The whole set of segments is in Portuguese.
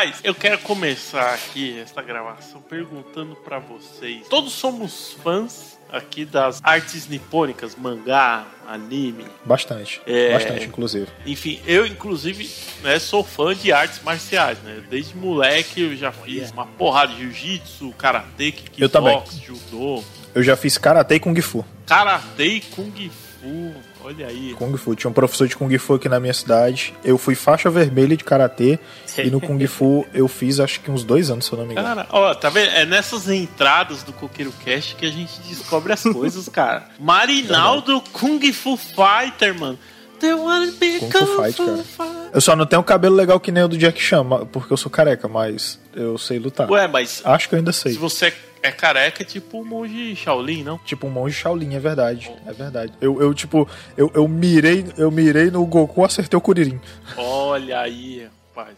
Rapaz, eu quero começar aqui esta gravação perguntando pra vocês. Todos somos fãs aqui das artes nipônicas, mangá, anime. Bastante. É. Bastante, inclusive. Enfim, eu inclusive né, sou fã de artes marciais, né? Desde moleque eu já fiz uma porrada de jiu-jitsu, karatê, kickbox, judô, Eu já fiz karatê e kung fu. karatê e kung fu. Olha aí. Kung fu. Tinha um professor de kung fu aqui na minha cidade. Eu fui faixa vermelha de karatê. e no kung fu eu fiz acho que uns dois anos, se eu não me engano. Cara, ó, tá vendo? É nessas entradas do Coqueiro Cast que a gente descobre as coisas, cara. Marinaldo Kung Fu Fighter, mano. Kung Fu Fight, cara. Eu só não tenho um cabelo legal que nem o do Jack Chan, porque eu sou careca, mas eu sei lutar. Ué, mas Acho que eu ainda sei. se você é careca, é tipo o monge Shaolin, não? Tipo um monge Shaolin, é verdade. É verdade. Eu, eu tipo, eu, eu mirei, eu mirei no Goku, acertei o Kuririn. Olha aí, rapaz.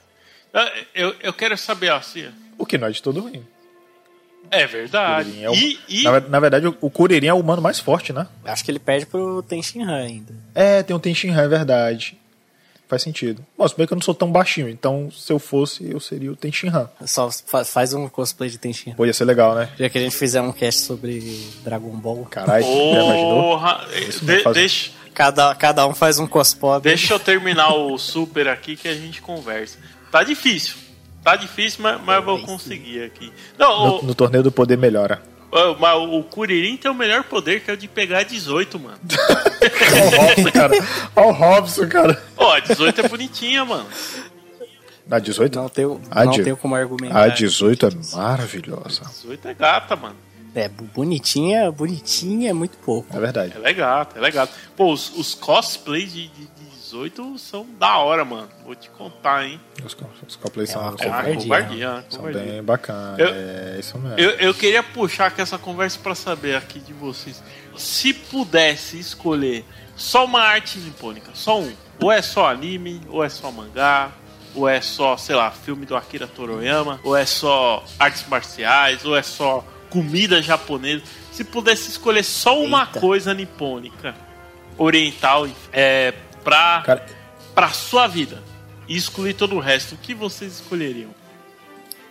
Eu, eu, eu quero saber assim. O que não é de todo ruim. É verdade. É o- E, e- na, na verdade, o- o Kuririn é o humano mais forte, né? Acho que ele perde pro Tenshin Han ainda. É, tem um Tenshinhan, é verdade. Faz sentido. Bom, se bem que eu não sou tão baixinho, então se eu fosse, eu seria o Tenshinhan. Só fa- faz um cosplay de Tenshin Han. Pô, ia ser legal, né? Já que a gente fizer um cast sobre Dragon Ball. Caralho, já imaginou? Porra, Isso de- faz- deixa, Cada, cada um faz um cosplay. deixa eu terminar o super aqui que a gente conversa. Tá difícil. Tá difícil, mas, mas eu vou conseguir aqui. Não, No, o, no torneio do poder melhora. O- mas o Kuririn tem o melhor poder, que é o de pegar 18, mano. Olha o Robson, cara. Olha o Robson, cara. Ó, a 18 é bonitinha, mano. A 18? Não tenho, A não de- tenho como argumentar. A 18 é maravilhosa. 18 é gata, mano. É, bonitinha, bonitinha é muito pouco. É verdade. Ela é gata, ela é gata. Pô, os, os cosplays de, de 18 são da hora, mano. Vou te contar, hein? Os, os cosplays É são, uma Covardia. covardia, uma são covardia. bem bacanas. Eu- É isso mesmo. Eu, eu queria puxar aqui essa conversa pra saber aqui de vocês. Se pudesse escolher só uma arte nipônica, só um, ou é só anime, ou é só mangá, ou é só, sei lá, filme do Akira Toriyama, ou é só artes marciais, ou é só comida japonesa. Se pudesse escolher só uma Eita. coisa nipônica, oriental, é, pra, Cara, pra sua vida, e excluir todo o resto, o que vocês escolheriam?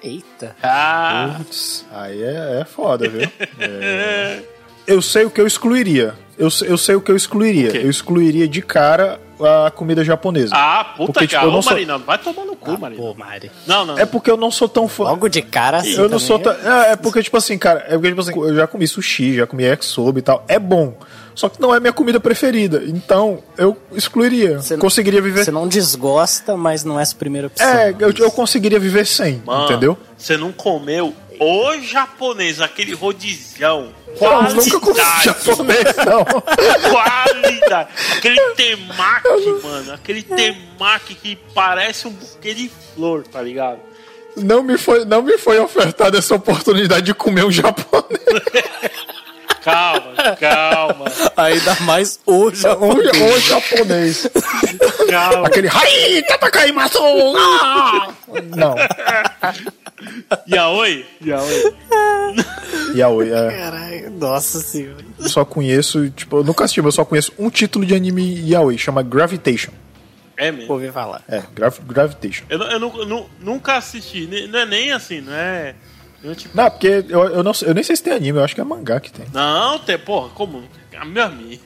Eita. Ah, putz, aí é, é foda, viu? É. Eu sei o que eu excluiria. Eu, sei- eu sei o que eu excluiria. Eu excluiria de cara a comida japonesa. ah puta Porque, que tipo, eu não sou- Marinaldo, vai tomar no cu, Ah, Marinaldo. pô, Mari. Não, não. É porque eu não sou tão fã. Logo de cara assim. Eu não sou também tão. É, é porque, tipo assim, cara, é porque, tipo assim, eu já comi sushi, já comi yakisoba e tal. É bom. Só que não é minha comida preferida. Então, eu excluiria. Não- conseguiria viver. Você não desgosta, mas não é a sua primeira opção. É, eu, eu conseguiria viver sem, Mano, entendeu? Você não comeu o japonês, aquele rodizão. Eu Qualidade. nunca comi japonês, não. Qualidade. Aquele temaki, mano. Aquele temaki que parece um buquê de flor, tá ligado? Não me foi, não me foi ofertada essa oportunidade de comer um japonês. Calma, calma, Ainda mais hoje. Um, um japonês. calma. Aquele Hai, Tatakaimasu! Ah! Não. Yaoi? Yaoi. Yaoi, é. Caralho, nossa senhora. Eu só conheço, tipo, eu nunca assisti, mas eu só conheço um título de anime Yaoi, chama Gravitation. É mesmo. Ouvi falar. É, Grav Gravitation. Eu, eu, nu- nu- nunca assisti. Não é nem assim, não é. Não é tipo, Não, porque eu, eu, não, eu nem sei se tem anime, eu acho que é mangá que tem. Não, tem, porra, como? Ah, Meu amigo.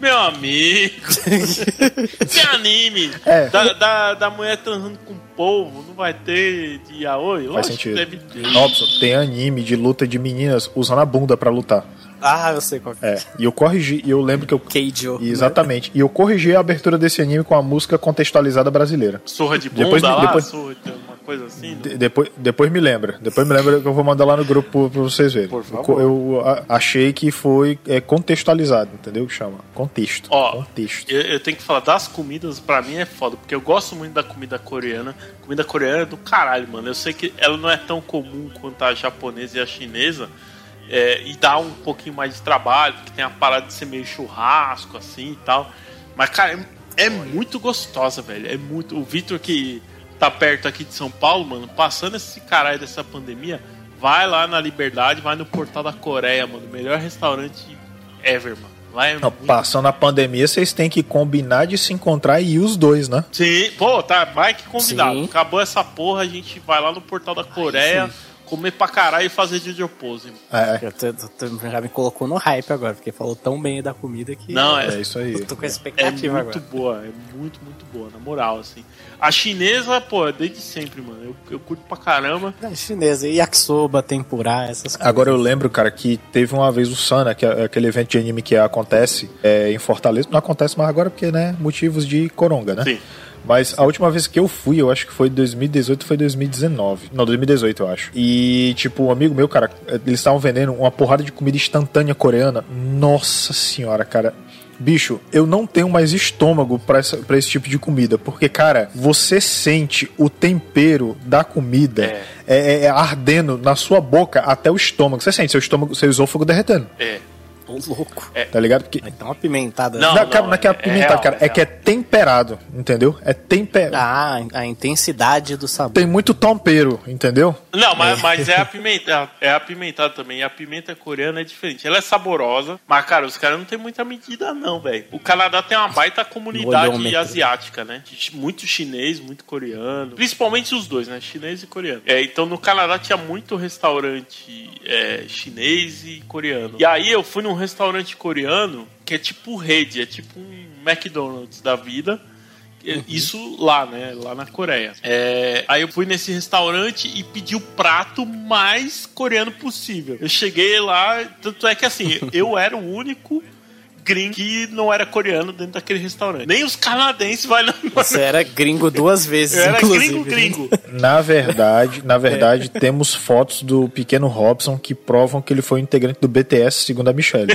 Meu amigo. Tem anime É. da, da, da mulher transando com o povo, não vai ter de yaoi? Faz Lógico sentido. deve ter. Robson, tem anime de luta de meninas usando a bunda pra lutar. Ah, eu sei qual que é. É, e eu corrigi, e eu lembro que eu. Keijo. Exatamente. E eu corrigi a abertura desse anime com a música contextualizada brasileira. Surra de bunda Depois- lá, depois- surra de coisa assim. De- depois, depois me lembra. Depois me lembra que eu vou mandar lá no grupo pra vocês verem. Por favor. Eu, a- achei que foi é, contextualizado, entendeu? Que chama? Contexto. Ó, Contexto. Eu, eu tenho que falar das comidas, pra mim é foda, porque eu gosto muito da comida coreana. Comida coreana é do caralho, mano. Eu sei que ela não é tão comum quanto a japonesa e a chinesa. é, e dá um pouquinho mais de trabalho, porque tem a parada de ser meio churrasco, assim e tal. Mas, cara, é, é muito gostosa, velho. É muito. O Vitor que tá perto aqui de São Paulo, mano, passando esse caralho dessa pandemia, vai lá na Liberdade, vai no Portal da Coreia, mano. Melhor restaurante ever, mano. Lá é Não, muito- passando a pandemia, vocês têm que combinar de se encontrar e ir os dois, né? Sim, pô, tá, mais que convidado. Sim. Acabou essa porra, a gente vai lá no portal da Coreia, comer pra caralho e fazer de pose. É, Eu já me colocou no hype agora, porque falou tão bem da comida que. Não, é é, isso aí. Eu tô com é expectativa muito agora. boa, é muito, muito boa, na moral, assim. A chinesa, pô, é desde sempre, mano. Eu, eu curto pra caramba. Não, chinesa, yakisoba, tempurá, essas coisas. Agora eu lembro, cara, que teve uma vez o Sana, que é aquele evento de anime que acontece é, em Fortaleza. Não acontece mais agora porque, né, motivos de coronga, né? Sim. Mas a última vez que eu fui, eu acho que foi 2018, foi 2019. Não, 2018, eu acho. E, tipo, um amigo meu, cara, eles estavam vendendo uma porrada de comida instantânea coreana. Nossa senhora, cara. Bicho, eu não tenho mais estômago pra esse tipo de comida. Porque, cara, você sente o tempero da comida É. é, é ardendo na sua boca até o estômago. Você sente seu estômago, seu esôfago derretendo. É. Ô, louco. Tá ligado? Porque. Então uma pimentada. Não, Não, cara, não é que é é apimentado, real, cara. é É que é temperado, entendeu? É temperado. Ah, a intensidade do sabor. Tem muito tempero, entendeu? Não, mas, mas é apimentado, é apimentado também. E a pimenta coreana é diferente. Ela é saborosa, mas, cara, os caras não tem muita medida, não, velho. O Canadá tem uma baita comunidade asiática, né? Muito chinês, muito coreano. Principalmente os dois, né? Chinês e coreano. É, então, no Canadá tinha muito restaurante é, chinês e coreano. E aí eu fui num restaurante coreano que é tipo rede, é tipo um McDonald's da vida. Uhum. Isso lá, né? Lá na Coreia. É, aí eu fui nesse restaurante e pedi o prato mais coreano possível. Eu cheguei lá, tanto é que assim, eu era o único gringo que não era coreano dentro daquele restaurante. Nem os canadenses vai no. Você era gringo duas vezes, Eu era inclusive. gringo, gringo. Na verdade, na verdade, temos fotos do pequeno Robson que provam que ele foi integrante do BTS, segundo a Michelle.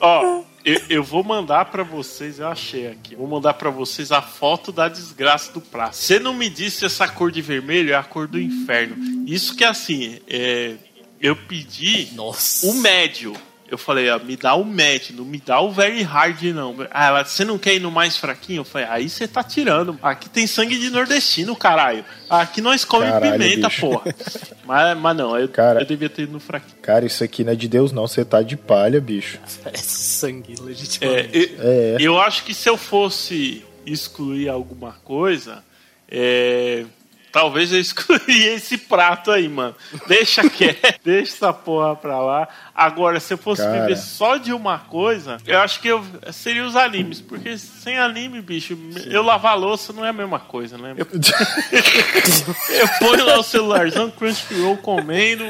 Ó, eu, eu vou mandar pra vocês, eu achei aqui. Vou mandar pra vocês a foto da desgraça do prato. Você não me disse essa cor de vermelho é a cor do inferno. Isso que é assim, é, eu pedi Nossa. o médio. Eu falei, ó, me dá o médio, não me dá o very hard, não. Ah, ela, você não quer ir no mais fraquinho? Eu falei, aí você tá tirando. Aqui tem sangue de nordestino, caralho. Aqui nós comemos Caralho, pimenta, bicho. porra. Mas, mas não, eu, Cara. eu devia ter ido no fraquinho. Cara, isso aqui não é de Deus, não. Você tá de palha, bicho. É sangue, É, legitimamente. eu, É. eu acho que se eu fosse excluir alguma coisa, é, talvez eu excluiria esse prato aí, mano. Deixa quieto, deixa essa porra pra lá. Agora, se eu fosse Cara. viver só de uma coisa, eu acho que eu seria os animes, porque sem anime, bicho, eu lavar louça não é a mesma coisa, né? Eu, eu ponho lá o celularzão, Crunchyroll comendo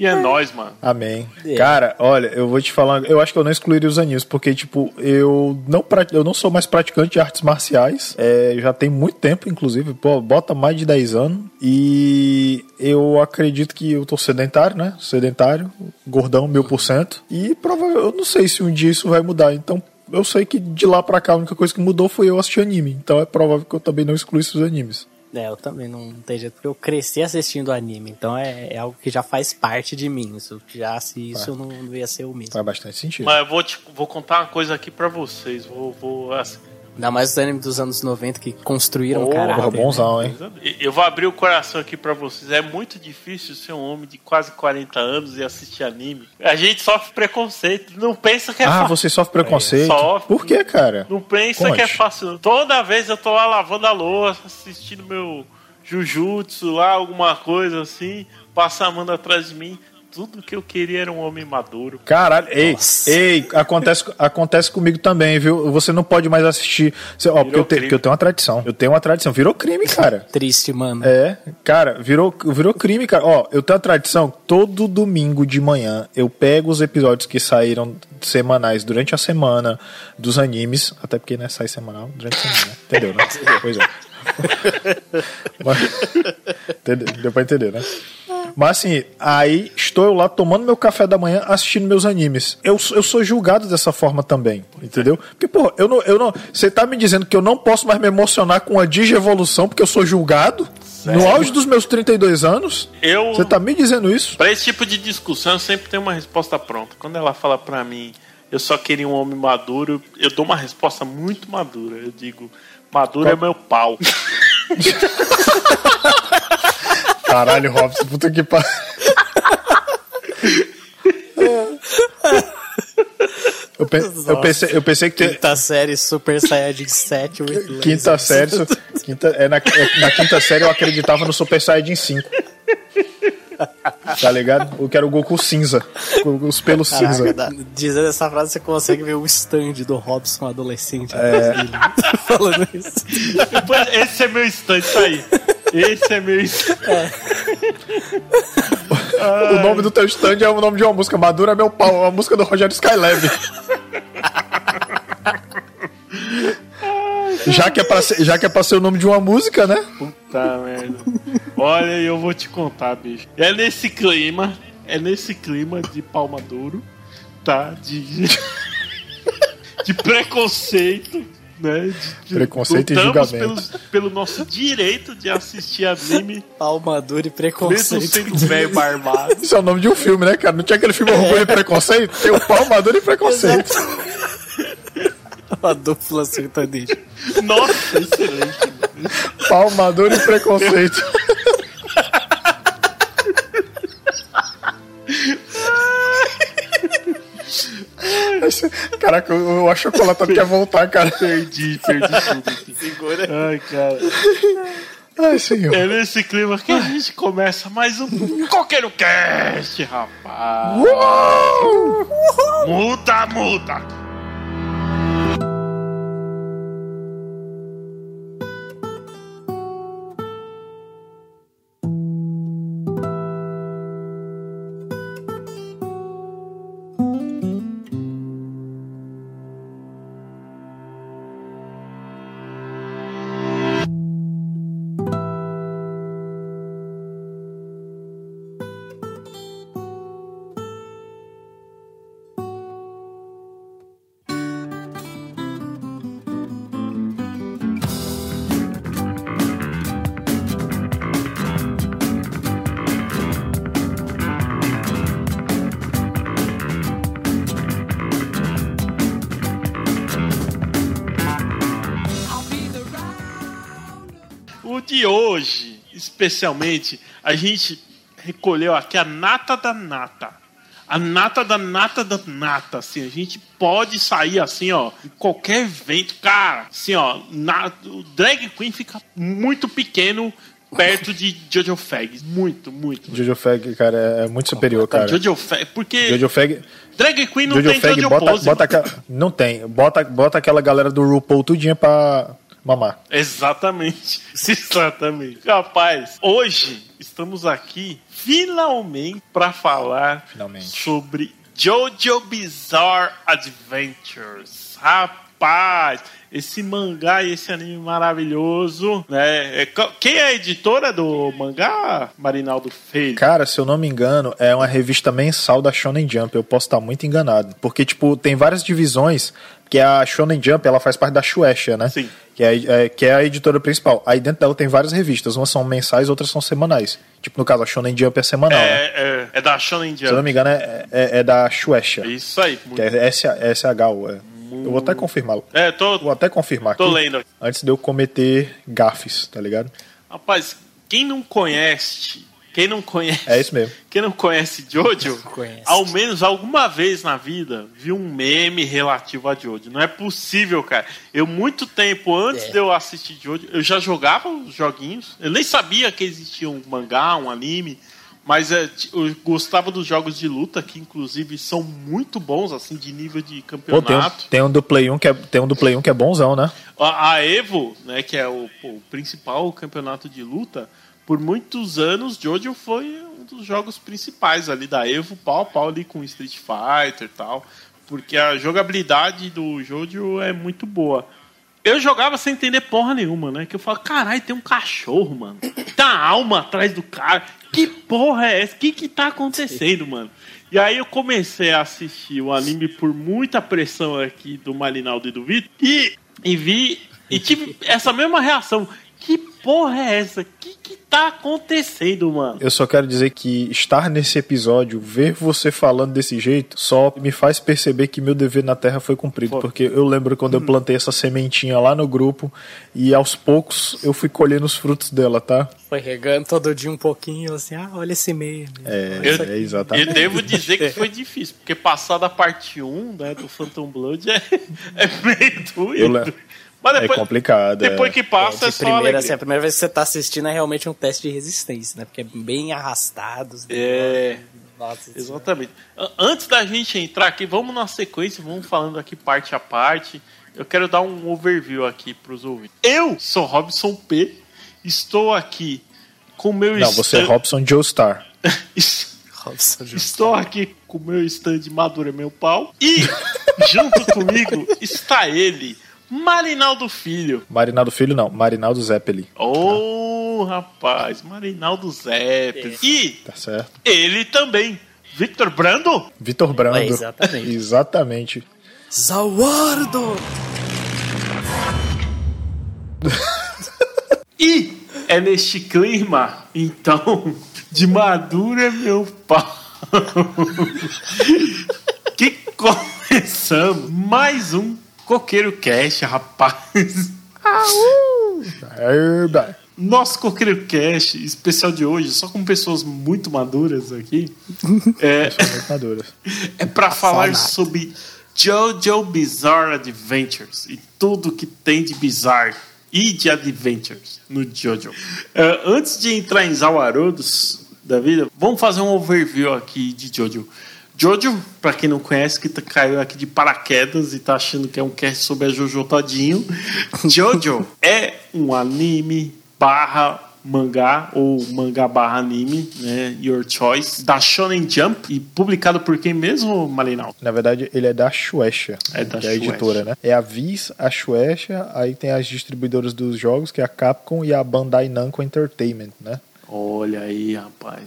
e é nóis, mano. Amém. É. Cara, olha, eu vou te falar, eu acho que eu não excluiria os animes, porque, tipo, eu não, eu não sou mais praticante de artes marciais, é, já tem muito tempo, inclusive, pô, bota mais de 10 anos, e eu acredito que eu tô sedentário, né? Sedentário, gordão, mil por cento, e provavelmente, eu não sei se um dia isso vai mudar, então eu sei que de lá pra cá a única coisa que mudou foi eu assistir anime, então é provável que eu também não excluísse os animes. É, eu também não tem jeito, porque eu cresci assistindo anime, então é, é algo que já faz parte de mim. Isso, já se isso não, não ia ser o mesmo. Faz bastante sentido. Mas eu vou, te, vou contar uma coisa aqui pra vocês. Vou, vou assim, Ainda mais os animes dos anos 90 que construíram um caráter. Porra, bonzão, hein? Eu vou abrir o coração aqui pra vocês. É muito difícil ser um homem de quase 40 anos e assistir anime. A gente sofre preconceito. Não pensa que é Ah, fácil. você sofre preconceito? Sofre. Por que, cara? Não pensa Conte. que é fácil. Toda vez eu tô lá lavando a louça, assistindo meu Jujutsu lá, alguma coisa assim. Passa a mão atrás de mim. Tudo que eu queria era um homem maduro. Caralho, ei, Nossa. ei, acontece, acontece comigo também, viu? Você não pode mais assistir. Você- ó, porque eu, te- porque eu tenho uma tradição. Eu tenho uma tradição. Virou crime, cara. Triste, mano. É, cara, virou, virou crime, cara. Ó, eu tenho a tradição, todo domingo de manhã eu pego os episódios que saíram semanais durante a semana dos animes, até porque, né, sai semanal durante a semana, né? Entendeu, né? Pois é. Mas- entendeu? Deu pra entender, né? Mas assim, aí estou eu lá tomando meu café da manhã assistindo meus animes. Eu, eu sou julgado dessa forma também, entendeu? Porque, pô, eu não. Eu não você tá me dizendo que eu não posso mais me emocionar com a digievolução porque eu sou julgado? No auge dos meus 32 anos? Eu, Você tá me dizendo isso? Pra esse tipo de discussão, eu sempre tenho uma resposta pronta. Quando ela fala pra mim, eu só queria um homem maduro, eu dou uma resposta muito madura. Eu digo, maduro é meu pau. Caralho, Robson, puta que pariu. Eu, pe eu, pensei, eu pensei que... Ter... Quinta série Super Saiyajin 7 with Quinta série... Quinta, é, na, é, na quinta série eu acreditava no Super Saiyajin 5. Tá ligado? Eu quero o Goku cinza. Os pelos Caraca, cinza. Dá. Dizendo essa frase, você consegue ver o stand do Robson adolescente. É. Falando isso. Esse é meu stand, tá aí. Esse é meu stand. É. o nome do teu stand é o nome de uma música. Madura é meu pau. A música do Rogério Skylab. Já que, é pra ser, já que é pra ser o nome de uma música, né? Puta merda. Olha, eu vou te contar, bicho. É nesse clima, é nesse clima de palmaduro, tá? De, de preconceito, né? De, de, preconceito e julgamento. Pelos, pelo nosso direito de assistir anime. Palmaduro e preconceito. Mesmo sendo velho barbado. Isso é o nome de um filme, né, cara? Não tinha aquele filme Orgulho e Preconceito? Tem o Palmaduro e Preconceito. Uma dupla sertaneja. Nossa, excelente. Palmador e preconceito. Caraca, o achocolatado quer voltar, cara. Perdi, perdi tudo aqui. Segura. Ai, cara. Ai, senhor. É nesse clima que a gente começa mais um Coqueiro Cast, rapaz. Uou! Muda, muda. Especialmente, a gente recolheu aqui a nata da nata. A nata da nata da nata, assim, a gente pode sair assim, ó, em qualquer evento, cara, assim, ó, na, o drag queen fica muito pequeno perto de Jojo Fag, muito, muito. Jojo Fag, cara, é muito superior, cara. Jojo Fag, porque Jojo Fag Drag Queen não Jojo tem Fag, Jojo bota, Pose. Bota não tem. Bota, bota aquela galera do RuPaul tudinha pra mamar. Exatamente. Exatamente. Rapaz, hoje estamos aqui finalmente para falar finalmente. sobre Jojo Bizarre Adventures. Rapaz, esse mangá e esse anime maravilhoso, né? É, quem é a editora do mangá, Marinaldo Feio? Cara, se eu não me engano, é uma revista mensal da Shonen Jump. Eu posso estar muito enganado. Porque, tipo, tem várias divisões que a Shonen Jump ela faz parte da Shueisha, né? Sim. Que é, é, que é a editora principal. Aí dentro dela tem várias revistas, umas são mensais, outras são semanais. Tipo, no caso, a Shonen Jump é semanal, é, né? É, é da Shonen Jump. Se eu não me engano, é, é, é da Shueisha. Isso aí. Que é SHU, é. Eu vou até confirmá-lo. É, tô. Vou até confirmar tô aqui. Tô lendo. Antes de eu cometer gafes, tá ligado? Rapaz, quem não conhece quem não conhece. É isso mesmo. Quem não conhece Jojo, conhece. ao menos alguma vez na vida, viu um meme relativo a Jojo. Não é possível, cara. Eu, muito tempo antes é. de eu assistir Jojo, eu já jogava os joguinhos. Eu nem sabia que existia um mangá, um anime. Mas é, eu gostava dos jogos de luta, que inclusive são muito bons, assim, de nível de campeonato. Pô, tem, um, tem, um, do Play 1 que é, tem um do Play 1 que é bonzão, né? A, a Evo, né, que é o, o principal campeonato de luta, por muitos anos, Jojo foi um dos jogos principais ali da Evo, pau a pau ali com Street Fighter e tal, porque a jogabilidade do Jojo é muito boa. Eu jogava sem entender porra nenhuma, né? Que eu falo, caralho, tem um cachorro, mano. Tá alma atrás do cara. Que porra é essa? O que que tá acontecendo, mano? E aí eu comecei a assistir o anime por muita pressão aqui do Marinaldo e do Vitor e, e vi e tive essa mesma reação. Que porra é essa? Que que tá acontecendo, mano? Eu só quero dizer que estar nesse episódio, ver você falando desse jeito, só me faz perceber que meu dever na Terra foi cumprido. Foi. Porque eu lembro quando eu plantei essa sementinha lá no grupo e aos poucos eu fui colhendo os frutos dela, tá? Foi regando todo dia um pouquinho, assim, ah, olha esse meme. É, Eu- é exatamente. Eu devo dizer que foi difícil, porque passar da parte 1 né, do Phantom Blood é, é meio Eu doido. le- Mas É depois, complicado. depois é. que passa é, só primeira, alegria. assim, a primeira vez que você tá assistindo é realmente um teste de resistência, né? Porque é bem arrastado. os É, Nossa Senhora. exatamente. A- Antes da gente entrar aqui, vamos na sequência, vamos falando aqui parte a parte. Eu quero dar um overview aqui pros ouvintes. Eu sou Robson P. Estou aqui com meu Não, você é stand- Robson Joestar. Robson Jr. Estou aqui com o meu stand Madura Meu Pau. E junto comigo está ele, Marinaldo Filho. Marinaldo Filho não, Marinaldo Zeppeli. Ô, rapaz, Marinaldo Zeppelin. E Tá certo? ele também, Victor Brando. Vitor Brando. É, exatamente. Exatamente. Zawardo! E é neste clima, então, de Madura Meu Pau. que começamos mais um Coqueiro Cash, rapaz. Erba. Nosso Coqueiro Cash especial de hoje, só com pessoas muito maduras aqui, é, São muito maduras. é para falar sobre JoJo Bizarre Adventures e tudo que tem de bizarro e de adventures no JoJo. É, antes de entrar em Zawarodos da vida, vamos fazer um overview aqui de JoJo. JoJo, para quem não conhece, que tá- caiu aqui de paraquedas e tá achando que é um cast sobre a JoJo todinho. JoJo é um anime barra mangá ou mangá barra anime, né? Your choice, da Shonen Jump e publicado por quem mesmo, Marinaldo? Na verdade, ele é da Shueisha, É da que é a Shueisha. editora, né? É a Viz, a Shueisha, aí tem as distribuidoras dos jogos, que é a Capcom e a Bandai Namco Entertainment, né? Olha aí, rapaz.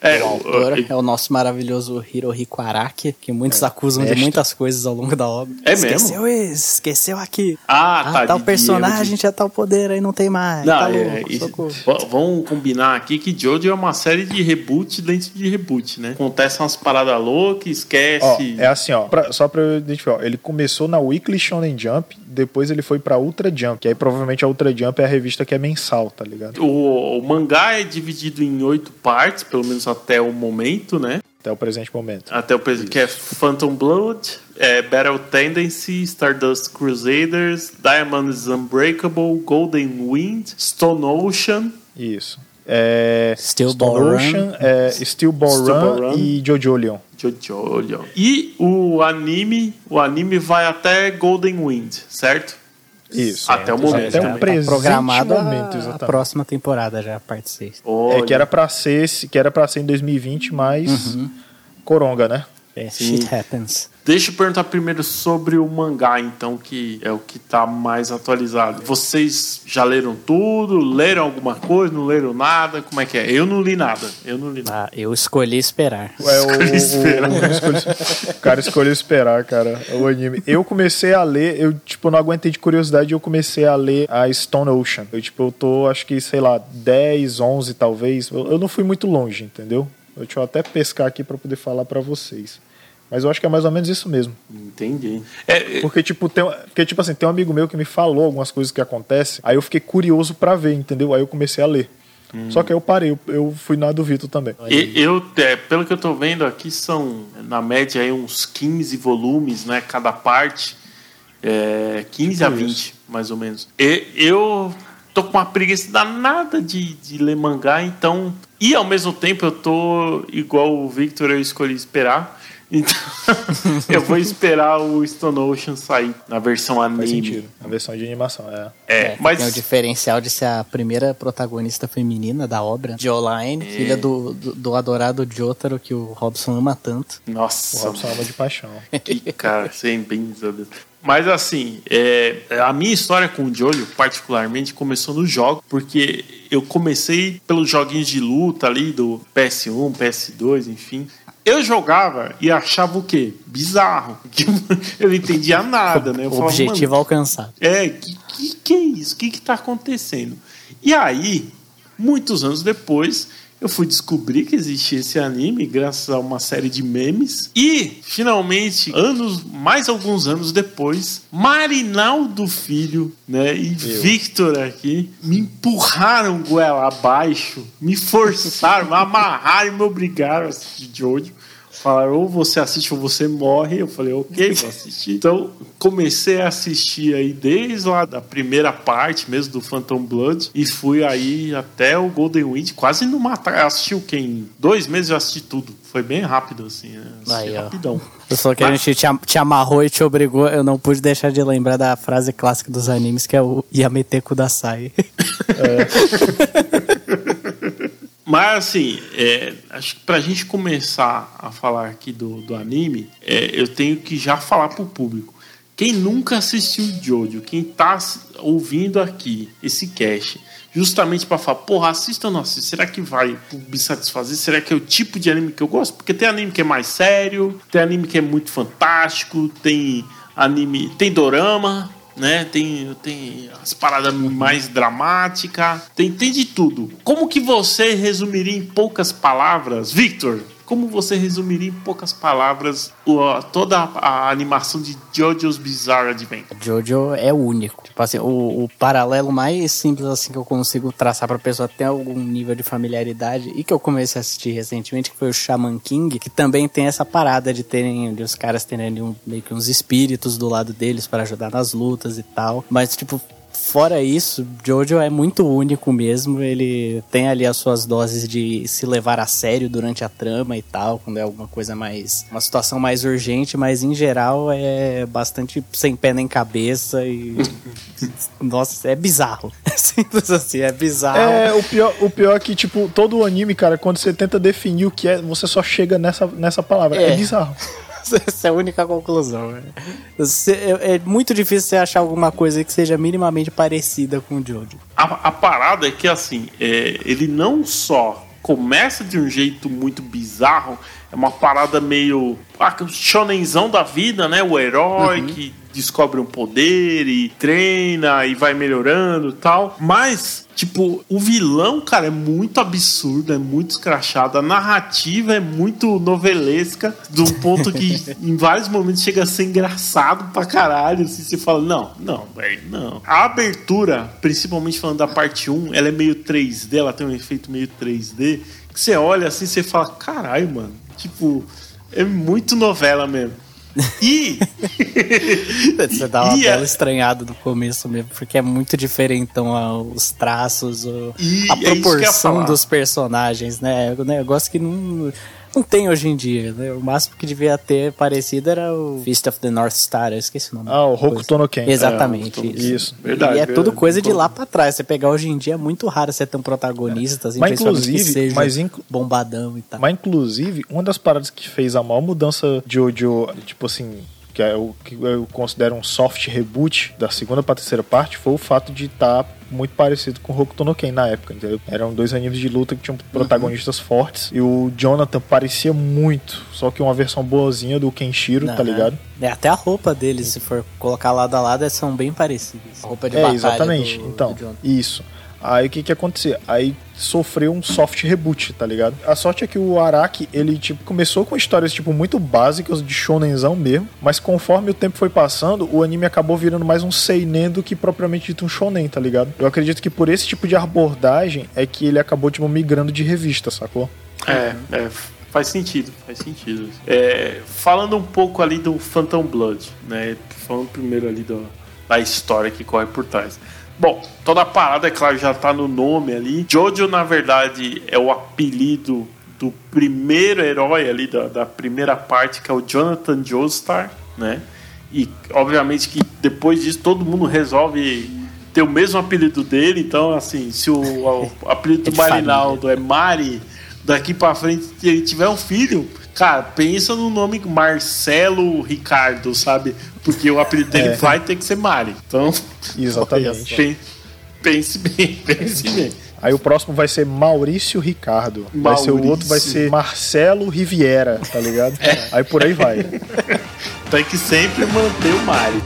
É, O autor o- é o nosso maravilhoso Hirohiko Araki, que muitos acusam de mestre. muitas coisas ao longo da obra. É esqueceu isso, esqueceu aqui. Ah, tá, tal de personagem tinha tal poder, aí não tem mais. Não, tá é, louco, v- vamos combinar aqui que Jojo é uma série de reboot dentro de reboot, né? Acontece umas paradas loucas, Ó, esquece. é assim, ó, pra- só pra eu identificar, ó, ele começou na Weekly Shonen Jump, depois ele foi pra Ultra Jump, que aí provavelmente a Ultra Jump é a revista que é mensal, tá ligado? O, o mangá é dividido em oito partes, pelo menos até o momento, né? Até o presente momento. Até o presente, que é Phantom Blood, é Battle Tendency, Stardust Crusaders, Diamonds Unbreakable, Golden Wind, Stone Ocean, Isso. É, Steel Stone Ball Run. Ocean, é, Steel Ball Steel Ball Run, Run. e Jojo Leon. Jojo. E o anime, o anime vai até Golden Wind, certo? Isso. Até o momento. Até o presente Tá programado a- momento, a, próxima temporada já, a parte 6. É Olha, que era pra ser, que era para ser em 2020, mas Uhum. coronga, né? É, Sim. shit happens. Deixa eu perguntar primeiro sobre o mangá, então, que é o que tá mais atualizado. Vocês já leram tudo? Leram alguma coisa? Não leram nada? Como é que é? Eu não li nada. Eu não li nada. Ah, eu escolhi esperar. É, o, Escolhi o- esperar. o- escolhi- o cara escolheu esperar, cara, o anime. Eu comecei a ler, eu, tipo, não aguentei de curiosidade, eu comecei a ler a Stone Ocean. Eu, tipo, eu tô, acho que, sei lá, 10, 11 talvez. Eu, eu não fui muito longe, entendeu? Eu, deixa eu até pescar aqui pra poder falar pra vocês. Mas eu acho que é mais ou menos isso mesmo. Entendi. É, é, Porque, tipo, tem, porque, tipo assim, tem um amigo meu que me falou algumas coisas que acontecem, aí eu fiquei curioso pra ver, entendeu? Aí eu comecei a ler. Só que aí eu parei, eu, eu fui na do Vitor também. e- eu, é, pelo que eu tô vendo aqui, são, na média, aí, uns 15 volumes, né? Cada parte. É, 15 a Tipo 20, isso. mais ou menos. E, eu tô com uma preguiça danada de, de ler mangá, então. E ao mesmo tempo eu tô igual o Victor, eu escolhi esperar. Então, eu vou esperar o Stone Ocean sair na versão Faz anime. sentido. A versão de animação, é. É, mas. Tem o diferencial de ser a primeira protagonista feminina da obra, Jolene, É. filha do, do, do adorado Jotaro, que o Robson ama tanto. O Nossa, Robson ama de paixão. Que cara, sem bem. Mas assim, é, a minha história com o Jojo, particularmente, começou no jogo, porque eu comecei pelos joguinhos de luta ali do PS1, PS2, enfim. Eu jogava e achava o quê? Bizarro. Que Eu não entendia nada, né? Eu falava, Objetivo "Mano, alcançado. é, que, que que é isso? O que que tá acontecendo? E aí, muitos anos depois, eu fui descobrir que existia esse anime graças a uma série de memes. E, finalmente, anos, mais alguns anos depois, Marinaldo Filho, né, e eu. Victor aqui me empurraram goela abaixo, me forçaram, me amarraram e me obrigaram a assistir Jojo. Falaram, ou você assiste ou você morre. Eu falei, ok, vou assistir. Então, comecei a assistir aí desde lá da primeira parte mesmo do Phantom Blood e fui aí até o Golden Wind, quase no matar. Assisti o quê? Em dois meses eu assisti tudo. Foi bem rápido, assim, né? Aí, rapidão. Só que Mas... a gente te, te, amarrou e te obrigou, eu não pude deixar de lembrar da frase clássica dos animes, que é o Yamete Kudasai. É. Mas assim, é, acho que pra gente começar a falar aqui do, do anime, é, eu tenho que já falar pro público. Quem nunca assistiu Jojo, quem tá ouvindo aqui esse cast, justamente para falar, porra, assista ou não assista, será que vai me satisfazer? Será que é o tipo de anime que eu gosto? Porque tem anime que é mais sério, tem anime que é muito fantástico, tem anime, tem dorama, né? Tem, tem as paradas mais dramáticas, tem, tem de tudo. Como que você resumiria em poucas palavras, Victor? Como você resumiria em poucas palavras toda a animação de JoJo's Bizarre Adventure? JoJo é único. Tipo assim, o, o, paralelo mais simples assim que eu consigo traçar pra pessoa ter algum nível de familiaridade e que eu comecei a assistir recentemente, que foi o Shaman King, que também tem essa parada de terem, de os caras terem um, meio que uns espíritos do lado deles para ajudar nas lutas e tal. Mas, tipo, Fora isso, Jojo é muito único mesmo. Ele tem ali as suas doses de se levar a sério durante a trama e tal, quando é alguma coisa mais. uma situação mais urgente, mas em geral é bastante sem pé nem cabeça e. Nossa, é bizarro. É simples assim, é bizarro. É, o pior, o pior é que, tipo, todo o anime, cara, quando você tenta definir o que é, você só chega nessa, nessa palavra. É, é bizarro. Essa é a única conclusão. Né? É, é muito difícil você achar alguma coisa que seja minimamente parecida com o Jojo. A, a parada é que, assim, é, ele não só começa de um jeito muito bizarro, é uma parada meio. Ah, shonenzão da vida, né? O herói uhum. que descobre um poder e treina e vai melhorando tal. Mas, tipo, o vilão, cara, é muito absurdo, é muito escrachado. A narrativa é muito novelesca, de um ponto que em vários momentos chega a ser engraçado pra caralho. Assim, você fala, não, não, velho, não. A abertura, principalmente falando da parte 1, ela é meio 3D, ela tem um efeito meio 3D. Que você olha assim, você fala, caralho, mano. Tipo, é muito novela mesmo. E. Você dá uma e bela estranhada no começo mesmo, porque é muito diferente então, os traços, o... a é proporção é dos personagens, né? É um negócio que não não tem hoje em dia, né? O máximo que devia ter parecido era o Fist of the North Star, eu esqueci o nome. Ah, o Hokuto no Ken. Exatamente, é, isso. isso. Verdade. E é verdade. tudo coisa de lá pra trás. Você pegar hoje em dia é muito raro você ter um protagonista, assim, mas inclusive, mas inc... bombadão e tal. Mas inclusive, uma das paradas que fez a maior mudança de Jojo, tipo assim, que é o que eu considero um soft reboot da segunda pra terceira parte, foi o fato de estar tá muito parecido com Hokuto no Ken na época, entendeu? Eram dois animes de luta que tinham protagonistas uhum. fortes e o Jonathan parecia muito, só que uma versão boazinha do Kenshiro, tá ligado? É, até a roupa deles, se for colocar lado a lado, são bem parecidas. A roupa de é, batalha exatamente. Do, então, do isso. Aí o que que acontecia? Aí sofreu um soft reboot, tá ligado? A sorte é que o Araki, ele tipo começou com histórias tipo muito básicas de shonenzão mesmo, mas conforme o tempo foi passando, o anime acabou virando mais um seinen do que propriamente dito um shonen, tá ligado? Eu acredito que por esse tipo de abordagem é que ele acabou tipo migrando de revista, sacou? É, é faz sentido, faz sentido. É, falando um pouco ali do Phantom Blood, né? Falando primeiro ali do, da história que corre por trás. Bom, toda a parada, é claro, já tá no nome ali. Jojo, na verdade, é o apelido do primeiro herói ali da, da primeira parte, que é o Jonathan Joestar, né? E obviamente que depois disso todo mundo resolve ter o mesmo apelido dele, então assim, se o, o apelido do é Marinaldo é Mari, daqui para frente ele tiver um filho, cara, pensa no nome Marcelo Ricardo, sabe? Porque o apelido dele é. vai ter que ser Mari. Então, exatamente. Pense bem, pense bem. Aí o próximo vai ser Maurício Ricardo. Maurício. Vai ser o outro vai ser Marcelo Riviera, tá ligado? É. Aí por aí vai. Tem que sempre manter o Mari.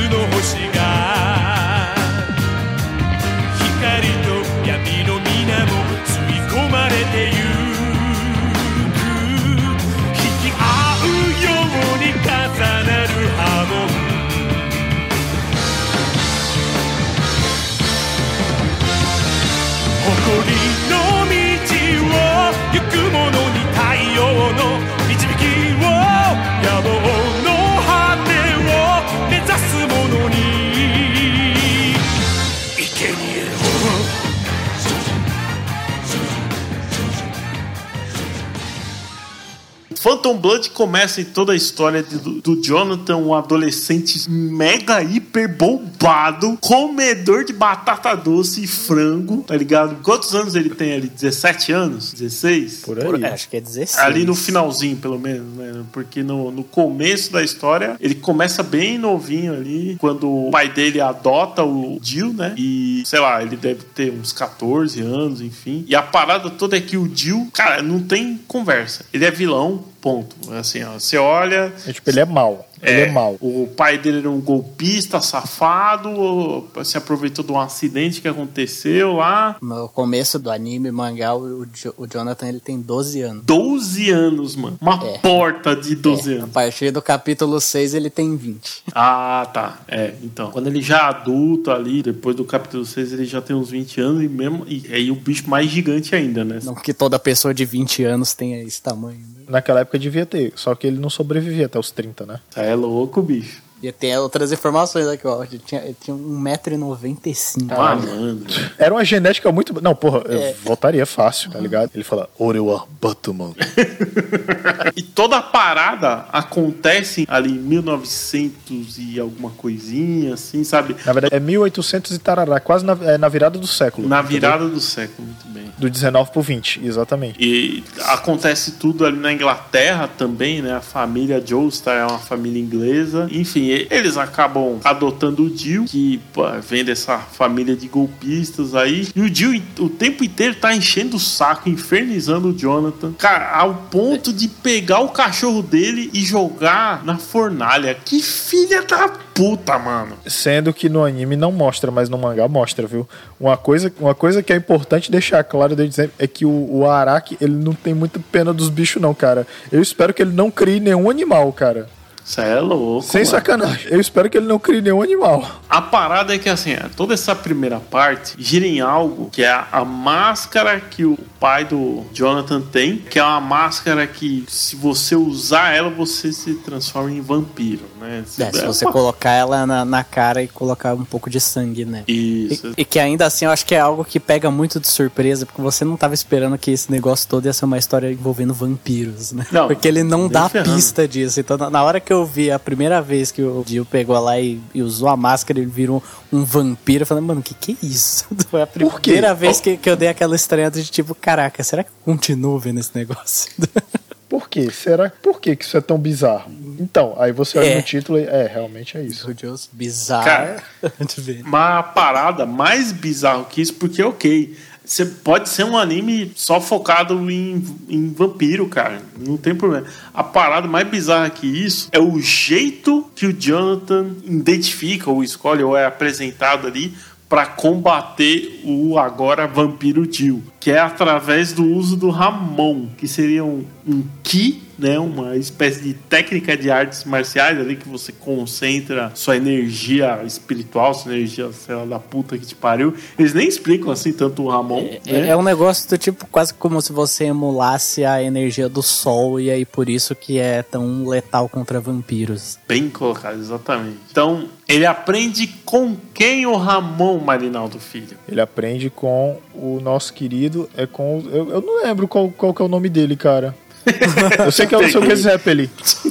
の星 Phantom Blood começa em toda a história de- do, Jonathan, um adolescente mega hiper bombado, comedor de batata doce e frango, tá ligado? Quantos anos ele tem ali? 17 anos? 16? Por aí. Por- é, acho que é 16. Ali no finalzinho, pelo menos, né? Porque no, no começo da história, ele começa bem novinho ali, quando o pai dele adota o Jill, né? E, sei lá, ele deve ter uns 14 anos, enfim. E a parada toda é que o Jill, cara, não tem conversa. Ele é vilão, ponto. Assim, ó, você olha, É, tipo, ele é mal. Ele é mal. o pai dele era um golpista, safado, se aproveitou de um acidente que aconteceu lá. No começo do anime, mangá, o, o Jonathan ele tem 12 anos. 12 anos, mano. Uma É. porta de 12 É, a anos. partir do capítulo 6 ele tem 20. Ah, tá. É, então. Quando ele já é adulto ali, depois do capítulo 6, ele já tem uns 20 anos e mesmo. E aí o bicho mais gigante ainda, né? Não que toda pessoa de 20 anos tenha esse tamanho. Né? Naquela época devia ter, só que ele não sobrevivia até os 30, né? Tá, é louco, bicho. E tem outras informações aqui, ó. Ele tinha, ele tinha 1,95m. Ah, mano. Era uma genética muito. Não, porra, É. eu votaria fácil, tá ligado? Ele fala, Orewa Batman. E toda a parada acontece ali em 1900 e alguma coisinha, assim, sabe? Na verdade, é 1800 e tarará, quase na, é na virada do século. Na virada do século, muito bem. Do 19 pro 20, exatamente. E acontece tudo ali na Inglaterra também, né? A família Joestar é uma família inglesa. Enfim, eles acabam adotando o Jill, que pô, vem dessa família de golpistas aí. E o Jill o tempo inteiro tá enchendo o saco, infernizando o Jonathan. Cara, ao ponto de pegar o cachorro dele e jogar na fornalha. Que filha da puta, mano. Sendo que no anime não mostra, mas no mangá mostra, viu? Uma coisa, uma coisa que é importante deixar claro desde sempre é que o, o Araki, ele não tem muita pena dos bichos, não, cara. Eu espero que ele não crie nenhum animal, cara. Isso é louco. Sem mano. sacanagem. Eu espero que ele não crie nenhum animal. A parada é que assim, é, toda essa primeira parte gira em algo que é a, máscara que o pai do Jonathan tem, que é uma máscara que se você usar ela, você se transforma em vampiro, né? É, se É você uma- colocar ela na, na cara e colocar um pouco de sangue, né? E, Isso. e que ainda assim eu acho que é algo que pega muito de surpresa, porque você não tava esperando que esse negócio todo ia ser uma história envolvendo vampiros, né? Não, porque ele não dá ferrando. pista disso. Então, na- na hora que eu vi a primeira vez que o Dio pegou lá e, e usou a máscara, ele virou um vampiro, eu falei, mano, o que que é isso? Foi a quê? primeira vez que, que eu dei aquela estranhada de tipo, caraca, será que eu continuo vendo esse negócio? Por quê? Será? Por que que isso é tão bizarro? Então, aí você olha É. no título e. É, realmente é isso. Meu Deus, bizarro. Cara. Uma parada mais bizarro que isso, porque ok. Você pode ser um anime só focado em, em vampiro, cara. Não tem problema. A parada mais bizarra que isso é o jeito que o Jonathan identifica, ou escolhe, ou é apresentado ali para combater o agora vampiro Jill, que é através do uso do Ramon, que seria um, um ki, né, uma espécie de técnica de artes marciais ali que você concentra sua energia espiritual, sua energia, sei lá, da puta que te pariu. Eles nem explicam assim tanto o Ramon. É, né? é um negócio do tipo quase como se você emulasse a energia do sol e aí por isso que é tão letal contra vampiros. Bem colocado, exatamente. Então, ele aprende com quem o Ramon Marinaldo Filho? Ele aprende com o nosso querido. É com. Eu, eu não lembro qual, qual que é o nome dele, cara. Eu sei que é o seu que Zeppelin.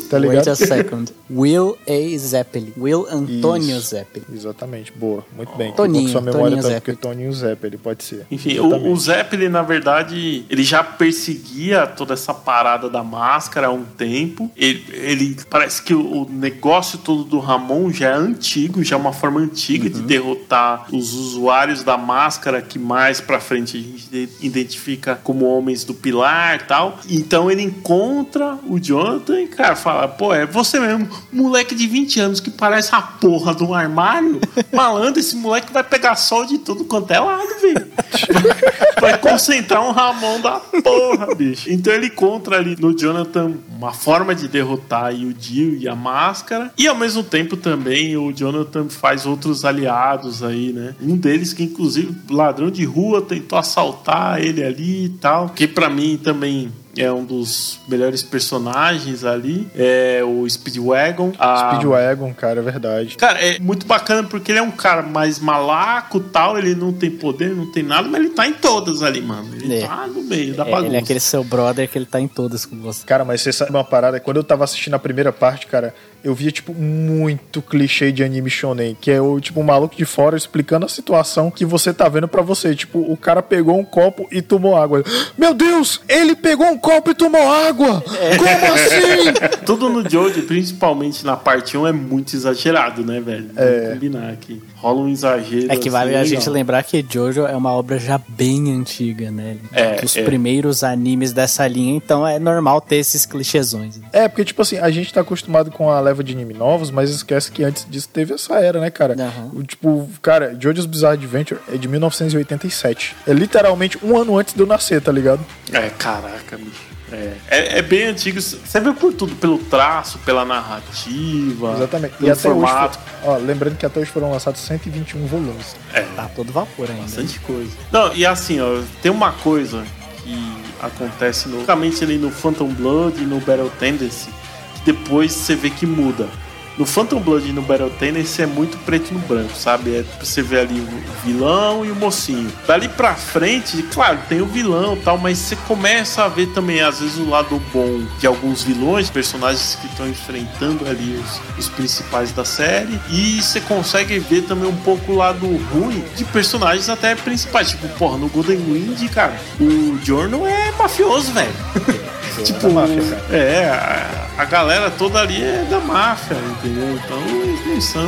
Tá Wait ligado? a second. Will A. Zeppelin. Will Antônio Isso. Zeppelin. Exatamente, boa, muito bem. Toninho, sua memória Toninho tá Zeppelin. porque Toninho Zeppelin pode ser. Enfim, o, o Zeppelin, na verdade, ele já perseguia toda essa parada da máscara há um tempo. Ele, ele- parece que o, o negócio todo do Ramon já é antigo, já é uma forma antiga de derrotar os usuários da máscara que mais pra frente a gente de- identifica como homens do pilar e tal. Então ele encontra o Jonathan e, cara, fala, pô, é você mesmo, moleque de 20 anos que parece a porra de um armário. Malandro, esse moleque vai pegar sol de tudo quanto é lado, velho. Vai concentrar um Ramon da porra, bicho. Então ele encontra ali no Jonathan uma forma de derrotar o Dio e a máscara. E ao mesmo tempo também o Jonathan faz outros aliados aí, né? Um deles que inclusive ladrão de rua tentou assaltar ele ali e tal. Que pra mim também é um dos melhores personagens ali. É o Speedwagon. A... Speedwagon, cara, é verdade. Cara, é muito bacana porque ele é um cara mais malaco tal, ele não tem poder, não tem nada, mas ele tá em todas ali, mano. Ele É. tá no meio da É, bagunça. ele é aquele seu brother que ele tá em todas com você. Cara, mas você sabe uma parada? Quando eu tava assistindo a primeira parte, cara, eu via, tipo, muito clichê de anime shonen, que é o, tipo, um maluco de fora explicando a situação que você tá vendo pra você. Tipo, o cara pegou um copo e tomou água. Meu Deus! Ele pegou um copo e tomou água! Como assim? Tudo no Jojo, principalmente na parte 1, é muito exagerado, né, velho? É. Vamos combinar aqui. Rola um exagero. É que vale assim, a legal. gente lembrar que Jojo é uma obra já bem antiga, né? É, Os é. primeiros animes dessa linha, então é normal ter esses clichêsões. né? É, porque, tipo assim, a gente tá acostumado com a leva de anime novos, mas esquece que antes disso teve essa era, né, cara? Aham. O, tipo, cara, Jojo's Bizarre Adventure é de 1987. É literalmente um ano antes de eu nascer, tá ligado? É, caraca, bicho. É, é, é bem antigo. Você vê por tudo, pelo traço, pela narrativa, Exatamente. pelo E até hoje, formato. ó, lembrando que até hoje foram lançados 121 volumes. É, Tá todo vapor ainda. bastante coisa. Não, e assim, ó, tem uma coisa que acontece no, ali no Phantom Blood e no Battle Tendency, que depois você vê que muda. No Phantom Blood e no Battle Tendency é muito preto no branco, sabe? É, você vê ali o vilão e o mocinho. Dali pra frente, claro, tem o vilão e tal, mas você começa a ver também, às vezes, o lado bom de alguns vilões, personagens que estão enfrentando ali os, os principais da série. E você consegue ver também um pouco o lado ruim de personagens até principais. Tipo, porra, no Golden Wind, cara, o Jorno é mafioso, velho. tipo, da máfia, cara. é, a, a galera toda ali é da máfia, entendeu? Então eles não são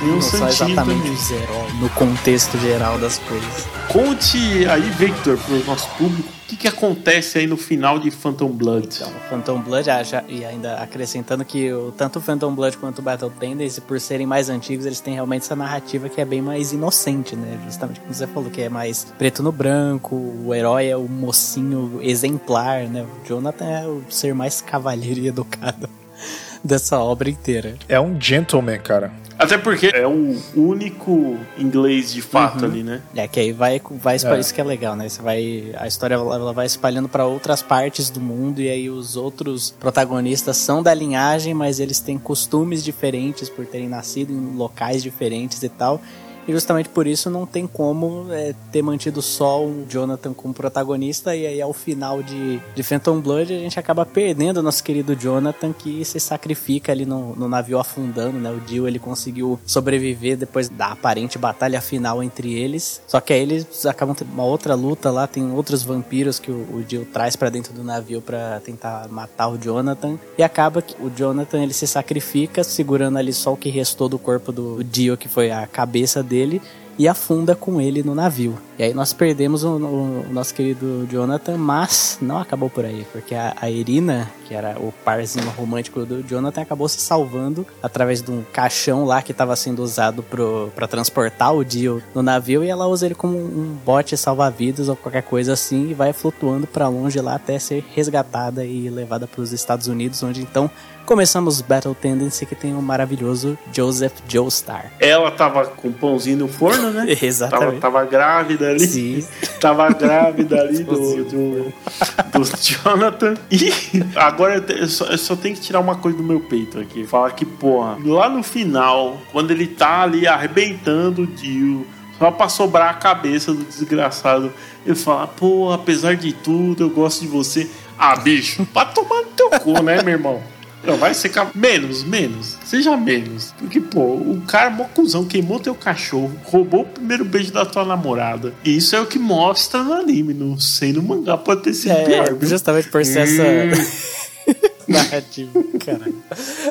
nenhum Não são exatamente os heróis no contexto geral das coisas. Conte aí, Victor, pro nosso público, o que, que acontece aí no final de Phantom Blood. Então, Phantom Blood, ah, já- e ainda acrescentando que o, tanto o Phantom Blood quanto o Battle Tendency, por serem mais antigos, eles têm realmente essa narrativa que é bem mais inocente, né? Justamente como você falou, que é mais preto no branco, o herói é o mocinho exemplar, né? O Jonathan é o ser mais cavalheiro e educado dessa obra inteira. É um gentleman, cara. Até porque é o único inglês de fato ali, né? É que aí vai, vai espalhar É. isso que é legal, né? Você vai a história ela ela vai espalhando para outras partes do mundo e aí os outros protagonistas são da linhagem, mas eles têm costumes diferentes por terem nascido em locais diferentes e tal. E justamente por isso não tem como é, ter mantido só o Jonathan como protagonista. E aí, ao final de, de Phantom Blood, a gente acaba perdendo o nosso querido Jonathan, que se sacrifica ali no, no navio afundando, né? O Dio ele conseguiu sobreviver depois da aparente batalha final entre eles. Só que aí eles acabam tendo uma outra luta lá, tem outros vampiros que o, o Dio traz pra dentro do navio pra tentar matar o Jonathan. E acaba que o Jonathan ele se sacrifica, segurando ali só o que restou do corpo do Dio, que foi a cabeça dele e afunda com ele no navio. E aí nós perdemos o, o- o nosso querido Jonathan, mas não acabou por aí, porque a, a Irina, que era o parzinho romântico do Jonathan, acabou se salvando através de um caixão lá que estava sendo usado para transportar o Dio no navio e ela usa ele como um bote salva-vidas ou qualquer coisa assim e vai flutuando para longe lá até ser resgatada e levada para os Estados Unidos, onde então começamos Battle Tendency que tem o maravilhoso Joseph Joestar. Ela tava com pãozinho no forno, né? Tava, Exatamente. tava grávida ali. Sim. Tava grávida ali do, do, do Jonathan. E agora eu, eu só, eu só tenho que tirar uma coisa do meu peito aqui. Falar que, porra, lá no final, quando ele tá ali arrebentando o Dio, só pra sobrar a cabeça do desgraçado, ele fala, pô, apesar de tudo, eu gosto de você. Ah, bicho, pra tomar no teu cu, né, meu irmão? Não, vai ser menos, menos. Seja menos. Porque, pô, o cara, mó cuzão, queimou teu cachorro, roubou o primeiro beijo da tua namorada. E isso é o que mostra no anime. Não sei no mangá, pode ter sido pior. É, viu? justamente por ser essa. narrativa, caralho.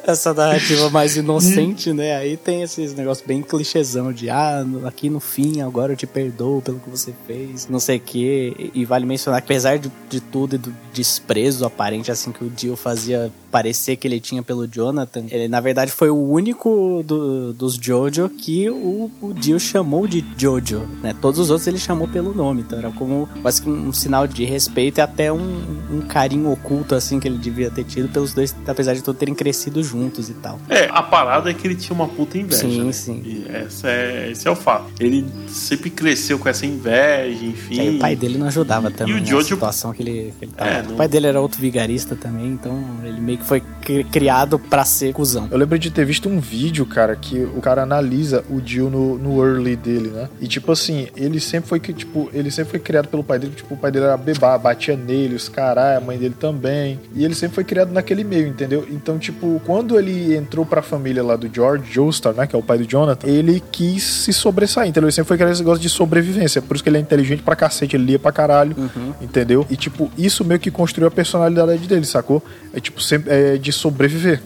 Essa narrativa mais inocente, né? Aí tem esses negócios bem clichêzão de ah, aqui no fim, agora eu te perdoo pelo que você fez, não sei o quê. E vale mencionar que apesar de, de tudo e do desprezo aparente assim que o Dio fazia parecer que ele tinha pelo Jonathan, ele na verdade foi o único do- dos Jojo que o, o Dio chamou de Jojo, né? Todos os outros ele chamou pelo nome, então era como quase que um sinal de respeito e até um, um carinho oculto assim que ele devia ter tido pelos dois, apesar de todos terem crescido juntos e tal. É, a parada é que ele tinha uma puta inveja. Sim, né? sim. E essa é, esse é o fato. Ele sempre cresceu com essa inveja, enfim. E aí o pai dele não ajudava também o na Jojo- situação que ele, que ele tava. É, não- O pai dele era outro vigarista também, então ele meio que foi cri- criado pra ser cuzão. Eu lembro de ter visto um vídeo, cara, que o cara analisa o Dio no, no early dele, né? E tipo assim, ele sempre foi que, tipo, ele sempre foi criado pelo pai dele, tipo, o pai dele era bebá, batia nele, os caras, a mãe dele também. E ele sempre foi criado naquele meio, entendeu? Então, tipo, quando ele entrou pra família lá do George Joestar, né, que é o pai do Jonathan, ele quis se sobressair, entendeu? Ele sempre foi esse negócio de sobrevivência, por isso que ele é inteligente pra cacete, ele lia pra caralho, entendeu? E tipo, isso meio que construiu a personalidade dele, sacou? É tipo, sempre é de sobreviver,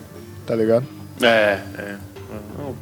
tá ligado? É, é.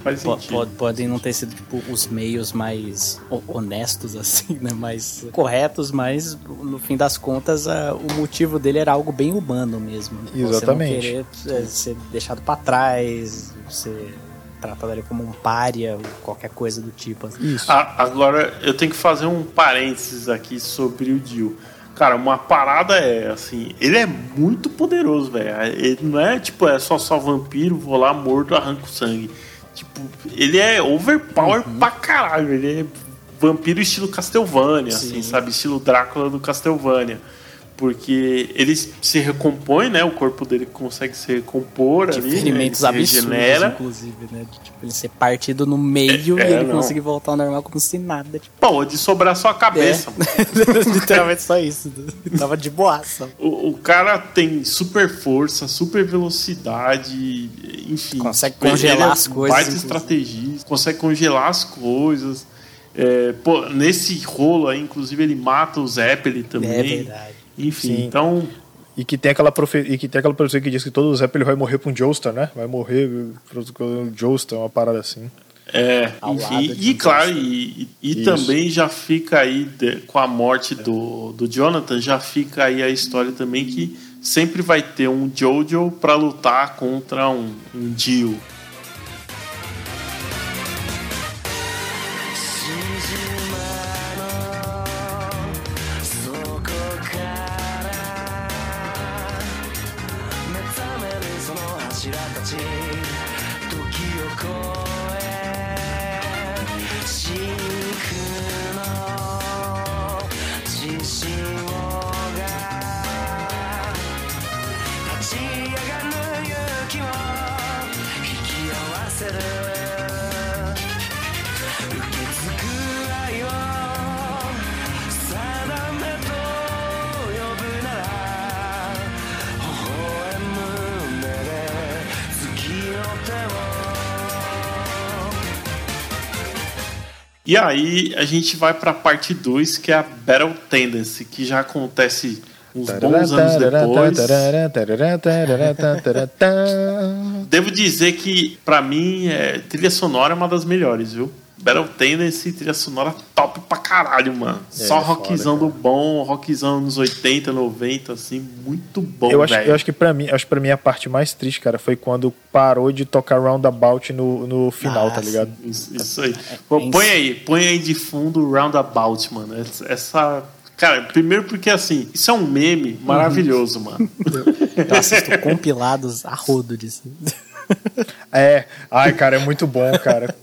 Faz sentido. po- podem não ter sido tipo, os meios mais ho- honestos, assim, né? Mais corretos, mas no fim das contas a- o motivo dele era algo bem humano mesmo. Exatamente. Você não querer é, ser deixado pra trás, ser tratado ali como um pária, ou qualquer coisa do tipo. assim. Isso. Ah, agora eu tenho que fazer um parênteses aqui sobre o Dio. Cara, uma parada é assim, ele é muito poderoso, velho. Ele não é tipo, é só só vampiro, vou lá, mordo, arranco sangue. Tipo, ele é overpower pra caralho. Ele é vampiro estilo Castlevania, assim, sabe? Estilo Drácula do Castlevania. Porque ele se recompõe, né? O corpo dele consegue se recompor De ali. né? ferimentos ele se absurdos, regenera. inclusive, né? De, tipo, ele ser partido no meio É, e ele não. conseguir voltar ao normal como se nada. Tipo, Pô, de sobrar sua cabeça, mano. Literalmente só isso. Tava de boaça. O, o cara tem super força, super velocidade, enfim. Consegue Ele congelar é as coisas, Baita inclusive. estrategista, consegue congelar as coisas. É, pô, nesse rolo aí, inclusive, ele mata o Zeppelin também. É verdade. Enfim, Sim. então. E que tem aquela profe... e que tem aquela profecia que diz que todo ele vai morrer pra um Joestar, né? Vai morrer pro um Joestar, uma parada assim. É, enfim, e um claro, Joestar. e, e também já fica aí, de- com a morte do, do Jonathan, já fica aí a história também que sempre vai ter um Jojo pra lutar contra um, um Dio. E aí a gente vai pra parte 2, que é a Battle Tendency, que já acontece uns bons anos depois. Devo dizer que, pra mim, é, trilha sonora é uma das melhores, viu? Battle Tendency, trilha sonora top pra caralho, mano. Só é rockzão do bom, rockzão nos 80, 90, assim, muito bom, Eu acho, velho. eu acho que pra mim, acho que pra mim a parte mais triste, cara, foi quando parou de tocar Roundabout no, no final, Ah, tá ligado? Isso, isso aí. é Pô, isso. põe aí, põe aí de fundo o Roundabout, mano. Essa, essa- Cara, primeiro porque assim, isso é um meme maravilhoso, mano. Eu assisto compilados a rodo disso. É, ai, cara, é muito bom, cara.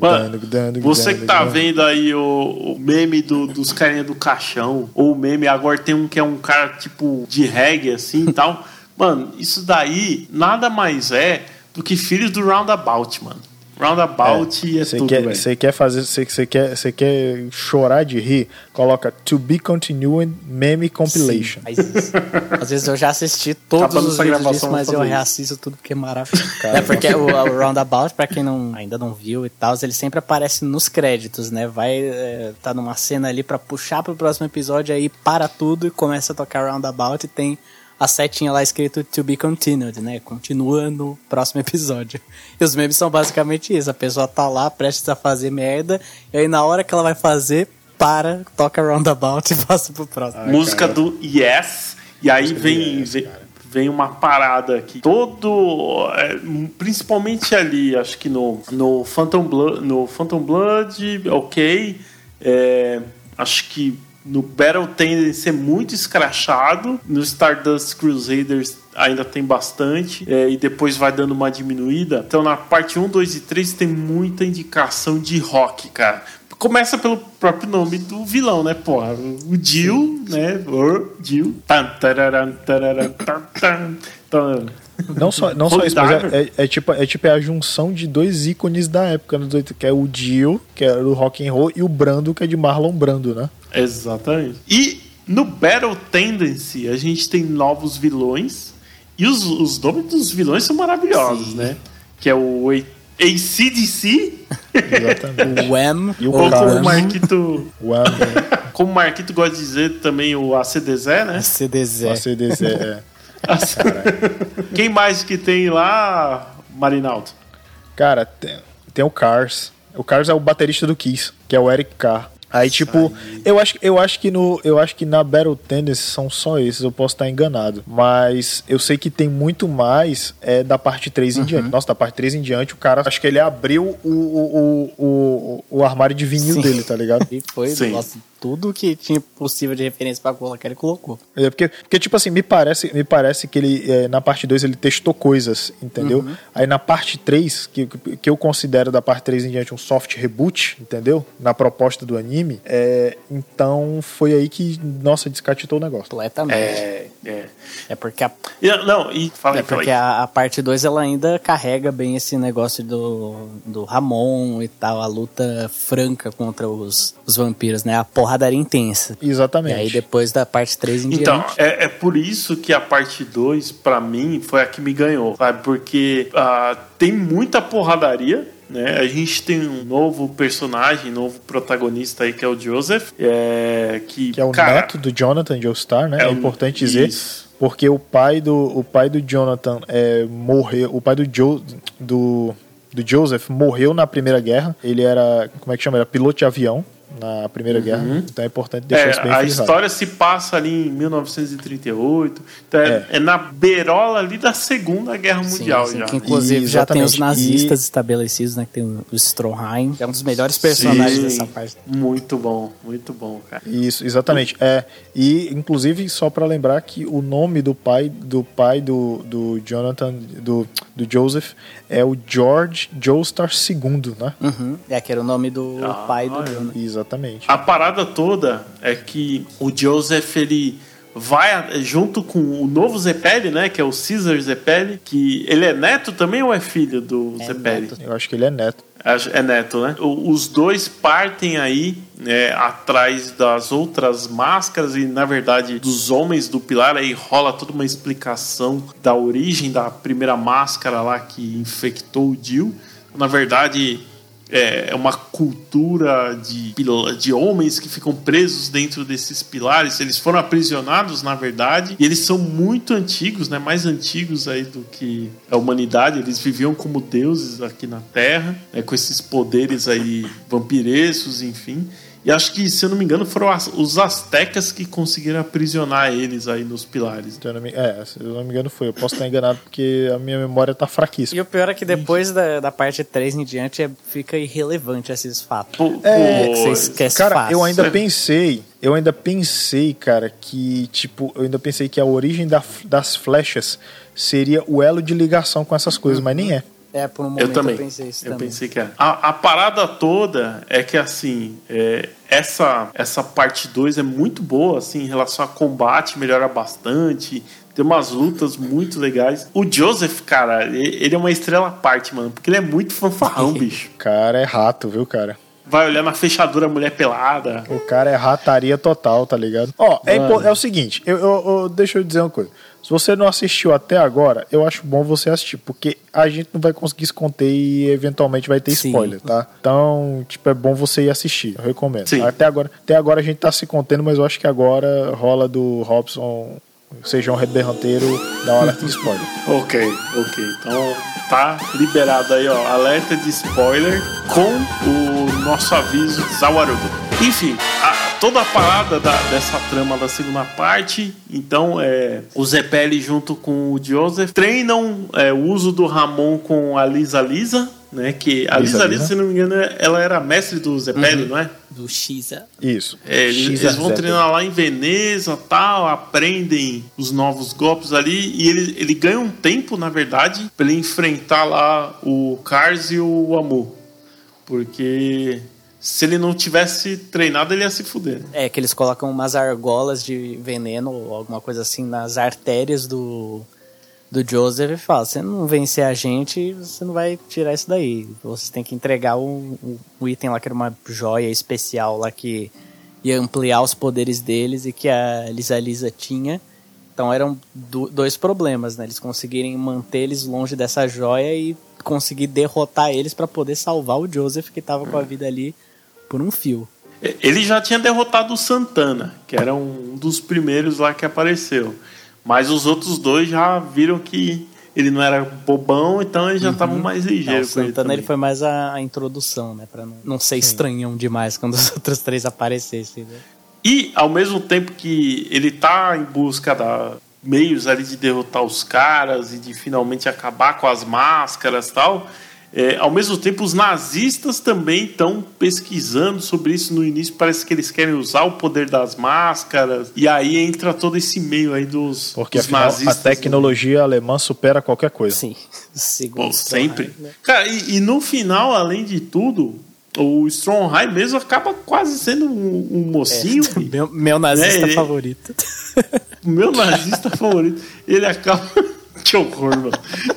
Mano, você que tá vendo aí o, o meme do- dos carinha do caixão, ou o meme, agora tem um que é um cara tipo de reggae assim e tal. Mano, isso daí nada mais é do que filhos do Roundabout, mano. Roundabout é, Você tudo, quer, você quer fazer, você, quer, você quer chorar de rir? Coloca To Be Continued Meme Compilation. Faz isso. Às vezes eu já assisti todos Acabando os vídeos disso, mas eu reassisto tudo porque é maravilhoso. é porque o, o Roundabout, pra quem não, ainda não viu e tal, ele sempre aparece nos créditos, né? Vai, é, tá numa cena ali pra puxar pro próximo episódio, aí para tudo e começa a tocar Roundabout e tem a setinha lá escrito To Be Continued, né? Continua no próximo episódio. E os memes são basicamente isso. A pessoa tá lá, prestes a fazer merda, e aí na hora que ela vai fazer, para, toca Roundabout e passa pro próximo. Música do Yes. E aí vem, Yes, vem, cara. vem uma parada aqui. Todo. é, principalmente ali, acho que no, no, Phantom, Blood, no Phantom Blood, ok. É, acho que no Battle tende a ser muito escrachado. No Stardust Crusaders ainda tem bastante. é, e depois vai dando uma diminuída. Então na parte 1, 2 e 3 tem muita indicação de rock, cara. Começa pelo próprio nome do vilão, né, porra? O Jill, né? O Jill. Tan, tararam, tararam, tan, tan, tan. Não só, não só isso, mas é, é- é tipo, é tipo a junção de dois ícones da época, nos oito- que é o Dio, que é do rock and roll, e o Brando, que é de Marlon Brando, né? Exatamente. E no Battle Tendency a gente tem novos vilões. E os, os nomes dos vilões são maravilhosos, Sim. né? Que é o ACDC. Exatamente. O Wham, E o Ou como Carlos. o Marquito. o AM, Como o Marquito gosta de dizer também o ACDZ, né? CDZ. a CDZ, é. Quem mais que tem lá, Marinaldo? Cara, tem, tem o Cars. O Cars é o baterista do Kiss, que é o Eric Carr. Aí, tipo, eu acho, eu acho que no, eu acho que na Battle Tendency são só esses, eu posso estar enganado. Mas eu sei que tem muito mais é, da parte 3 em diante. Nossa, da parte 3 em diante, o cara, acho que ele abriu o, o, o, o, o armário de vinil Sim. dele, tá ligado? E foi, Sim. nossa, tudo que tinha possível de referência pra colocar, ele colocou. É porque, porque, tipo assim, me parece, me parece que ele, é, na parte 2, ele testou coisas, entendeu? Aí na parte 3, que, que eu considero da parte 3 em diante um soft reboot, entendeu? Na proposta do anime, é, então foi aí que, nossa, descatitou o negócio. Completamente. É. É. É porque a, Não, e fala é porque aí. a, a parte 2 ela ainda carrega bem esse negócio do, do Ramon e tal, a luta franca contra os, os vampiros, né? A porradaria intensa. E Exatamente. aí depois da parte 3 em Então, diante. é, é por isso que a parte 2, pra mim, foi a que me ganhou, sabe? Porque ah, tem muita porradaria, né? A gente tem um novo personagem, novo protagonista aí, que é o Joseph, é, que, Que é o cara, neto do Jonathan Joestar, né? é É, importante dizer. isso. Porque o pai do, o pai do Jonathan é, morreu. O pai do, jo, do, do Joseph morreu na Primeira Guerra. Ele era. Como é que chama? Era piloto de avião na Primeira Guerra. Então é importante deixar Uhum. É, isso bem a frisado. história se passa ali em 1938, então é, é na beirola ali da Segunda Guerra Sim, Mundial sim, já. que inclusive já tem os Exatamente. nazistas estabelecidos, né? Que tem o Stroheim, que é um dos melhores personagens Sim, dessa parte. Muito bom, muito bom, cara. Isso, exatamente. É, e inclusive só para lembrar que o nome do pai do pai do, do Jonathan do, do Joseph é o George Joestar II, né? Uhum. É que era o nome do Ah, pai do é. Jonah. Exatamente. A parada toda é que o Joseph ele vai junto com o novo Zepelli, né, que é o Caesar Zepelli, que ele é neto também ou é filho do É Zepelli? neto. Eu acho que ele é neto. Acho- É neto, né? Os dois partem aí né, atrás das outras máscaras e, na verdade, dos homens do pilar. Aí rola toda uma explicação da origem da primeira máscara lá que infectou o Jill. Na verdade, é uma cultura de, de homens que ficam presos dentro desses pilares. Eles foram aprisionados, na verdade, e eles são muito antigos, né? mais antigos aí do que a humanidade. Eles viviam como deuses aqui na Terra, né? com esses poderes aí vampirescos, enfim. E acho que, se eu não me engano, foram as- os astecas que conseguiram aprisionar eles aí nos pilares. Se eu não me, é, se eu não me engano foi. Eu posso estar enganado porque a minha memória tá fraquíssima. E o pior é que depois da, da parte 3 em diante é- fica irrelevante esses fatos. Pô, É, Você esquece Cara, fácil. eu ainda pensei, eu ainda pensei, cara, que, tipo, eu ainda pensei que a origem da- das flechas seria o elo de ligação com essas coisas, mas nem é. É, por um momento Eu também. pensei isso eu também. pensei que era. A, a parada toda é que, assim, é, essa, essa parte 2 é muito boa, assim, em relação a combate, melhora bastante. Tem umas lutas muito legais. O Joseph, cara, ele é uma estrela à parte, mano. Porque ele é muito fanfarrão, bicho. Cara, é rato, viu, cara? Vai olhar na fechadura a mulher pelada. O cara é rataria total, tá ligado? Ó, é, é o seguinte, eu, eu- eu- deixa eu dizer uma coisa. Se você não assistiu até agora, eu acho bom você assistir, porque a gente não vai conseguir se conter e eventualmente vai ter Sim. spoiler, tá? Então, tipo, é bom você ir assistir, eu recomendo. Sim. Até agora, até agora a gente tá se contendo, mas eu acho que agora rola do Robson, seja um reberranteiro, dá um alerta de spoiler. Ok, ok. Então tá liberado aí, ó. Alerta de spoiler com o nosso aviso Zawarudo. Enfim, a- toda a parada da- dessa trama da segunda parte. Então, é, o Zepelli junto com o Joseph treinam é, o uso do Ramon com a Lisa Lisa. Né, que a Lisa Lisa Lisa, Lisa. se não me engano, ela era mestre do Zepelli, não é? Do Xa. Isso. É, eles, eles vão Zeppelin. treinar lá em Veneza tal, aprendem os novos golpes ali e ele, ele ganha um tempo, na verdade, pra ele enfrentar lá o Cars e o Amu. Porque se ele não tivesse treinado, ele ia se fuder. É, que eles colocam umas argolas de veneno ou alguma coisa assim nas artérias do, do Joseph e falam: você não vencer a gente, você não vai tirar isso daí. Você tem que entregar o, o, o item lá, que era uma joia especial lá que ia ampliar os poderes deles e que a Lisa Lisa tinha. Então eram do- dois problemas, né? Eles conseguirem manter eles longe dessa joia e conseguir derrotar eles para poder salvar o Joseph que tava com a vida ali por um fio. Ele já tinha derrotado o Santana, que era um dos primeiros lá que apareceu. Mas os outros dois já viram que ele não era bobão, então eles já estavam mais É, ligeiros. o ele Santana ele também. foi mais a, a introdução, né? Pra não, não ser estranhão demais quando os outros três aparecessem. Né? E ao mesmo tempo que ele tá em busca da meios ali de derrotar os caras e de finalmente acabar com as máscaras e tal, é, ao mesmo tempo os nazistas também estão pesquisando sobre isso no início. Parece que eles querem usar o poder das máscaras. E aí entra todo esse meio aí dos, Porque dos afinal, a nazistas. tecnologia alemã supera qualquer coisa. Sim, segundo Stromheim, sempre. né? Cara, e, e no final, além de tudo, o Stromheim mesmo acaba quase sendo um, um mocinho. É, meu, meu nazista É, ele- favorito. O meu nazista favorito, ele acaba. Que horror, mano.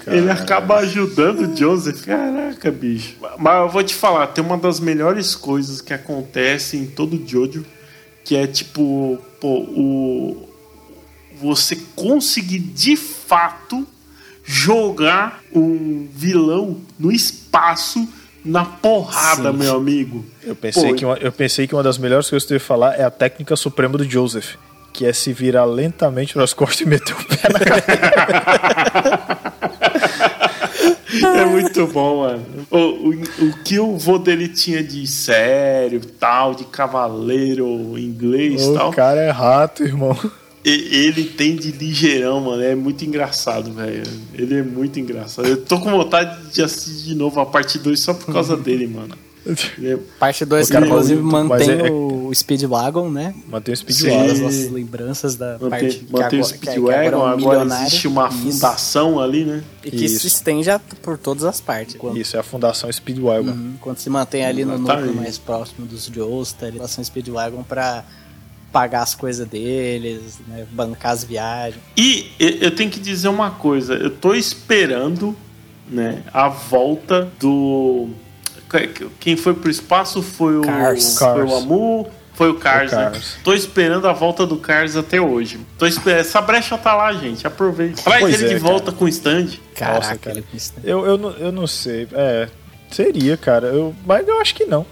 Ele acaba ajudando o Joseph. Caraca, bicho. Mas eu vou te falar, tem uma das melhores coisas que acontece em todo o Jojo, que é tipo, pô, o. Você conseguir de fato jogar um vilão no espaço na porrada, Sim. meu amigo. Eu pensei, Pô, que uma, eu pensei que uma das melhores coisas que eu ia falar é a técnica suprema do Joseph, que é se virar lentamente para as costas e meter o pé na É muito bom, mano. O, o, o que o vô dele tinha de sério, tal, de cavaleiro inglês O tal, cara é rato, irmão. e- ele tem de ligeirão, mano. É muito engraçado, velho. Ele é muito engraçado. Eu tô com vontade de assistir de novo a parte 2 só por causa dele, mano. É- Parte 2, O cara inclusive, mantém mas é- o Speedwagon, né? Mantém o speedwagon. As nossas lembranças da parte Mantém, que mantém o agora, que- que Speedwagon, agora é um agora milionário. existe uma Isso. fundação ali, né? E que Isso. se estende por todas as partes. Quando, Isso, é a Fundação Speedwagon. Uhum, quando se mantém ali no Exatamente. núcleo mais próximo dos Joestar, a relação Speedwagon pra pagar as coisas deles, né, bancar as viagens. E eu eu tenho que dizer uma coisa, eu tô esperando, né, a volta do quem foi pro espaço foi o Cars. foi o Amu, foi o Cars, O né? Cars. Tô esperando a volta do Cars até hoje. Tô esper... essa brecha tá lá, gente. Aproveita. Traz Pois ele é, de volta com o stand. Caraca, cara. ele com isso- Eu, eu, não, eu não sei. É, seria, cara. Eu, mas eu acho que não.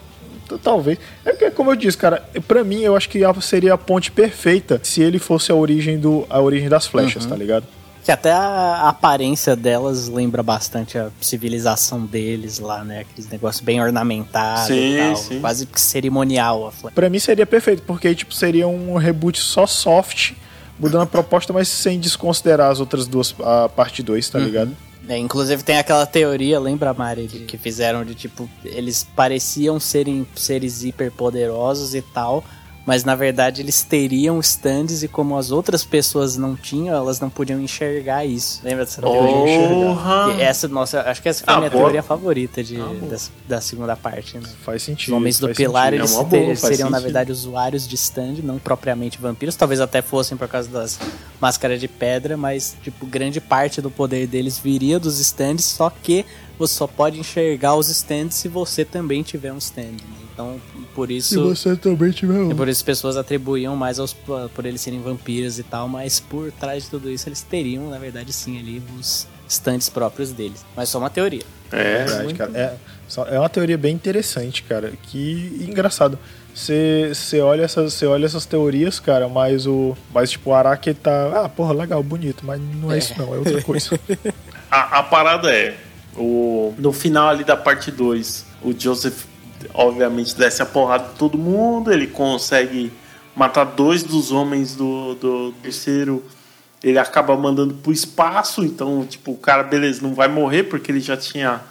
Talvez. É porque, como eu disse, cara, pra mim eu acho que a- seria a ponte perfeita se ele fosse a origem, do, a origem das flechas, tá ligado? Que até a, aparência delas lembra bastante a civilização deles lá, né? Aqueles negócios bem ornamentados Sim, e tal. sim. Quase que cerimonial a flecha. Pra mim seria perfeito, porque tipo, seria um reboot só soft, mudando a proposta, mas sem desconsiderar as outras duas, a parte 2, tá ligado? É, inclusive tem aquela teoria, lembra, Mari, de, que fizeram de tipo, eles pareciam serem seres hiper poderosos e tal, mas na verdade eles teriam stands e como as outras pessoas não tinham, elas não podiam enxergar isso. Lembra dessa teoria? E essa, nossa, acho que essa foi a Ah, minha boa. teoria favorita de, dessa- da segunda parte, né? Faz sentido. Os homens do pilar, sentido. eles É ter- boa, seriam, na sentido. verdade, usuários de stand, não propriamente vampiros. Talvez até fossem por causa das máscara de pedra, mas, tipo, grande parte do poder deles viria dos stands, só que você só pode enxergar os stands se você também tiver um stand. né? Então, por isso. você também tiver E por isso as pessoas atribuíam mais aos por eles serem vampiros e tal, mas por trás de tudo isso eles teriam, na verdade, sim, ali os stands próprios deles. Mas só uma teoria. É, Verdade, cara. É, só- é uma teoria bem interessante, cara. Que engraçado. Você olha, essas- cê olha essas teorias, cara, mas o. Mas tipo, o Araki tá. Ah, porra, legal, bonito, mas não é, isso não, é outra coisa. A, a parada é, o, no final ali da parte 2, o Joseph obviamente desce a porrada de todo mundo, ele consegue matar dois dos homens do, do terceiro, ele acaba mandando pro espaço, então, tipo, o cara, beleza, não vai morrer porque ele já tinha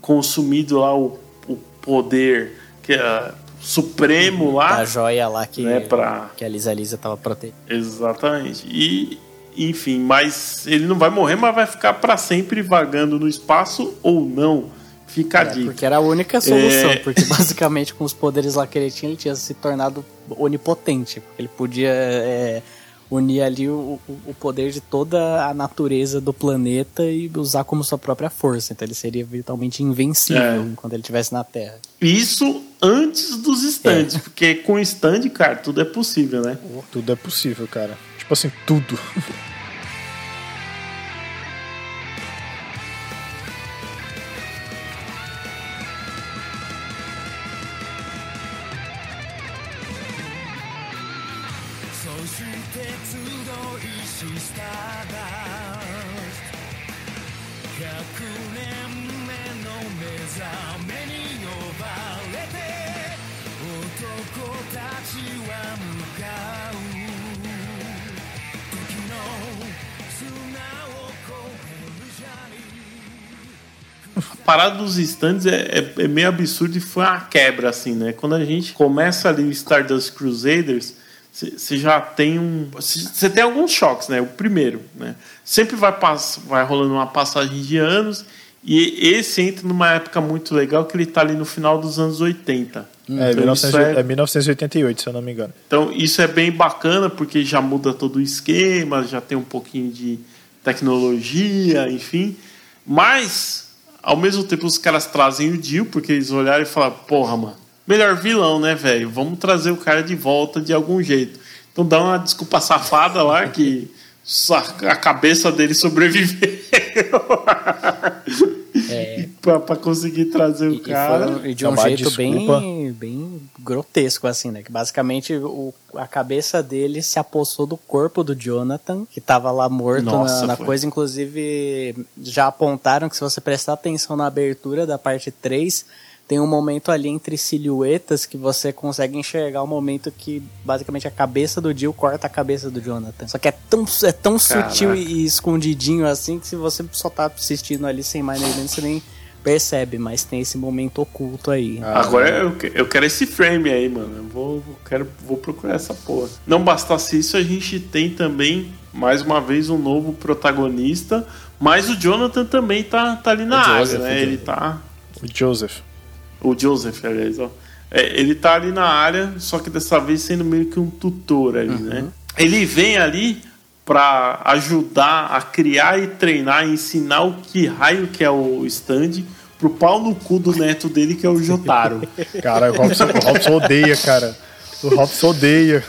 consumido lá o, o poder que é, supremo lá. A joia lá que, Né, pra- que a Lisa Lisa tava protegendo. Exatamente. E, enfim, mas ele não vai morrer, mas vai ficar pra sempre vagando no espaço ou não. Fica a dica. Porque era a única solução, É. porque basicamente com os poderes lá que ele tinha, ele tinha se tornado onipotente. Porque ele podia é, unir ali o, o- poder de toda a natureza do planeta e usar como sua própria força. Então ele seria vitalmente invencível É. enquanto ele estivesse na Terra. Isso antes dos stands, É. porque com stand, cara, tudo é possível, né? tudo é possível, cara. Tipo assim, tudo. Parada dos stands é, é- é meio absurdo e foi uma quebra, assim, né? Quando a gente começa ali o Stardust Crusaders, você já tem um. Você tem alguns choques, né? O primeiro, né? Sempre vai, pass vai rolando uma passagem de anos. E esse entra numa época muito legal que ele tá ali no final dos anos 80. É, Então, 1900 isso é- é 1988, se eu não me engano. Então isso é bem bacana porque já muda todo o esquema, já tem um pouquinho de tecnologia, enfim. Mas, ao mesmo tempo, os caras trazem o Dio porque eles olharam e falaram: porra, mano, melhor vilão, né, velho? Vamos trazer o cara de volta de algum jeito. Então dá uma desculpa safada lá que a cabeça dele sobreviveu. É. pra, pra conseguir trazer o E, e cara. e de um jeito bem, bem grotesco, assim, né? Que basicamente o, a cabeça dele se apossou do corpo do Jonathan, que tava lá morto Nossa, na, na coisa. Inclusive, já apontaram que se você prestar atenção na abertura da parte 3, tem um momento ali entre silhuetas que você consegue enxergar o momento que basicamente a cabeça do Jill corta a cabeça do Jonathan. Só que é tão, é tão sutil e, e escondidinho assim que se você só tá assistindo ali sem mais nem menos, você nem percebe, mas tem esse momento oculto aí. Agora eu, que- eu quero esse frame aí, mano. Eu vou, vou- quero, vou procurar essa porra. Não bastasse isso, a gente tem também, mais uma vez, um novo protagonista. Mas o Jonathan também tá, tá ali na O área, Joseph, né? Ele tá. O Joseph. O Joseph, aliás, ó. É, ele tá ali na área, só que dessa vez sendo meio que um tutor ali, né? Ele vem ali pra ajudar a criar e treinar, ensinar o que raio que é o stand pro pau no cu do neto dele, que é o Jotaro. Cara, o Robson, o Robson odeia, cara. O Robson odeia.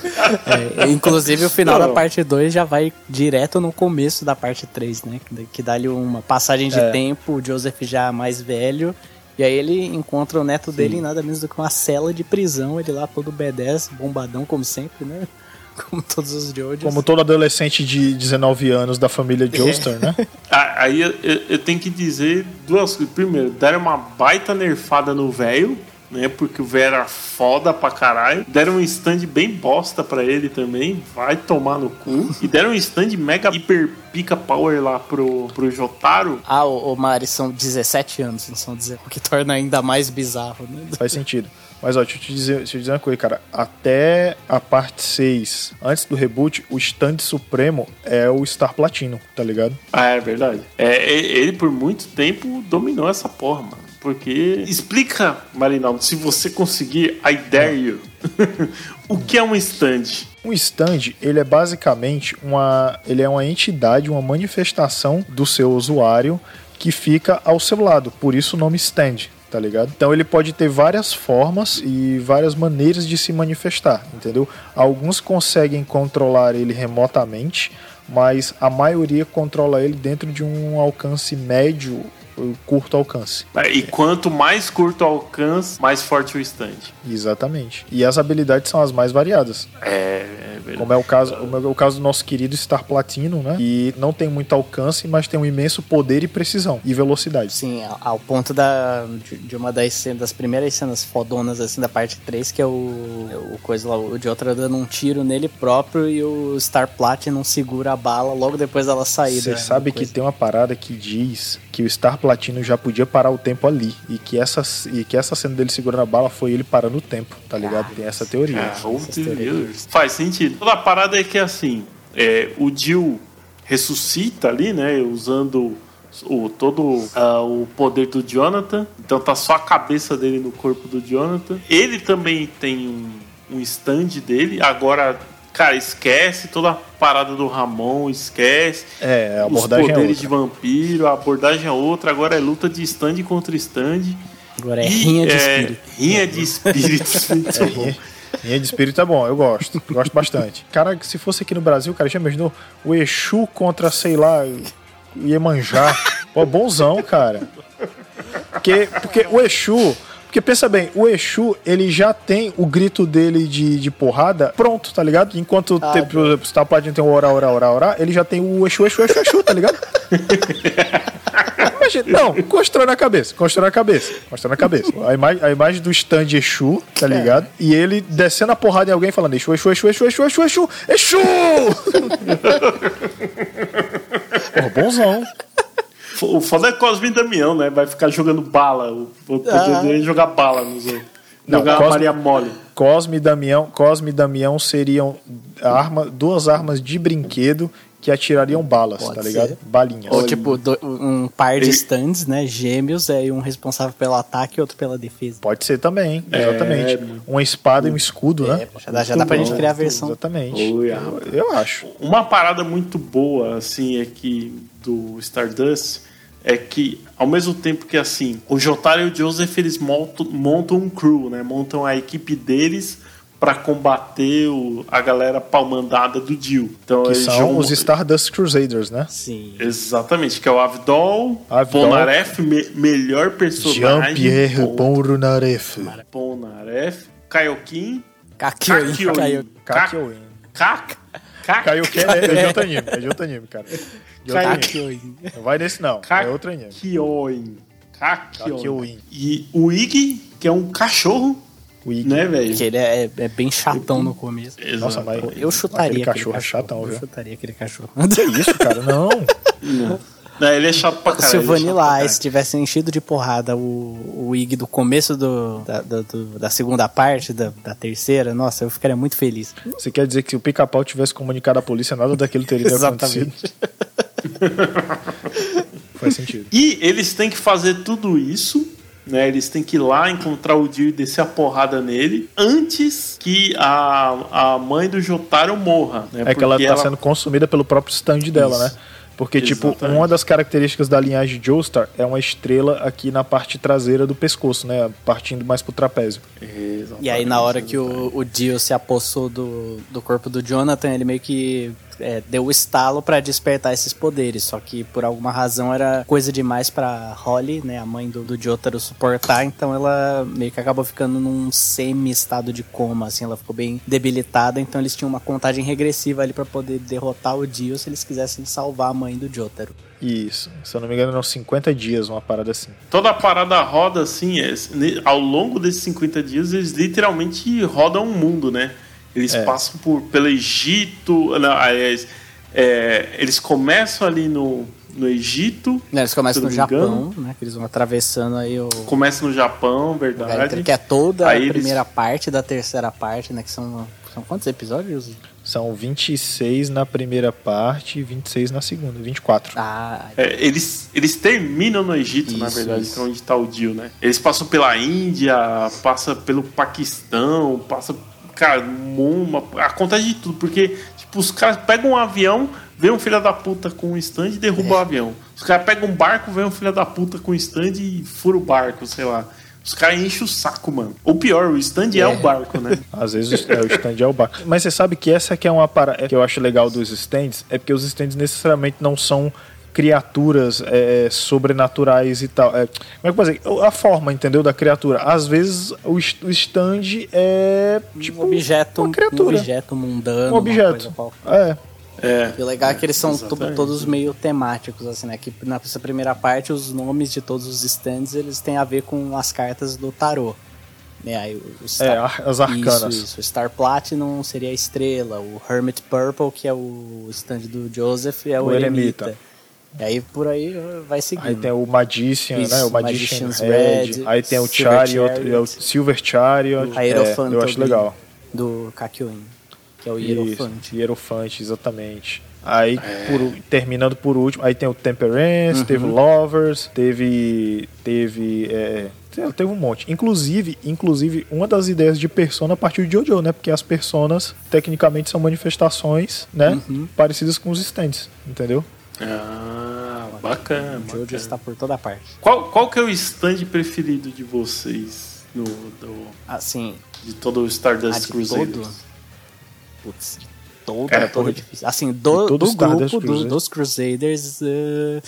É, inclusive o final Não. da parte 2 já vai direto no começo da parte 3, né? Que- Que dá ali uma passagem de É. tempo, o Joseph já mais velho. E aí ele encontra o neto dele em nada menos do que uma cela de prisão, ele lá todo B10, bombadão como sempre, né? Como todos os Jojos. Como todo adolescente de 19 anos da família Joestar, né? Ah, Aí eu, eu- eu tenho que dizer duas coisas. Primeiro, deram uma baita nerfada no velho, né? Porque o velho era foda pra caralho. Deram um stand bem bosta pra ele também. Vai tomar no cu. E deram um stand mega hiper pica power lá pro, pro Jotaro. Ah, o, o Mari, são 17 anos, não são 19, o que torna ainda mais bizarro, né? Faz sentido. Mas ó, deixa eu te dizer, deixa eu dizer uma coisa, cara. Até a parte 6, antes do reboot, o stand supremo é o Star Platino, tá ligado? Ah, é verdade. É, ele por muito tempo dominou essa porra, mano. Porque. Explica, Marinaldo, se você conseguir, I dare you. o que é um stand? Um Um stand, ele é basicamente uma, ele é uma entidade, uma manifestação do seu usuário que fica ao seu lado. Por isso o nome stand, tá ligado? Então ele pode ter várias formas e várias maneiras de se manifestar, entendeu? Alguns conseguem controlar ele remotamente, mas a maioria controla ele dentro de um alcance médio curto alcance. E quanto mais curto o alcance, mais forte o stand. Exatamente. E as habilidades são as mais variadas. É, é verdade. Como é o caso, é o caso do nosso querido Star Platino, né? E não tem muito alcance, mas tem um imenso poder e precisão e velocidade. Sim, ao- ponto da, de, de uma das, cenas, das primeiras cenas fodonas assim da parte 3, que é o, o coisa lá, o de outra dando um tiro nele próprio e o Star Platinum segura a bala logo depois dela sair. Você da- sabe que tem uma parada que diz que o Star Platino já podia parar o tempo ali e que essa, e que essa cena dele segurando a bala foi ele parando o tempo, tá ligado? Tem essa teoria. Ah, oh, Deus. Faz sentido. Toda a parada é que assim, é, o Jill ressuscita ali, né? Usando o, todo ah, o poder do Jonathan. Então tá só a cabeça dele no corpo do Jonathan. Ele também tem um, um stand dele. Agora, cara, esquece toda a parada do Ramon, esquece. É, a Os abordagem é poderes outra. de vampiro, a abordagem é outra. Agora é luta de stand contra stand. Agora é E, rinha de é, espírito. Rinha de espíritos. muito bom. Rinha de espírito é bom, eu gosto. Gosto bastante. Cara, se fosse aqui no Brasil, cara, já imaginou o Exu contra, sei lá, o Iemanjá. Pô, bonzão, cara. Porque, porque o Exu. Porque pensa bem, o Exu, ele já tem o grito dele de, de porrada pronto, tá ligado? Enquanto, tem, por exemplo, se tá tem o ora, ora, ora, ora, ele já tem o Exu, Exu, Exu, Exu, tá ligado? Imagina, não, constrói na cabeça, constrói na cabeça, constrói na cabeça. A, imagem, a imagem do stand Exu, tá ligado? E ele descendo a porrada em alguém falando Exu, Exu, Exu, Exu, Exu, Exu, Exu, Exu! Porra, bonzão. O foda é Cosme e Damião, né? Vai ficar jogando bala. O poder Ah. dele é jogar bala nos outros. Jogar Cosme- Maria Mole. Cosme e Damião, Cosme e Damião seriam arma, duas armas de brinquedo que atirariam balas, Pode tá ligado? ser. Balinhas. Ou tipo, do- um par de stands, né? Gêmeos, é, um responsável pelo ataque e outro pela defesa. Pode ser também, exatamente. muito- Uma espada e um escudo, né? É, já dá, já dá pra gente criar a versão. Exatamente. Oi, eu, eu acho. Uma parada muito boa, assim, aqui do Stardust é que, ao mesmo tempo que, assim, o Jotaro e o Joseph, eles montam, montam um crew, né? Montam a equipe deles pra combater o- a galera palmandada do Jill. Então, Que são jogam- os Stardust Crusaders, né? Sim. Exatamente, que é o Avdol, Avdol. Polnareff, me- melhor personagem. Jean-Pierre ponto. Polnareff. Polnareff, Kaiokin, Kakyoin. Kakyoin. Kakyoin. Kakyoin. Kak, Kak, Kaioken é, é de outro anime, é de outro anime, cara. De outro anime. Kakyoin. Não vai nesse não, é outro anime. Kakyoin. Kakyoin. E o Iggy, que é um cachorro, O Iggy. né, velho? Que ele é, é bem chatão no começo. Nossa, mas Eu chutaria aquele aquele cachorro é chatão, Eu viu? chutaria aquele cachorro. Que isso, cara? Não. Não, ele é chato pra caralho. Se o é chato pra Vanilla. Ice tivesse enchido de porrada o, o Ig do começo do, da, da- do- da segunda parte, da, da terceira, nossa, eu ficaria muito feliz. Você quer dizer que se o pica-pau tivesse comunicado à polícia, nada daquilo teria acontecido? Exatamente. Faz sentido. E eles têm que fazer tudo isso, né? Eles têm que ir lá encontrar o Dio e descer a porrada nele antes que a, a mãe do Jotaro morra, né? É que ela Porque tá sendo consumida pelo próprio stand dela, Isso. né? Porque, tipo, Exatamente. uma das características da linhagem de Joestar é uma estrela aqui na parte traseira do pescoço, né? Partindo mais pro trapézio. Exatamente, E aí, na hora que o, o Dio se apossou do, do corpo do Jonathan, ele meio que é, deu o estalo pra despertar esses poderes. Só que por alguma razão era coisa demais pra Holly, né, a mãe do, do Jotaro, suportar. Então ela meio que acabou ficando num semi-estado de coma, assim. Ela ficou bem debilitada. Então eles tinham uma contagem regressiva ali pra poder derrotar o Dio se eles quisessem salvar a mãe do Jotaro. Isso. Se eu não me engano, eram 50 dias, uma parada assim. Toda a parada roda assim, é, ao longo desses 50 dias, eles literalmente rodam o mundo, né? Eles É. passam por, pelo Egito, não, aliás, é, eles começam ali no, no Egito, Né, Eles começam no não Japão, né? Que eles vão atravessando aí o. começam no Japão, verdade. que é toda Aí a eles- primeira parte da terceira parte, né? Que são, são quantos episódios? São 26 na primeira parte e 26 na segunda. 24. Ah, É, eles, eles terminam no Egito, na Isso, verdade, isso. que é onde tá o Dio, né? Eles passam pela Índia, passa pelo Paquistão, passa. Cara, uma, acontece de tudo, porque tipo, os caras pegam um avião, vem um filho da puta com um stand e derruba o avião. Os caras pegam um barco, vem um filho da puta com um stand e fura o barco, sei lá. Os caras enchem o saco, mano. Ou pior, o stand é, o barco, né? Às vezes é, o stand é o barco. Mas você sabe que essa que é uma parada que eu acho legal dos stands, é porque os stands necessariamente não são criaturas é, sobrenaturais e tal. É, como é que eu posso dizer? A forma, entendeu? Da criatura. Às vezes o, stand é tipo um objeto, uma criatura. um objeto mundano. Um objeto. uma coisa qualquer. É. É. E o legal é que eles são to- todos meio temáticos, assim, né? Que nessa primeira parte, os nomes de todos os stands, eles têm a ver com as cartas do tarô. Né? Aí, o Star... É, as arcanas. Isso, isso. O Star Platinum seria a estrela. O Hermit Purple, que é o stand do Joseph, é o, O eremita. eremita. E aí por aí vai seguindo. Aí tem o Magician, Isso, né? O Magician Magician's Red. Red, aí tem o Silver Chariot, Chariot. é o Silver Chariot. A É, Hierophant eu acho legal. Do Kakyoin, que é o Hierophant. Hierofante, exatamente. Aí, É. por- terminando por último, aí tem o Temperance, teve Uhum. o Lovers, teve. Teve. É, te- teve um monte. Inclusive, inclusive, uma das ideias de persona partiu de Jojo, né? Porque as personas, tecnicamente, são manifestações, né? Uhum. Parecidas com os stands, entendeu? Ah, bacana. O Jojo está por toda parte. Qual, qual que é o stand preferido de vocês do, do- Assim, de todo o ah, Stardust de Crusaders? todo? Putz, de todo, É, é, todo difícil. Assim, do, do grupo do- Crusaders. dos Crusaders, eh,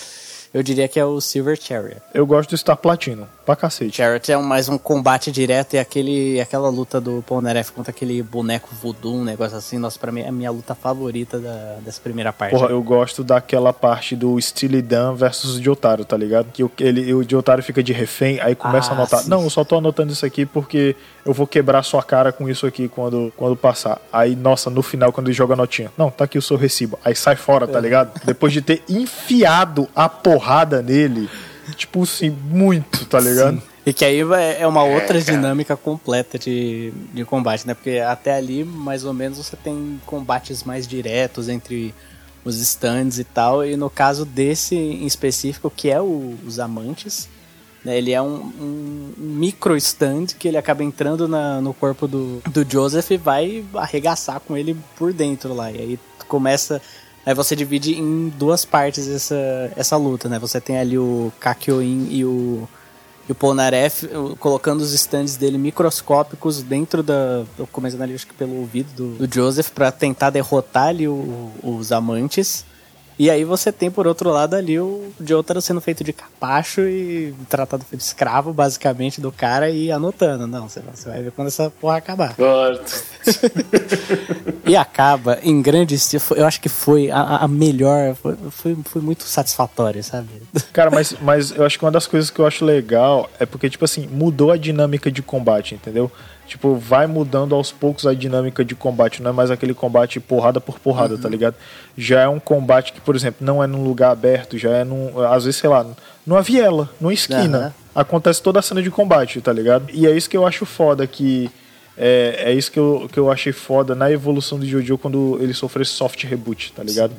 eu diria que é o Silver Chariot. Eu gosto do Star Platino, pra cacete. Chariot é um- mais um combate direto e aquele, aquela luta do Polnareff contra aquele boneco voodoo, um negócio assim. Nossa, pra mim é a minha luta favorita da- dessa primeira parte. Porra, eu gosto daquela parte do Steely Dan versus o Jotaro, tá ligado? Que o, ele, o Jotaro fica de refém, aí começa Ah, a anotar. sim. Não, eu só tô anotando isso aqui porque eu vou quebrar sua cara com isso aqui quando, quando passar. Aí, nossa, no final, quando ele joga a notinha. Não, tá aqui o seu recibo. Aí sai fora, É. tá ligado? Depois de ter enfiado a porrada nele, tipo assim, muito, tá ligado? Sim. E que aí é é uma outra dinâmica completa de, de combate, né? Porque até ali, mais ou menos, você tem combates mais diretos entre os stands e tal. E no caso desse em específico, que é o- os amantes, né? Ele é um, um micro stand que ele acaba entrando na- no corpo do, do Joseph e vai arregaçar com ele por dentro lá. E aí começa. Aí você divide em duas partes essa, essa luta, né? Você tem ali o Kakyoin e o, e o Polnareff uh, colocando os stands dele microscópicos dentro da. Começando ali, acho que pelo ouvido do, do Joseph, pra tentar derrotar ali o- os amantes. E aí você tem, por outro lado, ali o Jotaro sendo feito de capacho e tratado de escravo, basicamente, do cara e anotando. Não, você você vai ver quando essa porra acabar. Gosto. E acaba em grande estilo. Eu acho que foi a, a melhor. Foi, foi, foi muito satisfatório, sabe? Cara, mas, mas eu acho que uma das coisas que eu acho legal é porque, tipo assim, mudou a dinâmica de combate, entendeu? Tipo, vai mudando aos poucos a dinâmica de combate, não é mais aquele combate porrada por porrada, tá ligado? Já é um combate que, por exemplo, não é num lugar aberto, já é num. Às vezes, sei lá, numa viela, numa esquina. Aham. Acontece toda a cena de combate, tá ligado? E é isso que eu acho foda, que. É, é isso que eu, que eu achei foda na evolução do Jojo quando ele sofreu esse soft reboot, tá ligado?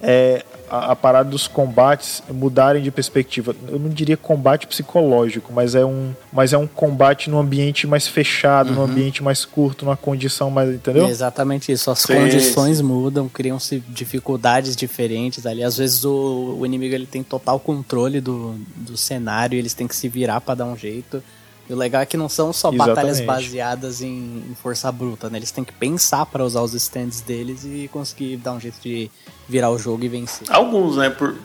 É, a, a parada dos combates mudarem de perspectiva. Eu não diria combate psicológico, mas é um, mas é um combate num ambiente mais fechado, num ambiente mais curto, numa condição mais. Entendeu? É exatamente isso. As Sim, condições mudam, criam-se dificuldades diferentes ali. Às vezes o, o inimigo ele tem total controle do, do cenário e eles têm que se virar pra dar um jeito. E o legal é que não são só batalhas Exatamente. baseadas em, em força bruta, né? Eles têm que pensar pra usar os stands deles e conseguir dar um jeito de virar o jogo e vencer. Alguns, né? Por,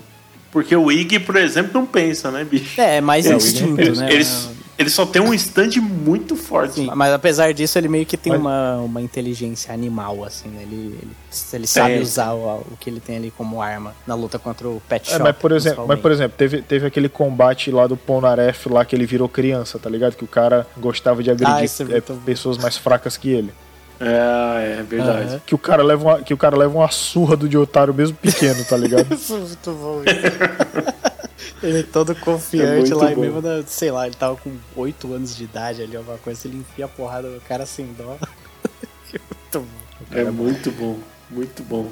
porque o Ig, por exemplo, não pensa, né, bicho? É, é mais É, o instinto, Ele, né? ele, ele só tem um stand muito forte. Sim, mas apesar disso, ele meio que tem Mas- uma, uma inteligência animal, assim, né? Ele, ele, ele sabe Tem. usar o, o que ele tem ali como arma na luta contra o Pet É, Shop. mas por exemplo, mas por exemplo teve, teve aquele combate lá do Polnareff lá que ele virou criança, tá ligado? Que o cara gostava de Ah, agredir isso é é, pessoas mais fracas que ele. É, é verdade. Aham. Que o cara leva uma, que o cara leva uma surra do Jotaro mesmo pequeno, tá ligado? Isso é muito bom. ele todo É confiante muito lá, e mesmo, na- sei lá, ele tava com 8 anos de idade ali, alguma coisa, ele enfia a porrada do cara sem dó. muito bom. É muito bom, muito bom.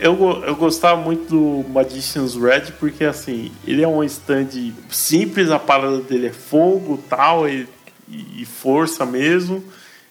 Eu, eu gostava muito do Magician's Red porque assim, ele é um stand simples, a parada dele é fogo tal e, e força mesmo.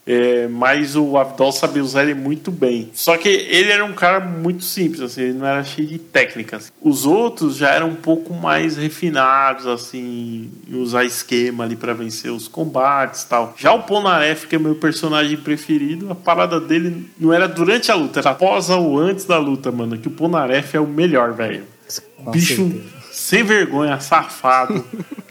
É, mas o Abdol sabia usar ele muito bem. Só que ele era um cara muito simples, assim, ele não era cheio de técnicas. Os outros já eram um pouco mais refinados, assim, em usar esquema ali para vencer os combates tal. Já o Ponaref, que é meu personagem preferido, a parada dele não era durante a luta, era após ou antes da luta, mano. Que o Ponaref é o melhor, velho. Bicho certeza. sem vergonha, safado.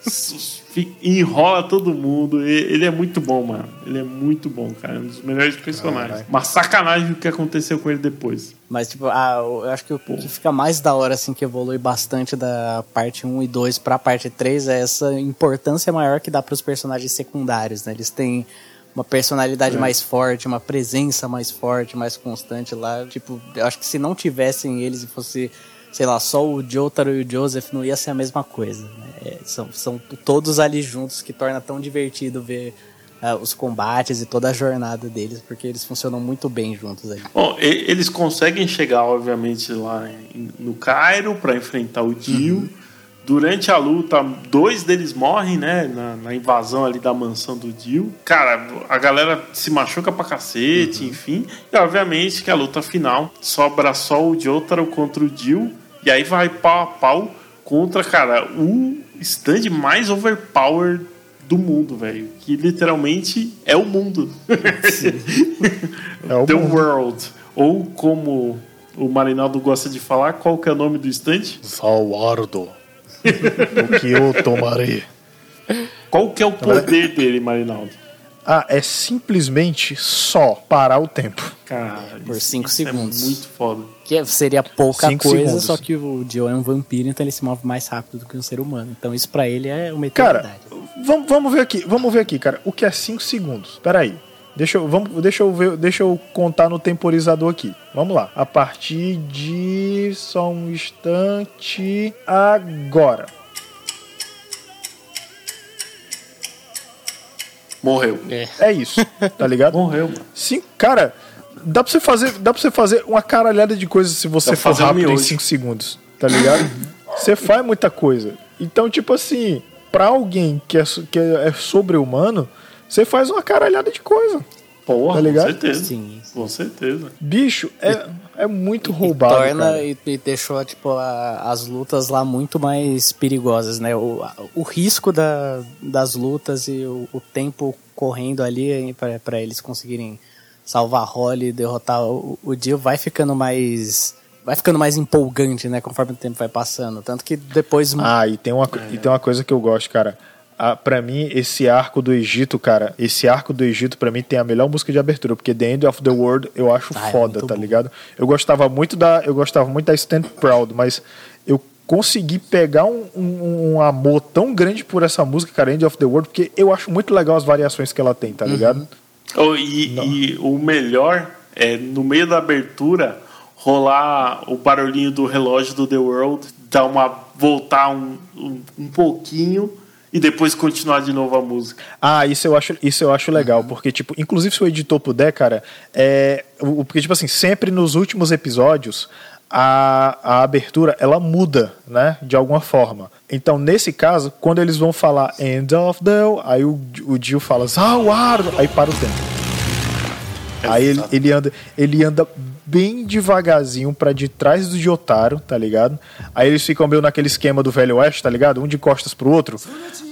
enrola todo mundo. Ele é muito bom, mano. Ele é muito bom, cara. É um dos melhores personagens. Uma sacanagem o que aconteceu com ele depois. Mas, tipo, ah, eu acho que o que fica mais da hora, assim, que evolui bastante da parte 1 e 2 pra parte 3 é essa importância maior que dá pros personagens secundários, né? Eles têm uma personalidade mais forte, uma presença mais forte, mais constante lá. Tipo, eu acho que se não tivessem eles e fosse, sei lá, só o Jotaro e o Joseph, não ia ser a mesma coisa. Né? É, são, são todos ali juntos que torna tão divertido ver ah, os combates e toda a jornada deles, porque eles funcionam muito bem juntos ali. Bom, e- eles conseguem chegar, obviamente, lá em- no Cairo para enfrentar o Dio. Durante a luta, dois deles morrem, né? Na, na invasão ali da mansão do Dio. Cara, a galera se machuca pra cacete, enfim. E obviamente que a luta final sobra só o Jotaro contra o Dio. E aí vai pau a pau contra, cara, o stand mais overpowered do mundo, velho. Que literalmente é o mundo. É o The mundo. World. Ou como o Marinaldo gosta de falar, qual que é o nome do stand? Salvardo. o que eu tomarei. Qual que é o poder dele, Marinaldo? Ah, é simplesmente só parar o tempo. Cara, Por isso- cinco isso segundos. É muito foda. Que seria pouca Cinco coisa, segundos. só que o Dio é um vampiro, então ele se move mais rápido do que um ser humano. Então isso pra ele é uma Cara, eternidade. vamos, vamos ver aqui, vamos ver aqui, cara. O que é 5 segundos? Peraí. Deixa eu, vamos, deixa, eu ver, deixa eu contar no temporizador aqui. Vamos lá. A partir de. Só um instante. Agora. Morreu. É isso. Tá ligado? Morreu, mano. Sim, cara, dá pra você fazer, dá pra você fazer uma caralhada de coisas se você for rápido em miojo. 5 segundos, tá ligado? você faz muita coisa. Então, tipo assim, pra alguém que é, que é sobre-humano, você faz uma caralhada de coisa. Porra, Tá ligado? com certeza. Sim. Com certeza. Bicho, é, é muito roubado. Torna cara. e, e deixou tipo a- as lutas lá muito mais perigosas, né? O, a- o risco da, das lutas e o, o tempo correndo ali para pra eles conseguirem salvar a Holly e derrotar o, o Dio vai ficando mais vai ficando mais empolgante, né, conforme o tempo vai passando, tanto que depois Ah, e tem uma, e tem uma coisa que eu gosto, cara. Ah, pra mim, esse arco do Egito, cara, esse arco do Egito, pra mim, tem a melhor música de abertura, porque The End of the World eu acho Ah, é foda, muito tá bom. ligado? Eu gostava muito da. Eu gostava muito da Stand Proud, mas eu consegui pegar um, um- um amor tão grande por essa música, cara, End of the World, porque eu acho muito legal as variações que ela tem, tá ligado? Oh, e, e o melhor é no meio da abertura rolar o barulhinho do relógio do The World, dar uma voltar um, um, um pouquinho e depois continuar de novo a música. Ah, isso eu acho, isso eu acho legal, Uhum. porque, tipo, inclusive se o editor puder, cara, é. o- Porque, tipo assim, sempre nos últimos episódios. A, a abertura ela muda, né? De alguma forma. Então, nesse caso, quando eles vão falar End of the. Aí o, o Jill fala Zawardo, aí para o tempo. Aí ele, ele anda, ele anda bem devagarzinho pra de trás do Jotaro, tá ligado? Aí eles ficam meio naquele esquema do Velho Oeste, tá ligado? Um de costas pro outro.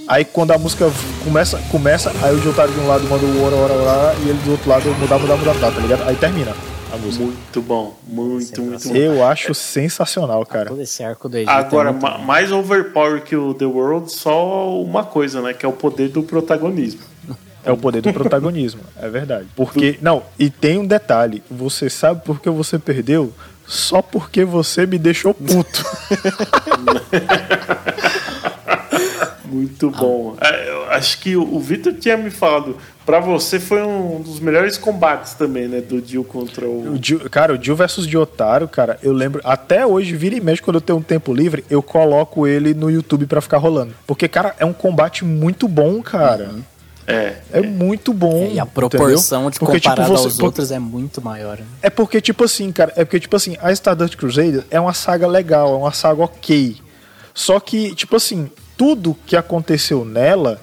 Aí quando a música começa, começa aí o Jotaro de um lado manda o ora, ora, ora, e ele do outro lado mudar, mudar, mudar, mudar, tá ligado? Aí termina a música. Muito bom, muito, muito bom. Eu acho sensacional, cara. todo esse arco do Egito Agora, é muito ma- mais overpower que o The World, só uma coisa, né? Que é o poder do protagonismo. É o poder do protagonismo, é verdade. Porque, não, e tem um detalhe: você sabe por que você perdeu? Só porque você me deixou puto. Muito bom. É, eu acho que o Vitor tinha me falado. Pra você foi um dos melhores combates também, né? Do Dio contra o. O Jill- cara, o Jill versus Diotaro, cara, eu lembro, até hoje, vira e mexe, quando eu tenho um tempo livre, eu coloco ele no YouTube pra ficar rolando. Porque, cara, é um combate muito bom, cara. É. É muito bom. e a entendeu? proporção de Porque, tipo, comparado você- aos por- outros é muito maior. né? É porque, tipo assim, cara, é porque, tipo assim, a Stardust Crusader é uma saga legal, é uma saga ok. Só que, tipo assim, tudo que aconteceu nela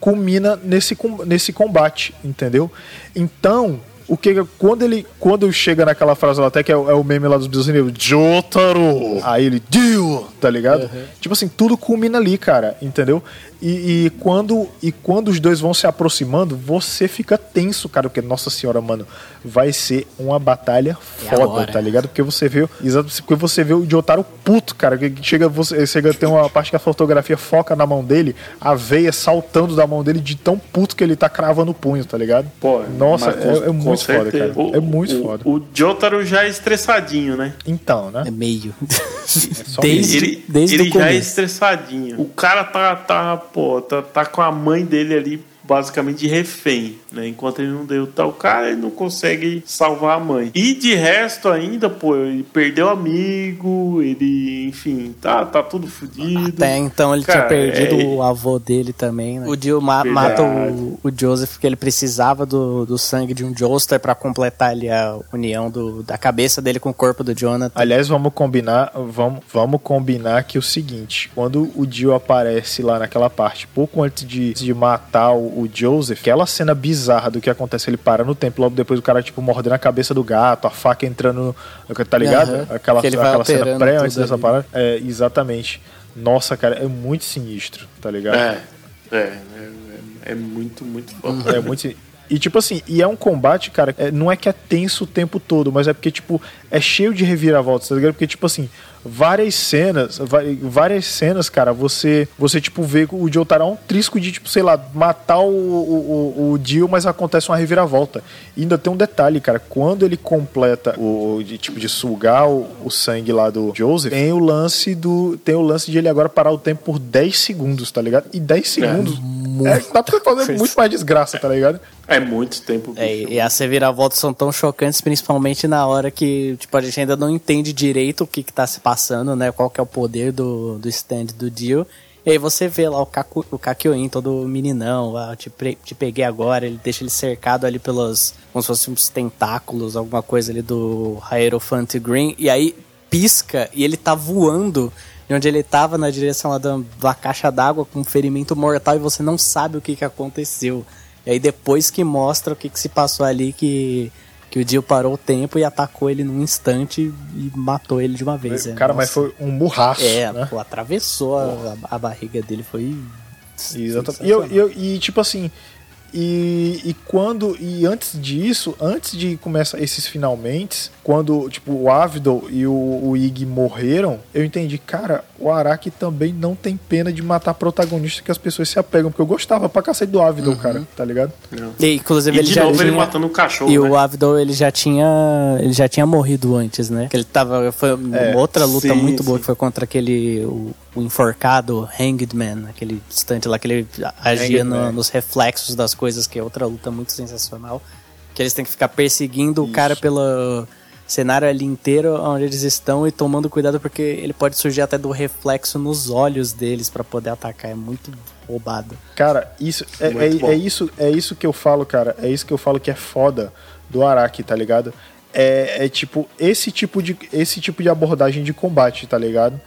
culmina nesse, nesse combate, entendeu? Então, o que quando ele quando chega naquela frase lá até que é, o- é o meme lá dos Unidos, Jotaro, aí ele Dio, tá ligado? Tipo assim, tudo culmina ali, cara, entendeu? E, e quando e quando os dois vão se aproximando, você fica tenso, cara, porque nossa senhora, mano, vai ser uma batalha foda, tá ligado? Porque você vê, exato, porque você vê o Jotaro puto, cara, que chega você chega tem uma parte que a fotografia foca na mão dele, a veia saltando da mão dele de tão puto que ele tá cravando o punho, tá ligado? Pô, Nossa, com- é, é muito foda, cara. O- é muito o- foda. O Jotaro já é estressadinho, né? Então, né? É meio. só desde ele desde ele o já é estressadinho. O cara tá, tá, pô, tá, tá com a mãe dele ali basicamente de refém, né? Enquanto ele não deu tal cara, ele não consegue salvar a mãe. E de resto ainda, pô, ele perdeu amigo, ele, enfim, tá, tá tudo fodido. Até então ele Cara, tinha perdido é- o avô dele também, né? O Dio ma Verdade. mata o, o Joseph porque ele precisava do, do sangue de um Joestar pra completar ali a união do, da cabeça dele com o corpo do Jonathan. Aliás, vamos combinar, vamos, vamos combinar que o seguinte, quando o Dio aparece lá naquela parte, pouco antes de, de matar o, o Joseph, aquela cena bizarra do que acontece, ele para no tempo, logo depois o cara, tipo, mordendo a cabeça do gato, a faca entrando, no- tá ligado? Aham. Aquela, aquela cena pré antes dessa ali. parada. É, exatamente. Nossa, cara, é muito sinistro, tá ligado? É, é, é, é, muito, muito foda. É muito. E tipo assim, e é um combate, cara, é, não é que é tenso o tempo todo, mas é porque, tipo, é cheio de reviravoltas, tá ligado? Porque, tipo assim, várias cenas, várias cenas, cara, você, você tipo, vê o Jotaro é um trisco de, tipo, sei lá, matar o, o, o, o Dio, mas acontece uma reviravolta. E ainda tem um detalhe, cara, quando ele completa o, de, tipo, de sugar o, o sangue lá do Joseph, tem o lance do, tem o lance de ele agora parar o tempo por 10 segundos, tá ligado? E 10 segundos, é, dá pra fazer muito mais desgraça, tá ligado? É muito tempo. É, bicho. e as reviravoltas são tão chocantes, principalmente na hora que, tipo, a gente ainda não entende direito o que que tá se passando, né? Qual que é o poder do, do stand do Dio. E aí você vê lá o, Kaku, o Kakyoin, todo meninão, ah, eu te, te peguei agora, ele deixa ele cercado ali pelos, como se fossem uns tentáculos, alguma coisa ali do Hierophant Green, e aí pisca e ele tá voando de onde ele tava na direção da, da caixa d'água com um ferimento mortal e você não sabe o que que aconteceu. E aí depois que mostra o que, que se passou ali, que, que o Dio parou o tempo e atacou ele num instante e matou ele de uma vez. é. Cara, mas Nossa. foi um murraço, É, né? pô, atravessou a, a barriga dele, foi... Exatamente. E, eu, eu- e, tipo assim, e, e quando. E antes disso, antes de começar esses finalmente, quando tipo, o Avidol e o, o Ig morreram, eu entendi, cara, o Araki também não tem pena de matar protagonista que as pessoas se apegam, porque eu gostava pra cacete do Avidol, cara, tá ligado? Não. E, inclusive E ele de já novo tinha... ele matando o cachorro. E né? o Avidol, ele já tinha. Ele já tinha morrido antes, né? Que ele tava. Foi uma É, outra luta sim, muito boa sim. que foi contra aquele. O, o enforcado Hanged Man, aquele instante lá que ele agia no- nos reflexos das coisas, que é outra luta muito sensacional. Que eles têm que ficar perseguindo o cara pelo cenário ali inteiro onde eles estão e tomando cuidado porque ele pode surgir até do reflexo nos olhos deles pra poder atacar. É muito roubado. Cara, isso é, é, é isso é isso que eu falo, cara. É isso que eu falo que é foda do Araki, tá ligado? É, é tipo esse tipo de esse tipo de abordagem de combate, tá ligado?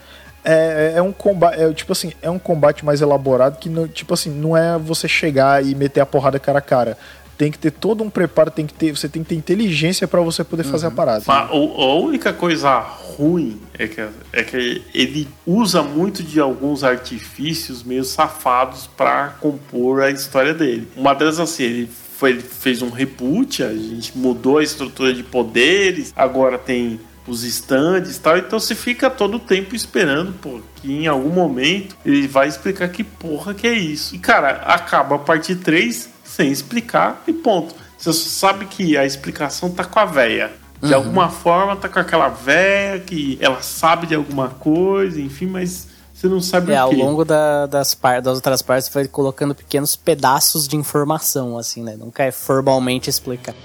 É, é um combate, é, tipo assim, é um combate mais elaborado que não, tipo assim, não é você chegar e meter a porrada cara a cara. Tem que ter todo um preparo, tem que ter, você tem que ter inteligência pra você poder fazer a parada. A, o- a única coisa ruim é que, é que ele usa muito de alguns artifícios meio safados pra compor a história dele. Uma delas, assim, ele, foi, ele fez um reboot, a gente mudou a estrutura de poderes, agora tem os stands e tal, então você fica todo o tempo esperando, pô, que em algum momento ele vai explicar que porra que é isso. E cara, acaba a parte 3 sem explicar e ponto. Você só sabe que a explicação tá com a véia. De alguma forma tá com aquela véia que ela sabe de alguma coisa, enfim, mas você não sabe É, o ao quê. longo da- das, par- das outras partes foi colocando pequenos pedaços de informação, assim, né? Nunca é formalmente explicado.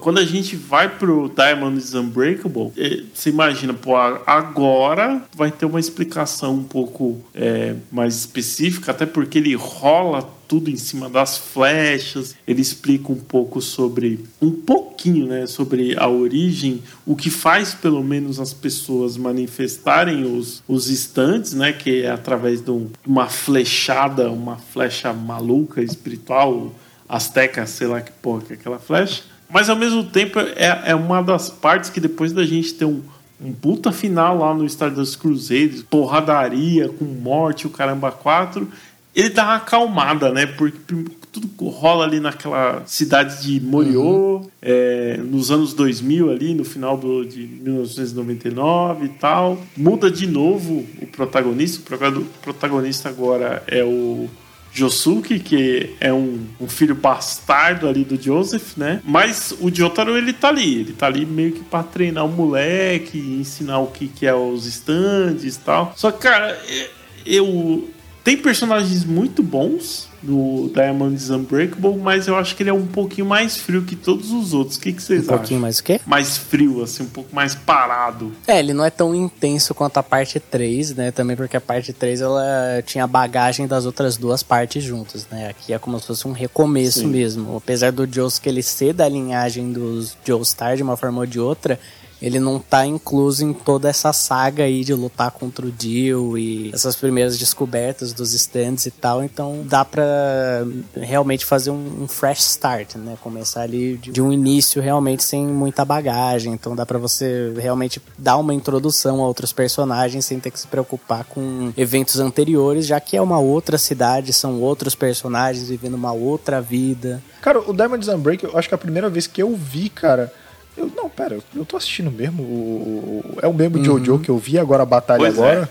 Quando a gente vai pro Diamond is Unbreakable, eh, você imagina, pô, agora vai ter uma explicação um pouco eh, mais específica, até porque ele rola tudo em cima das flechas, ele explica um pouco sobre, um pouquinho, né, sobre a origem, o que faz pelo menos as pessoas manifestarem os, os estantes, né, que é através de um- uma flechada, uma flecha maluca, espiritual, Azteca, sei lá que porra que é aquela flecha. Mas ao mesmo tempo é, é uma das partes que depois da gente ter um, um puta final lá no Stardust Crusaders, porradaria com morte, o caramba 4, ele dá uma acalmada, né? Porque tudo rola ali naquela cidade de Moriô, é, nos anos 2000 ali, no final do, de 1999 e tal. Muda de novo o protagonista, o protago- protagonista agora é o Josuke, que é um, um filho bastardo ali do Joseph, né? Mas o Jotaro, ele tá ali. Ele tá ali meio que pra treinar o moleque, ensinar o que, que é os stands e tal. Só que, cara, é- eu... Tem personagens muito bons no Diamond is Unbreakable, mas eu acho que ele é um pouquinho mais frio que todos os outros. O que, que vocês Um pouquinho acham? mais o quê? Mais frio, assim, um pouco mais parado. É, ele não é tão intenso quanto a parte 3, né? Também porque a parte 3 ela tinha a bagagem das outras duas partes juntas, né? Aqui é como se fosse um recomeço Sim. mesmo. Apesar do Josuke ele ser da linhagem dos Joestar de uma forma ou de outra, ele não tá incluso em toda essa saga aí de lutar contra o Dio e essas primeiras descobertas dos stands e tal. Então dá pra realmente fazer um, um fresh start, né? Começar ali de, de um início realmente sem muita bagagem. Então dá pra você realmente dar uma introdução a outros personagens sem ter que se preocupar com eventos anteriores, já que é uma outra cidade, são outros personagens vivendo uma outra vida. Cara, o Diamond is Unbreakable, eu acho que a primeira vez que eu vi, cara. Eu, não, pera, eu tô assistindo mesmo. O, o- é o mesmo Jojo que eu vi agora a batalha Pois é. agora.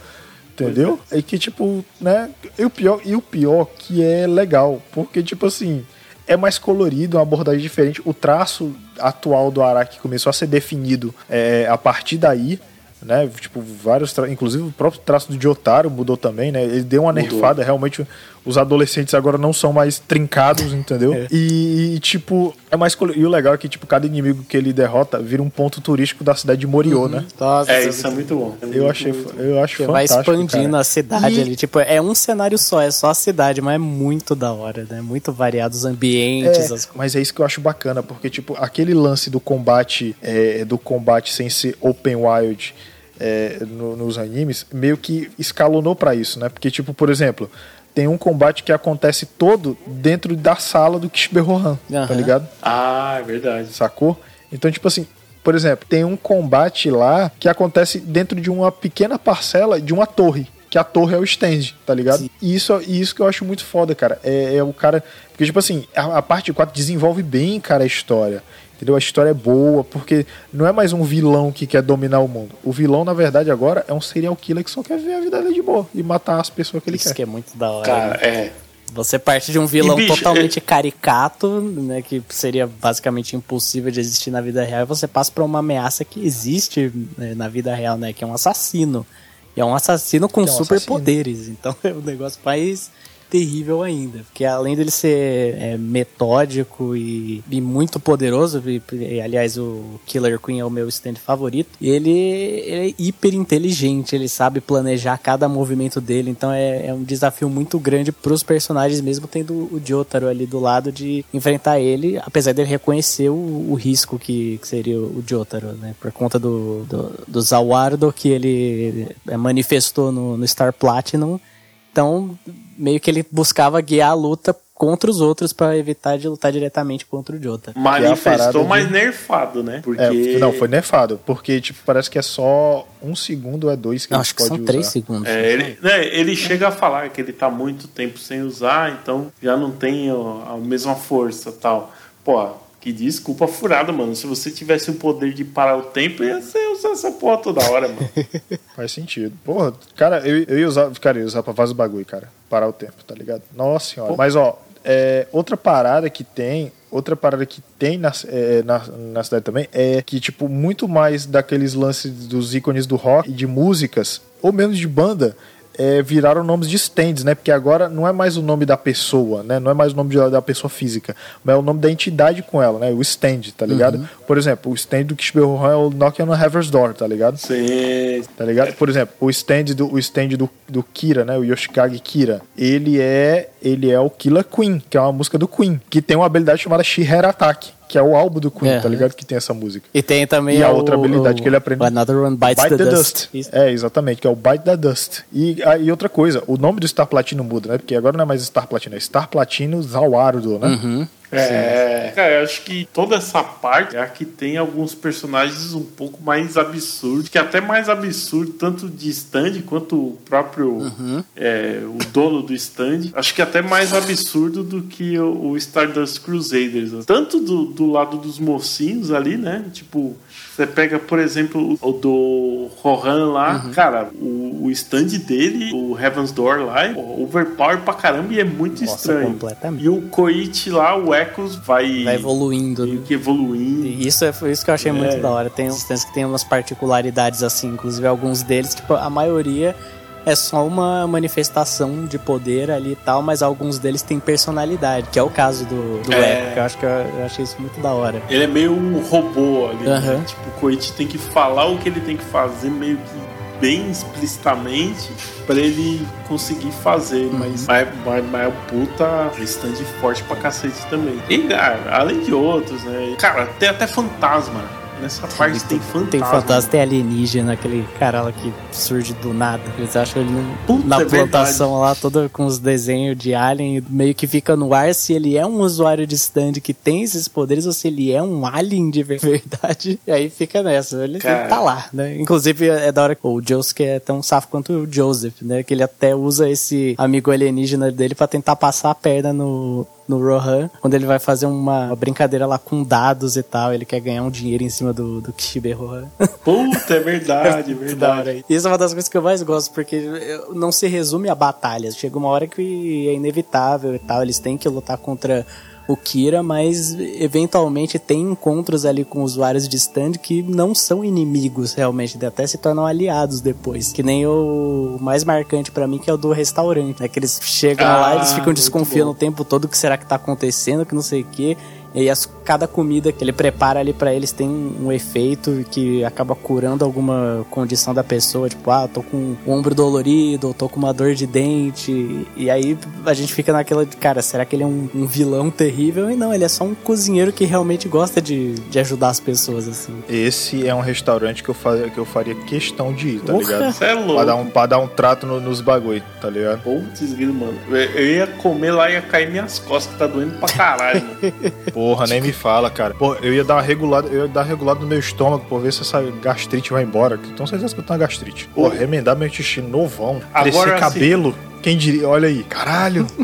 Entendeu? E que, tipo, né? E o pior, e o pior que é legal. Porque, tipo assim, é mais colorido, uma abordagem diferente. O traço atual do Araki começou a ser definido é, a partir daí. Né, tipo, vários, tra- inclusive o próprio traço do Jotaro mudou também, né? Ele deu uma nerfada, realmente os adolescentes agora não são mais trincados, entendeu? E, e, tipo, é mais e o legal é que tipo cada inimigo que ele derrota vira um ponto turístico da cidade de Moriô, né? Nossa, É, isso é muito bom. É Eu muito, achei, muito bom. eu acho Você vai expandindo cara. a cidade E- ali. Tipo, é um cenário só, é só a cidade, mas é muito da hora, né? Muito variado os ambientes, É, as mas é isso que eu acho bacana, porque tipo, aquele lance do combate é, do combate sem ser open wild é, no- nos animes, meio que escalonou pra isso, né? Porque, tipo, por exemplo, tem um combate que acontece todo dentro da sala do Kishibe Rohan, tá ligado? Ah, é verdade. Sacou? Então, tipo assim, por exemplo, tem um combate lá que acontece dentro de uma pequena parcela de uma torre. Que a torre é o stand, tá ligado? E isso, e isso que eu acho muito foda, cara. É, é o cara. Porque, tipo assim, a, a parte 4 desenvolve bem, cara, a história. Entendeu? A história é boa, porque não é mais um vilão que quer dominar o mundo. O vilão, na verdade, agora é um serial killer que só quer ver a vida dele de boa e matar as pessoas que ele Isso quer. que é muito da hora. Cara, né? é. Você parte de um vilão bicho, totalmente caricato, né? Que seria basicamente impossível de existir na vida real, e você passa por uma ameaça que existe né, na vida real, né? Que é um assassino. E é um assassino com é um superpoderes. Então é um negócio mais terrível ainda. Porque além dele ser é, metódico e, e muito poderoso, e, e, aliás, o Killer Queen é o meu stand favorito, ele, ele é hiper inteligente, ele sabe planejar cada movimento dele, então é, é um desafio muito grande pros personagens, mesmo tendo o Jotaro ali do lado de enfrentar ele, apesar dele reconhecer o, o risco que, que seria o Jotaro, né? Por conta do, do, do Zawardo que ele é, manifestou no, no Star Platinum. Então, meio que ele buscava guiar a luta contra os outros para evitar de lutar diretamente contra o Jota. Manifestou, parada de- mas nerfado, né? Porque. É, não, foi nerfado, porque tipo, parece que é só um segundo ou é dois que Não, ele acho que pode são usar. três segundos. É, ele, né, ele chega a falar que ele tá muito tempo sem usar, então já não tem ó, a mesma força tal. Pô, que desculpa furada, mano. Se você tivesse o poder de parar o tempo, ia ser usar essa porra toda hora, mano. Faz sentido. Porra, cara, eu, eu ia usar, cara, eu ia usar pra fazer bagulho, cara. Parar o tempo, tá ligado? Nossa senhora. Mas, ó, é, outra parada que tem, outra parada que tem na, é, na, na cidade também é que, tipo, muito mais daqueles lances dos ícones do rock e de músicas, ou menos de banda, é, viraram nomes de stands, né? Porque agora não é mais o nome da pessoa, né? Não é mais o nome de- da pessoa física, mas é o nome da entidade com ela, né? O stand, tá ligado? Por exemplo, o stand do Kishibe Rohan é o Knocking on Heaven's Door, tá ligado? Sim. Tá ligado? Por exemplo, o stand do, o stand do, do Kira, né? O Yoshikage Kira, ele é ele é o Killer Queen, que é uma música do Queen, que tem uma habilidade chamada She-Head Attack, que é o álbum do Queen, É. tá ligado? Que tem essa música. E tem também E a o- outra habilidade o- que ele aprende- o Another One Bites Bite the, the Dust. Dust. É, exatamente, que é o Bite the Dust. E, ah, e outra coisa, o nome do Star Platino muda, né? Porque agora não é mais Star Platino, é Star Platino Zawarudo, né? Uhum. É, cara, eu acho que toda essa parte é a que tem alguns personagens um pouco mais absurdos, que é até mais absurdo, tanto de stand quanto o próprio é, o dono do stand. Acho que até mais absurdo do que o, o Stardust Crusaders. Tanto do, do lado dos mocinhos ali, né? Tipo, você pega, por exemplo, o do Rohan lá, cara, o, o stand dele, o Heaven's Door lá, é overpower pra caramba e é muito Nossa, estranho. completamente. E o Koichi lá, o Echoes, vai, Vai evoluindo. que evoluindo. E Isso é isso que eu achei muito da hora. Tem uns stands que tem umas particularidades assim, inclusive alguns deles, tipo, a maioria é só uma manifestação de poder ali e tal, mas alguns deles têm personalidade, que é o caso do, do É. Que eu acho que eu, eu achei isso muito da hora. Ele é meio um robô ali. né? Aham. Tipo, o Koichi tem que falar o que ele tem que fazer meio que bem explicitamente pra ele conseguir fazer. Uhum. Mas, mas, mas, é um puta stand forte pra cacete também. E, cara, além de outros, né? Cara, tem até fantasma. Nessa parte tem fantasma. Tem fantasma, tem alienígena, aquele cara lá que surge do nada. Eles acham ele Puta, na é plantação lá, toda com os desenhos de alien, meio que fica no ar se ele é um usuário de stand que tem esses poderes ou se ele é um alien de verdade. E aí fica nessa. Ele Cara. tá lá, né? Inclusive é da hora que o Josuke é tão safo quanto o Joseph, né? Que ele até usa esse amigo alienígena dele pra tentar passar a perna no, no Rohan, quando ele vai fazer uma brincadeira lá com dados e tal, ele quer ganhar um dinheiro em cima do, do Kishibe Rohan. Puta, é verdade, é verdade. Isso é uma das coisas que eu mais gosto, porque não se resume a batalhas. Chega uma hora que é inevitável e tal, eles têm que lutar contra o Kira, mas eventualmente tem encontros ali com usuários de stand que não são inimigos realmente, até se tornam aliados depois. Que nem o mais marcante pra mim, que é o do restaurante, né? Que eles chegam Ah, lá, eles ficam muito desconfiando bom. o tempo todo o que será que tá acontecendo, que não sei o que. E aí as- cada comida que ele prepara ali pra eles tem um, um efeito que acaba curando alguma condição da pessoa, tipo, ah, tô com o ombro dolorido, ou tô com uma dor de dente. E aí a gente fica naquela de, cara, será que ele é um, um vilão terrível? E não, ele é só um cozinheiro que realmente gosta de, de ajudar as pessoas, assim. Esse é um restaurante que eu, fa que eu faria questão de ir, tá Porra. ligado? Você é Pra louco. dar um, pra dar um trato no- nos bagulho, tá ligado? Putz, grilo, mano. Eu eu ia comer lá e ia cair minhas costas, que tá doendo pra caralho, mano. Porra, nem me fala, cara. Pô, eu ia dar uma regulada, eu ia dar uma regulada no meu estômago pra ver se essa gastrite vai embora. Então que eu tenho uma gastrite. Pô, remendar meu intestino novão, Agora, crescer assim- cabelo. Quem diria? Olha aí, caralho.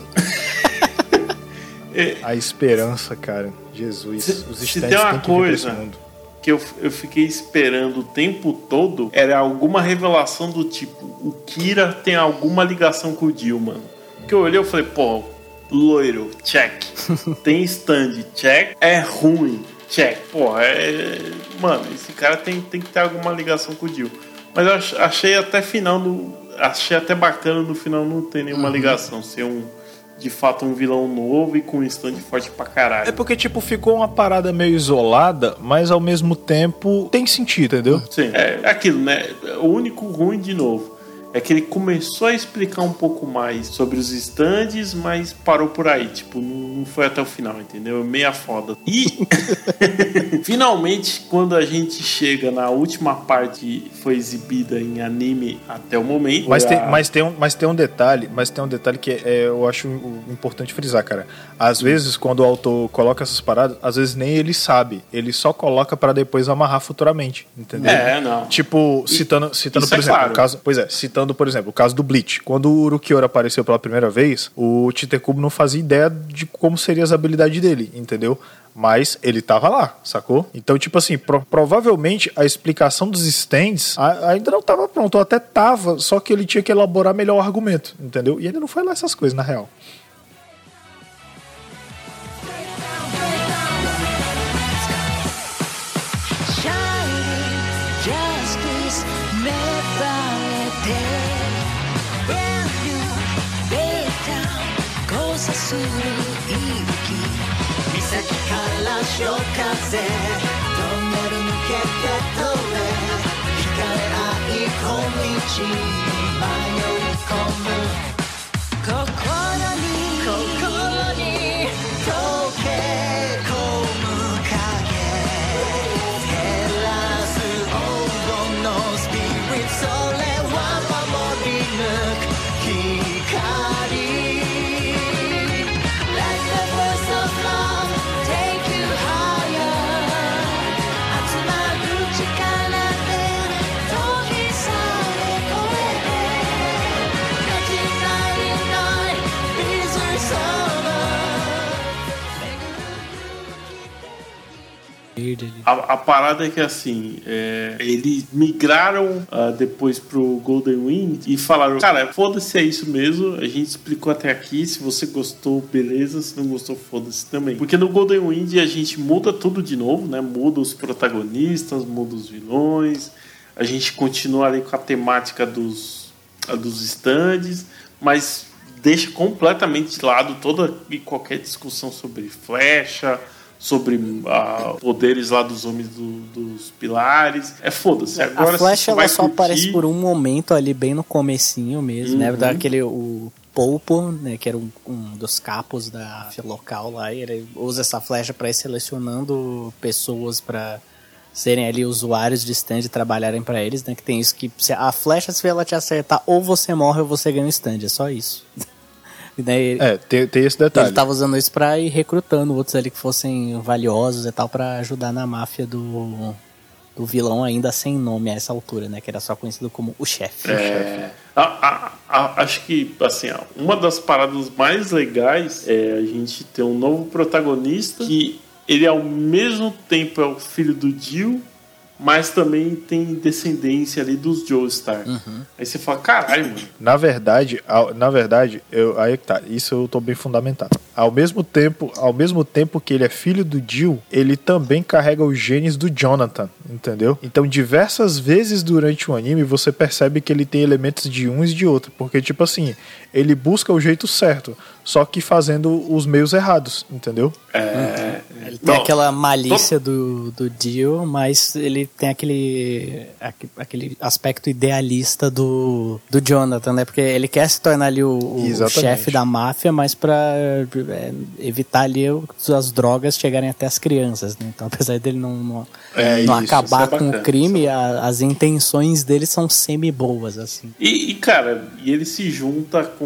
A esperança, cara. Jesus. Se- Os se tem uma coisa- mundo. que eu, eu fiquei esperando o tempo todo era alguma revelação do tipo: o Kira tem alguma ligação com o Dio, mano. Que eu olhei e falei, pô, loiro, check. Tem stand, check. É ruim, check. Pô, é. Mano, esse cara tem, tem que ter alguma ligação com o Dio. Mas eu ach- achei até final no. Achei até bacana no final não ter nenhuma ligação. Ser um. De fato, um vilão novo e com um stand forte pra caralho. É porque, tipo, ficou uma parada meio isolada, mas ao mesmo tempo tem sentido, entendeu? Sim, é aquilo, né? O único ruim, de novo, é que ele começou a explicar um pouco mais sobre os stands, mas parou por aí. Tipo, não foi até o final, entendeu? Meia foda. E, finalmente, quando a gente chega na última parte que foi exibida em anime até o momento. Mas foi tem, a- mas, tem um, mas tem um detalhe, mas tem um detalhe que é, eu acho importante frisar, cara. Às vezes, quando o autor coloca essas paradas, às vezes nem ele sabe. Ele só coloca pra depois amarrar futuramente, entendeu? É, não. Tipo, citando, citando isso por é exemplo, claro. o caso, pois é, citando, por exemplo, o caso do Bleach. Quando o Urukiora apareceu pela primeira vez, o Titekubo não fazia ideia de como seriam as habilidades dele, entendeu? Mas ele tava lá, sacou? Então, tipo assim, pro- provavelmente a explicação dos stands ainda não tava pronto, ou até tava, só que ele tinha que elaborar melhor o argumento, entendeu? E ainda não foi lá essas coisas, na real. 潮風トンネル抜けて通れ光れない小道に迷い込む心に心に溶け込む影照らす黄金のスピリット A, a parada é que assim, é, eles migraram ah, depois pro Golden Wind e falaram: Cara, foda-se, é isso mesmo. A gente explicou até aqui. Se você gostou, beleza. Se não gostou, foda-se também. Porque no Golden Wind a gente muda tudo de novo, né? Muda os protagonistas, muda os vilões. A gente continua ali com a temática dos, dos stands, mas deixa completamente de lado toda e qualquer discussão sobre flecha, sobre ah, poderes lá dos homens do- dos pilares. É foda-se. Agora a Flash ela só curtir- aparece por um momento ali bem no comecinho mesmo, né? Uhum. Daquele o Polpo, né, que era um, um dos capos da local lá, e ele usa essa flecha para ir selecionando pessoas para serem ali usuários de stand e trabalharem para eles, né? Que tem isso que a flecha se ela te acertar, ou você morre ou você ganha um stand, é só isso. Daí É, tem, tem esse detalhe. ele tava usando isso pra ir recrutando outros ali que fossem valiosos e tal pra ajudar na máfia do, do vilão ainda sem nome a essa altura, né? Que era só conhecido como o chefe. É, a- a- a- acho que assim, uma das paradas mais legais é a gente ter um novo protagonista que ele ao mesmo tempo é o filho do Jill, mas também tem descendência ali dos Joestar. Aí você fala, caralho, mano. Na verdade, ao- na verdade, eu, aí que tá, isso eu tô bem fundamentado. Ao mesmo tempo, ao mesmo tempo que ele é filho do Jill, ele também carrega os genes do Jonathan, entendeu? Então, diversas vezes durante o anime você percebe que ele tem elementos de um e de outro, porque tipo assim, ele busca o jeito certo, só que fazendo os meios errados, entendeu? É, Ele tem não, aquela malícia do, do Dio, mas ele tem aquele, aque- aquele aspecto idealista do, do Jonathan, né? Porque ele quer se tornar ali o, o chefe da máfia, mas pra é, evitar ali as drogas chegarem até as crianças, né? Então, apesar dele não, não, É não isso, acabar isso é com bacana, o crime, a- as intenções dele são semi-boas, assim. E, e, cara, e ele se junta com,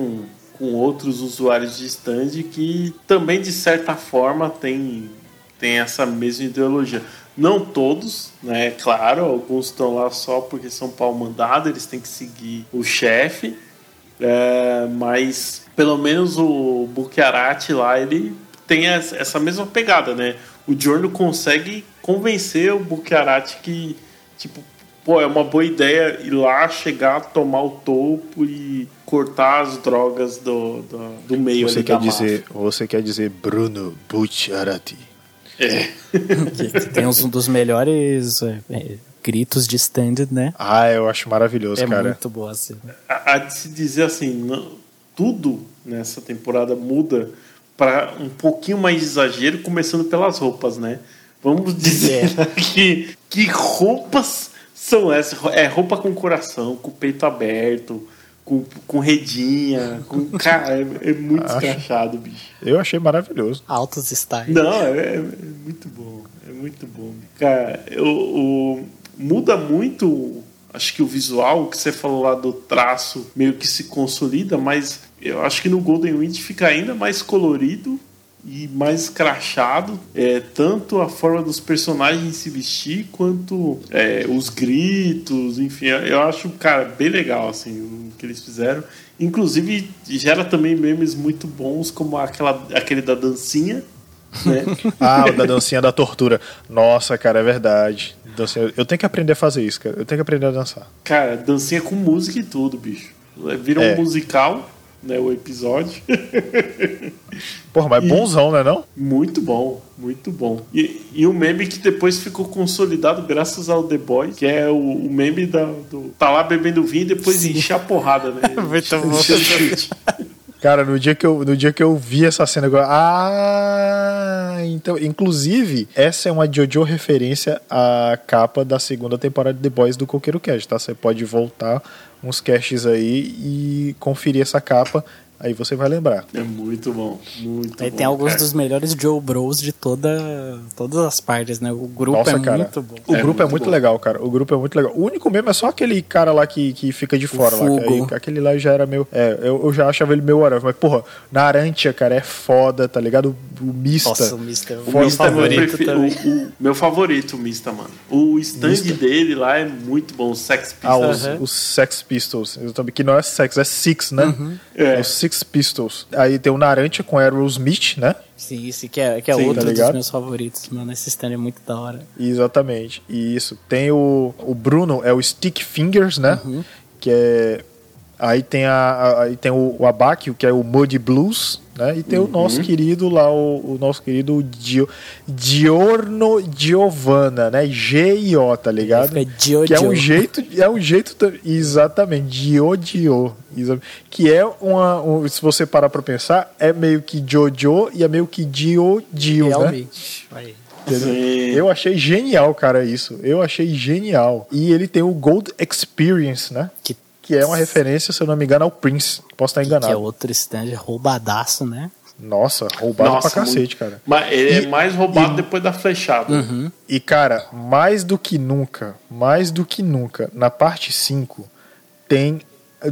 com outros usuários de stand que também, de certa forma, tem, tem essa mesma ideologia. Não todos, né? Claro, alguns estão lá só porque são pau mandado, eles têm que seguir o chefe. É, mas pelo menos o Bukiarati lá, ele tem essa mesma pegada, né? O Giorno consegue convencer o Bukiarati que, tipo, pô, é uma boa ideia ir lá, chegar, tomar o topo e cortar as drogas do, do, do meio Você ali quer da dizer, você quer dizer Bruno Bucciarati. máfia. É. Que, que tem uns- um dos melhores é, é, gritos de stand, né? Ah, eu acho maravilhoso, É cara. muito boa, assim. há de se dizer assim, não- tudo nessa temporada muda para um pouquinho mais de exagero, começando pelas roupas, né? Vamos dizer que que roupas são essas? É roupa com coração, com peito aberto, com, com redinha, com cara, é, é muito Acho. escrachado, bicho. Eu achei maravilhoso. Altos style. Não, é, é muito bom. É muito bom. Cara, eu, o- muda muito, acho que o visual, o que você falou lá do traço meio que se consolida, mas eu acho que no Golden Wind fica ainda mais colorido e mais escrachado. É, tanto a forma dos personagens se vestir, quanto é, os gritos, enfim. Eu acho, cara, bem legal assim, o que eles fizeram. Inclusive, gera também memes muito bons, como aquela, aquele da dancinha. Né? Ah, o da dancinha da tortura. Nossa, cara, é verdade. Dancinha- Eu tenho que aprender a fazer isso, cara. Eu tenho que aprender a dançar. Cara, dancinha com música e tudo, bicho. Vira É. um musical, né? O episódio. Porra, mas E- bonzão, né não? Muito bom, muito bom. E, e um meme que depois ficou consolidado graças ao The Boys, que é o, o meme da, do. Tá lá bebendo vinho e depois encher a porrada, né? Muito bom. O. Cara, no dia que eu, no dia que eu vi essa cena agora. Ah! Então, inclusive, essa é uma JoJo referência à capa da segunda temporada de The Boys do Coqueiro Cast, tá? Você pode voltar uns casts aí e conferir essa capa, aí você vai lembrar. É muito bom, muito Aí bom. tem alguns cara. dos melhores Joe Bros de toda, todas as partes, né? O grupo Nossa, é cara. muito bom. O É grupo é muito muito bom. legal, cara. O grupo é muito legal. O único mesmo é só aquele cara lá que, que fica de fora lá. aí- aquele lá já era meu. É, eu, eu já achava ele meu whatever. Mas, porra, na Arantia, cara, é foda, tá ligado? O, o Mista. Nossa, o Mr. O O Foda Mista é meu, favorito também. o- o meu favorito, o Mista, mano. O stand Mista. dele lá é muito bom, o Sex Ah, Pistols. os, Aham. os Sex Pistols. Eu também, que não é Sex, é Six, né? É. Os Six Pistols. Aí tem o Narantia com Aerosmith, né? Sim, esse que é, que é Sim, outro tá dos meus favoritos, mano. Esse stand é muito da hora. Exatamente. E isso. Tem o, o Bruno, é o Stick Fingers, né? Uhum. Que é. Aí tem, a, a- aí tem o, o Abakio, que é o Muddy Blues, né? E tem o nosso querido lá, o, o nosso querido Gio, Giorno Giovanna, né? G-I-O, tá ligado? Fica Gio que é um jeito, é um jeito, tam- exatamente, Gio, exa- que é uma, um- se você parar pra pensar, é meio que Jojo e é meio que Gio Gio, né? Realmente. Aí. Entendeu? Sim. Eu achei genial, cara, isso. Eu achei genial. E ele tem o Gold Experience, né? Que, Que é uma referência, se eu não me engano, ao Prince. Posso estar que é enganado. outro stand roubadaço, né? Nossa, roubado Nossa, pra cacete, muito. cara. Mas ele é E- mais roubado depois da flechada. Uhum. E, cara, mais do que nunca, mais do que nunca, na parte 5, tem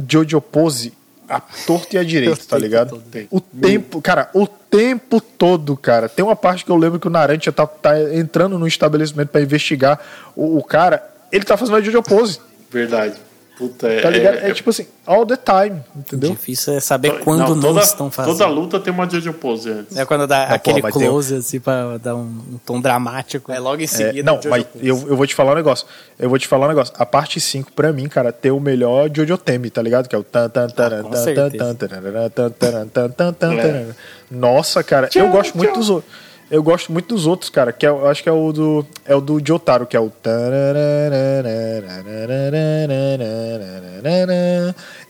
Jojo Pose a torta e a direita, tá ligado? O tempo, cara, o tempo todo, cara. Tem uma parte que eu lembro que o Narantia tá, tá entrando no estabelecimento pra investigar o, o cara. Ele tá fazendo a Jojo Pose, Verdade. Puta, é. tá ligado? É, é- tipo assim, all the time, entendeu? Difícil é saber quando não, toda, estão fazendo. Toda luta tem uma Jojo Pose antes. É quando dá Não, aquele pô, close, assim, pra dar um, um tom dramático. É logo em É, seguida. não, mas eu, eu vou te falar um negócio. Eu vou te falar um negócio. A parte 5, pra mim, cara, tem o melhor Jojo Theme, tá ligado? Que é o tan tan Ah, tan tan tan tararara, tan taran, tan tan tan É. taran. Nossa, cara, eu gosto muito dos outros. Eu gosto muito dos outros, cara, que é, eu acho que é o do é o do Jotaro, que é o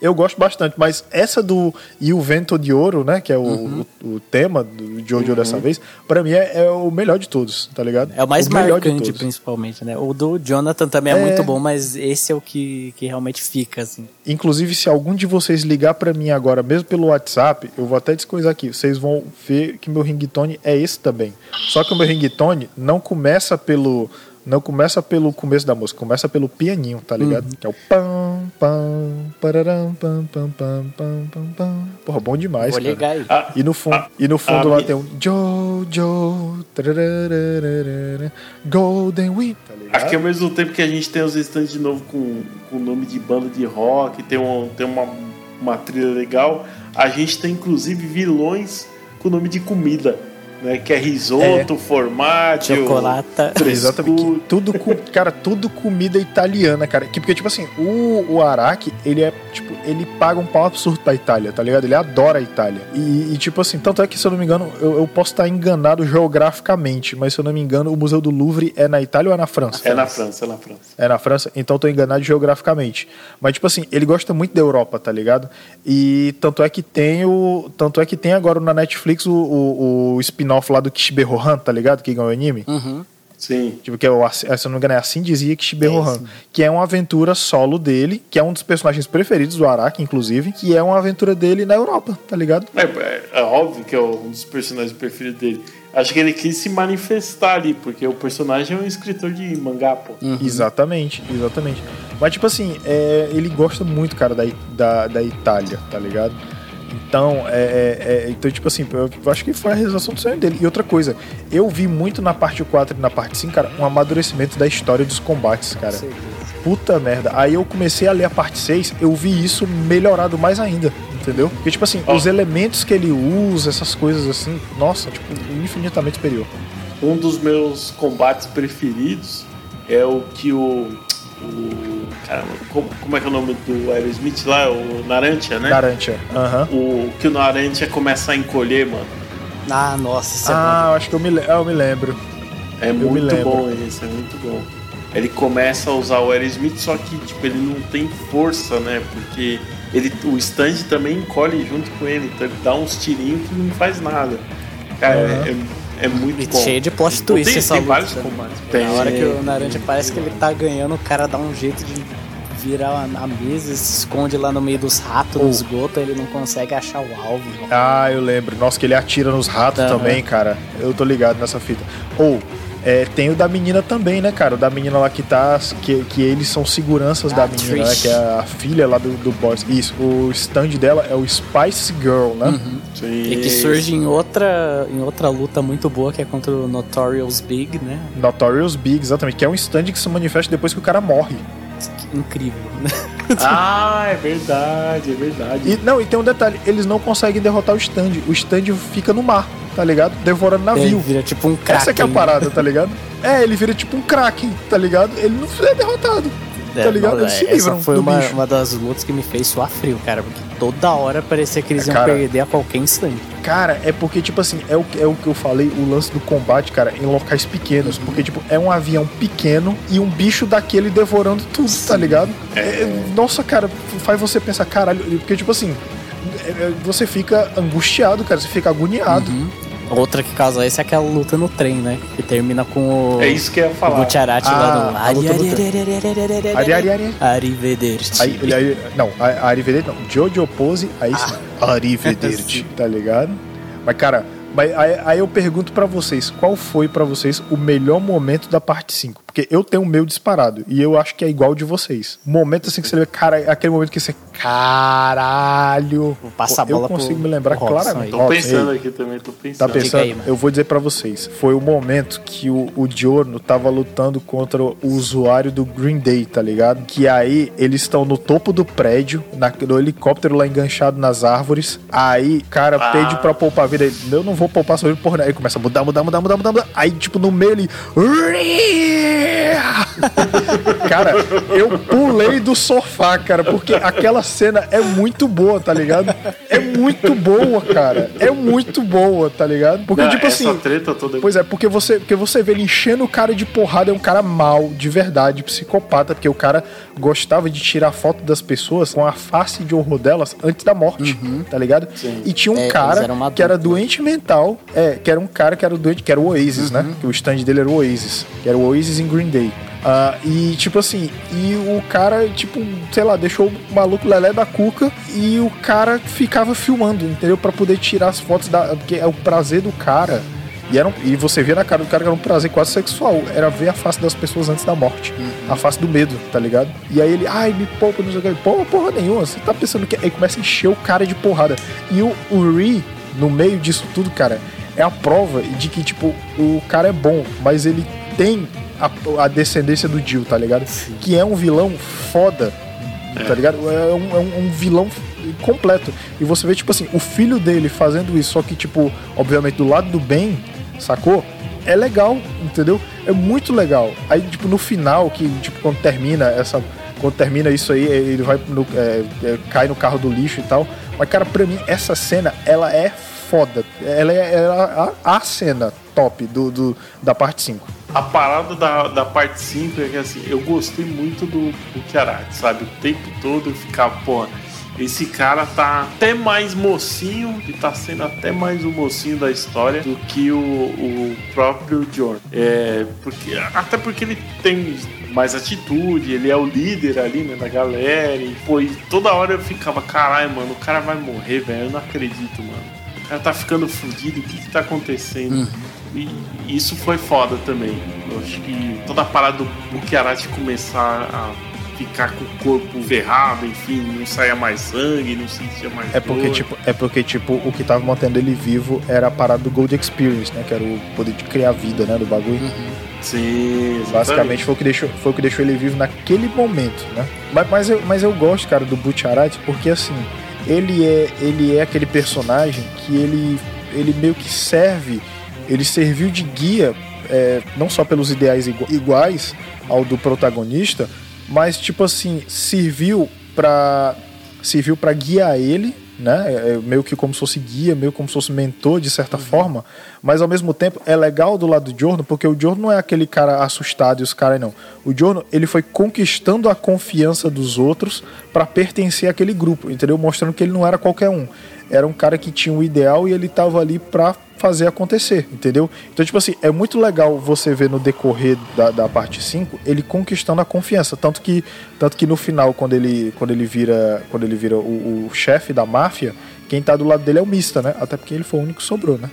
Eu gosto bastante, mas essa do E o Vento de Ouro, né, que é o, Uhum. o, o tema do Jojo dessa vez, pra mim é, é o melhor de todos, tá ligado? É o mais de marcante, principalmente, né? O do Jonathan também é, É. muito bom, mas esse é o que, que realmente fica, assim. Inclusive, se algum de vocês ligar pra mim agora, mesmo pelo WhatsApp, eu vou até descoisar aqui. Vocês vão ver que meu ringtone é esse também. Só que o meu ringtone não começa pelo não começa pelo começo da música, começa pelo pianinho, tá ligado? Uhum. Que é o pam pam pararam pam pam pam pam pam pam. Porra, bom demais, Vou cara. ligar aí. Ah, E no fundo, Ah, e no fundo ah, lá mi- tem um Jojo tararara, Golden Wind, tá ligado? Acho que ao mesmo tempo que a gente tem os stands de novo com com nome de banda de rock, tem, um, tem uma, uma trilha legal, a gente tem inclusive vilões com nome de comida, né? Que é risoto, formaggio, Chocolata. Exatamente. Tudo, cara, tudo comida italiana, cara. Que, porque, tipo assim, o, o Araki, ele é, tipo, ele paga um pau absurdo pra Itália, tá ligado? Ele adora a Itália. E, e, tipo assim, tanto é que, se eu não me engano, eu, eu posso estar enganado geograficamente, mas se eu não me engano, o Museu do Louvre é na Itália ou é na França? É na França, é na França. É na França, então eu tô enganado geograficamente. Mas, tipo assim, ele gosta muito da Europa, tá ligado? E tanto é que tem o. Tanto é que tem agora na Netflix o, o, o spin-off lá do Kishibe Rohan, tá ligado? Que ganhou o anime. Uhum. Sim. Tipo, que é o, se eu não me engano, é assim dizia Kishibe Rohan. Que é uma aventura solo dele, que é um dos personagens preferidos do Araki, inclusive, que é uma aventura dele na Europa, tá ligado? É, é- é óbvio que é um dos personagens preferidos dele. Acho que ele quis se manifestar ali, porque o personagem é um escritor de mangá, pô. Exatamente, exatamente. Mas, tipo assim, é, ele gosta muito, cara, da, da, da Itália, tá ligado? Então, é, é- é- então, tipo assim, eu acho que foi a realização do sonho dele. E outra coisa, eu vi muito na parte 4 e na parte 5, cara, um amadurecimento da história dos combates, cara. Puta merda. Aí eu comecei a ler a parte 6, eu vi isso melhorado mais ainda, entendeu? Porque, tipo assim, Ó. os elementos que ele usa, essas coisas assim, nossa, tipo, infinitamente superior. Um dos meus combates preferidos é o que o. o caramba, como, como é que é o nome do Aerosmith lá? O Narantia, né? Garantia. Aham. O que o Narantia começa a encolher, mano. Ah, nossa, isso é bom. Ah, eu acho que eu me, eu me lembro. É me muito lembro. bom esse, é muito bom. Ele começa a usar o Aerosmith, só que tipo, ele não tem força, né? Porque ele, o stand também encolhe junto com ele, então ele dá uns tirinhos que não faz nada. Cara, é, é, é muito E bom. cheio de plot twist tem, essa tem luta. vários também. combates. Na hora que Tem. o Naranja parece que ele tá ganhando, o cara dá um jeito de virar a mesa, se esconde lá no meio dos ratos, no esgoto, ele não consegue achar o alvo. Ah, eu lembro. Nossa, que ele atira nos ratos Aham. também, cara. Eu tô ligado nessa fita. Ou, é, tem o da menina também, né, cara? O da menina lá que tá. Que, que eles são seguranças da menina, né? Que é a filha lá do, do boss. Isso, o stand dela é o Spice Girl, né? Sim. E que surge em outra, em outra luta muito boa, que é contra o Notorious Big, né? Notorious Big, exatamente. Que é um stand que se manifesta depois que o cara morre. Incrível, né? Ah, é verdade, é verdade. E, não, e tem um detalhe: eles não conseguem derrotar o stand. O stand fica no mar, tá ligado? Devorando Ele navio. vira tipo um crack. Essa que é a parada, tá ligado? É, ele vira tipo um Kraken, tá ligado? Ele não é derrotado. tá ligado? Eles se Essa livram foi do uma, bicho. uma das lutas que me fez suar frio, cara, porque toda hora parecia que eles iam Cara. perder a qualquer instante. Cara, é porque, tipo assim, é o, que- é o que eu falei, o lance do combate, cara, em locais pequenos. Porque, tipo, é um avião pequeno e um bicho daquele devorando tudo, tá ligado? É, nossa, cara, faz você pensar, caralho, porque, tipo assim, é- é- você fica angustiado, cara, você fica agoniado. Outra que causa isso é aquela luta no trem, né? Que termina com o. É isso que eu ia O falar. Butcherati Ah, lá no. a luta do Ari, ari, ari. Arrivederci. Aí, ele, aí, não, Arrivederci não. Jojo Pose, aí sim. Arrivederci, tá ligado? Mas, cara, mas aí, aí eu pergunto pra vocês, qual foi pra vocês o melhor momento da parte 5? Porque eu tenho o meu disparado, e eu acho que é igual de vocês. Momento assim que você vê, cara, é aquele momento que você, caralho. Vou passar a eu bola consigo pro- me lembrar claramente. Tô pensando ei, aqui também, tô pensando. Tá pensando? aí, eu vou dizer pra vocês. Foi o momento que o, o Giorno tava lutando contra o usuário do Green Day, tá ligado? Que aí eles estão no topo do prédio, na, no helicóptero lá enganchado nas árvores. Aí, cara, Ah. pede pra poupar a vida. Ele, eu não vou poupar sua vida porra. Aí começa a mudar, mudar, mudar, mudar, mudar, mudar. Aí, tipo, no meio ele. cara, eu pulei do sofá, cara, porque aquela cena é muito boa, tá ligado? É muito boa, cara. É muito boa, tá ligado? Porque, Não, tipo assim. treta toda. Pois é, porque você, porque você vê ele enchendo o cara de porrada, é um cara mal, de verdade, psicopata, porque o cara gostava de tirar foto das pessoas com a face de horror delas antes da morte, tá ligado? E tinha um É, cara que era dupla. doente mental, é, que era um cara que era doente, que era o Oasis, né? Que o stand dele era o Oasis, que era o Oasis em Green Day. Ah, e tipo assim, e o cara, tipo, sei lá, deixou o maluco lelé da cuca e o cara ficava filmando, entendeu? Pra poder tirar as fotos da. Porque é o prazer do cara. E, era um- e você via na cara do cara que era um prazer quase sexual. Era ver a face das pessoas antes da morte. A face do medo, tá ligado? E aí ele, ai, me poupa, não sei o que. Porra, porra nenhuma. Você tá pensando que. Aí começa a encher o cara de porrada. E o, o Ri, no meio disso tudo, cara, é a prova de que, tipo, o cara é bom, mas ele tem a, a descendência do Jill, tá ligado? Que é um vilão foda, tá ligado? É um, é um- um vilão completo. E você vê, tipo assim, o filho dele fazendo isso, só que, tipo, obviamente do lado do bem, sacou? É legal, entendeu? É muito legal. Aí, tipo, no final, que, tipo, quando termina essa. Quando termina isso aí, ele vai no, é, é, cai no carro do lixo e tal. Mas, cara, pra mim, essa cena, ela é foda. Ela é, ela- a, a cena top do, do- da parte 5. A parada da, da parte 5 é que assim, eu gostei muito do, do Kiaraki, sabe? O tempo todo eu ficava, pô, esse cara tá até mais mocinho e tá sendo até mais o mocinho da história do que o, o próprio Jordan. É, porque, até porque ele tem mais atitude, ele é o líder ali, né, da galera. E, pô, e toda hora eu ficava, caralho, mano, o cara vai morrer, velho. Eu não acredito, mano. O cara tá ficando fudido, o que que tá acontecendo? E isso foi foda também. Eu acho que toda a parada do Bukiarati começar a ficar com o corpo ferrado, enfim, não saia mais sangue, não sentia mais É porque, dor. tipo, é porque, tipo, o que tava mantendo ele vivo era a parada do Gold Experience, né? Que era o poder de criar vida, né? Do bagulho. Sim, exatamente. Basicamente foi o, que deixou, foi o que deixou ele vivo naquele momento, né? Mas, mas, eu, mas eu gosto, cara, do Butcharat porque, assim, ele é, ele é aquele personagem que ele, ele meio que serve, ele serviu de guia, é, não só pelos ideais igu- iguais ao do protagonista, mas, tipo assim, serviu pra, serviu pra guiar ele né? É meio que como se fosse guia, meio como se fosse mentor de certa forma, mas ao mesmo tempo é legal do lado do Giorno, porque o Giorno não é aquele cara assustado e os caras não. O Giorno, ele foi conquistando a confiança dos outros para pertencer àquele grupo, entendeu? Mostrando que ele não era qualquer um. Era um cara que tinha um ideal e ele tava ali pra fazer acontecer, entendeu? Então, tipo assim, é muito legal você ver no decorrer da, da parte 5 ele conquistando a confiança. Tanto que, tanto que no final, quando ele, quando ele vira, quando ele vira o, o chefe da máfia, quem tá do lado dele é o Mista, né? Até porque ele foi o único que sobrou, né?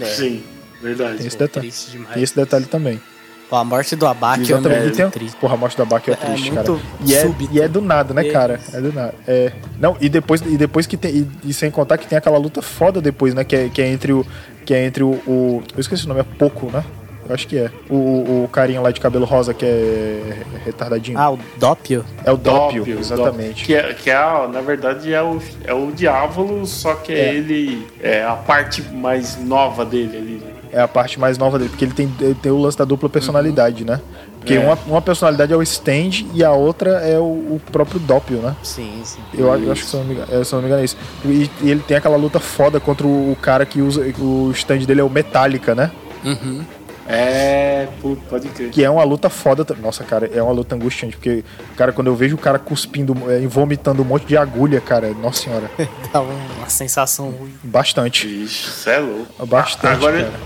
É, Sim, verdade. Tem esse detalhe. Tem esse detalhe também. Pô, a morte do Abaque é muito tem, triste. porra, a morte da Bach é, É triste, cara. E é, e é do nada, né, É. cara? É do nada. É. Não, e depois, e depois que tem. E, e sem contar que tem aquela luta foda depois, né? Que é, que é entre o. Que é entre o, o- Eu esqueci o nome, é Poco, né? Eu acho que é. O, o, o carinha lá de cabelo rosa que é retardadinho. Ah, o Doppio? é o Doppio, Dópio, exatamente. Que, é, que é, na verdade, é o, é o diabo, só que É. ele é a parte mais nova dele ali. né? É a parte mais nova dele, porque ele tem, ele tem o lance da dupla personalidade, né? Porque É. uma, uma personalidade é o Stand e a outra é o, o próprio Doppio, né? Sim, sim. Eu, acho- eu acho que se eu não me engano, é, se eu não me engano é isso. E, e ele tem aquela luta foda contra o, o cara que usa. O stand dele é o Metallica, né? Uhum. É, pode crer. Que é uma luta foda. Nossa, cara, é uma luta angustiante. Porque, cara, quando eu vejo o cara cuspindo é, e vomitando um monte de agulha, cara, nossa senhora. Dá uma sensação ruim. Bastante. Ixi, você é louco. Bastante, Agora, cara.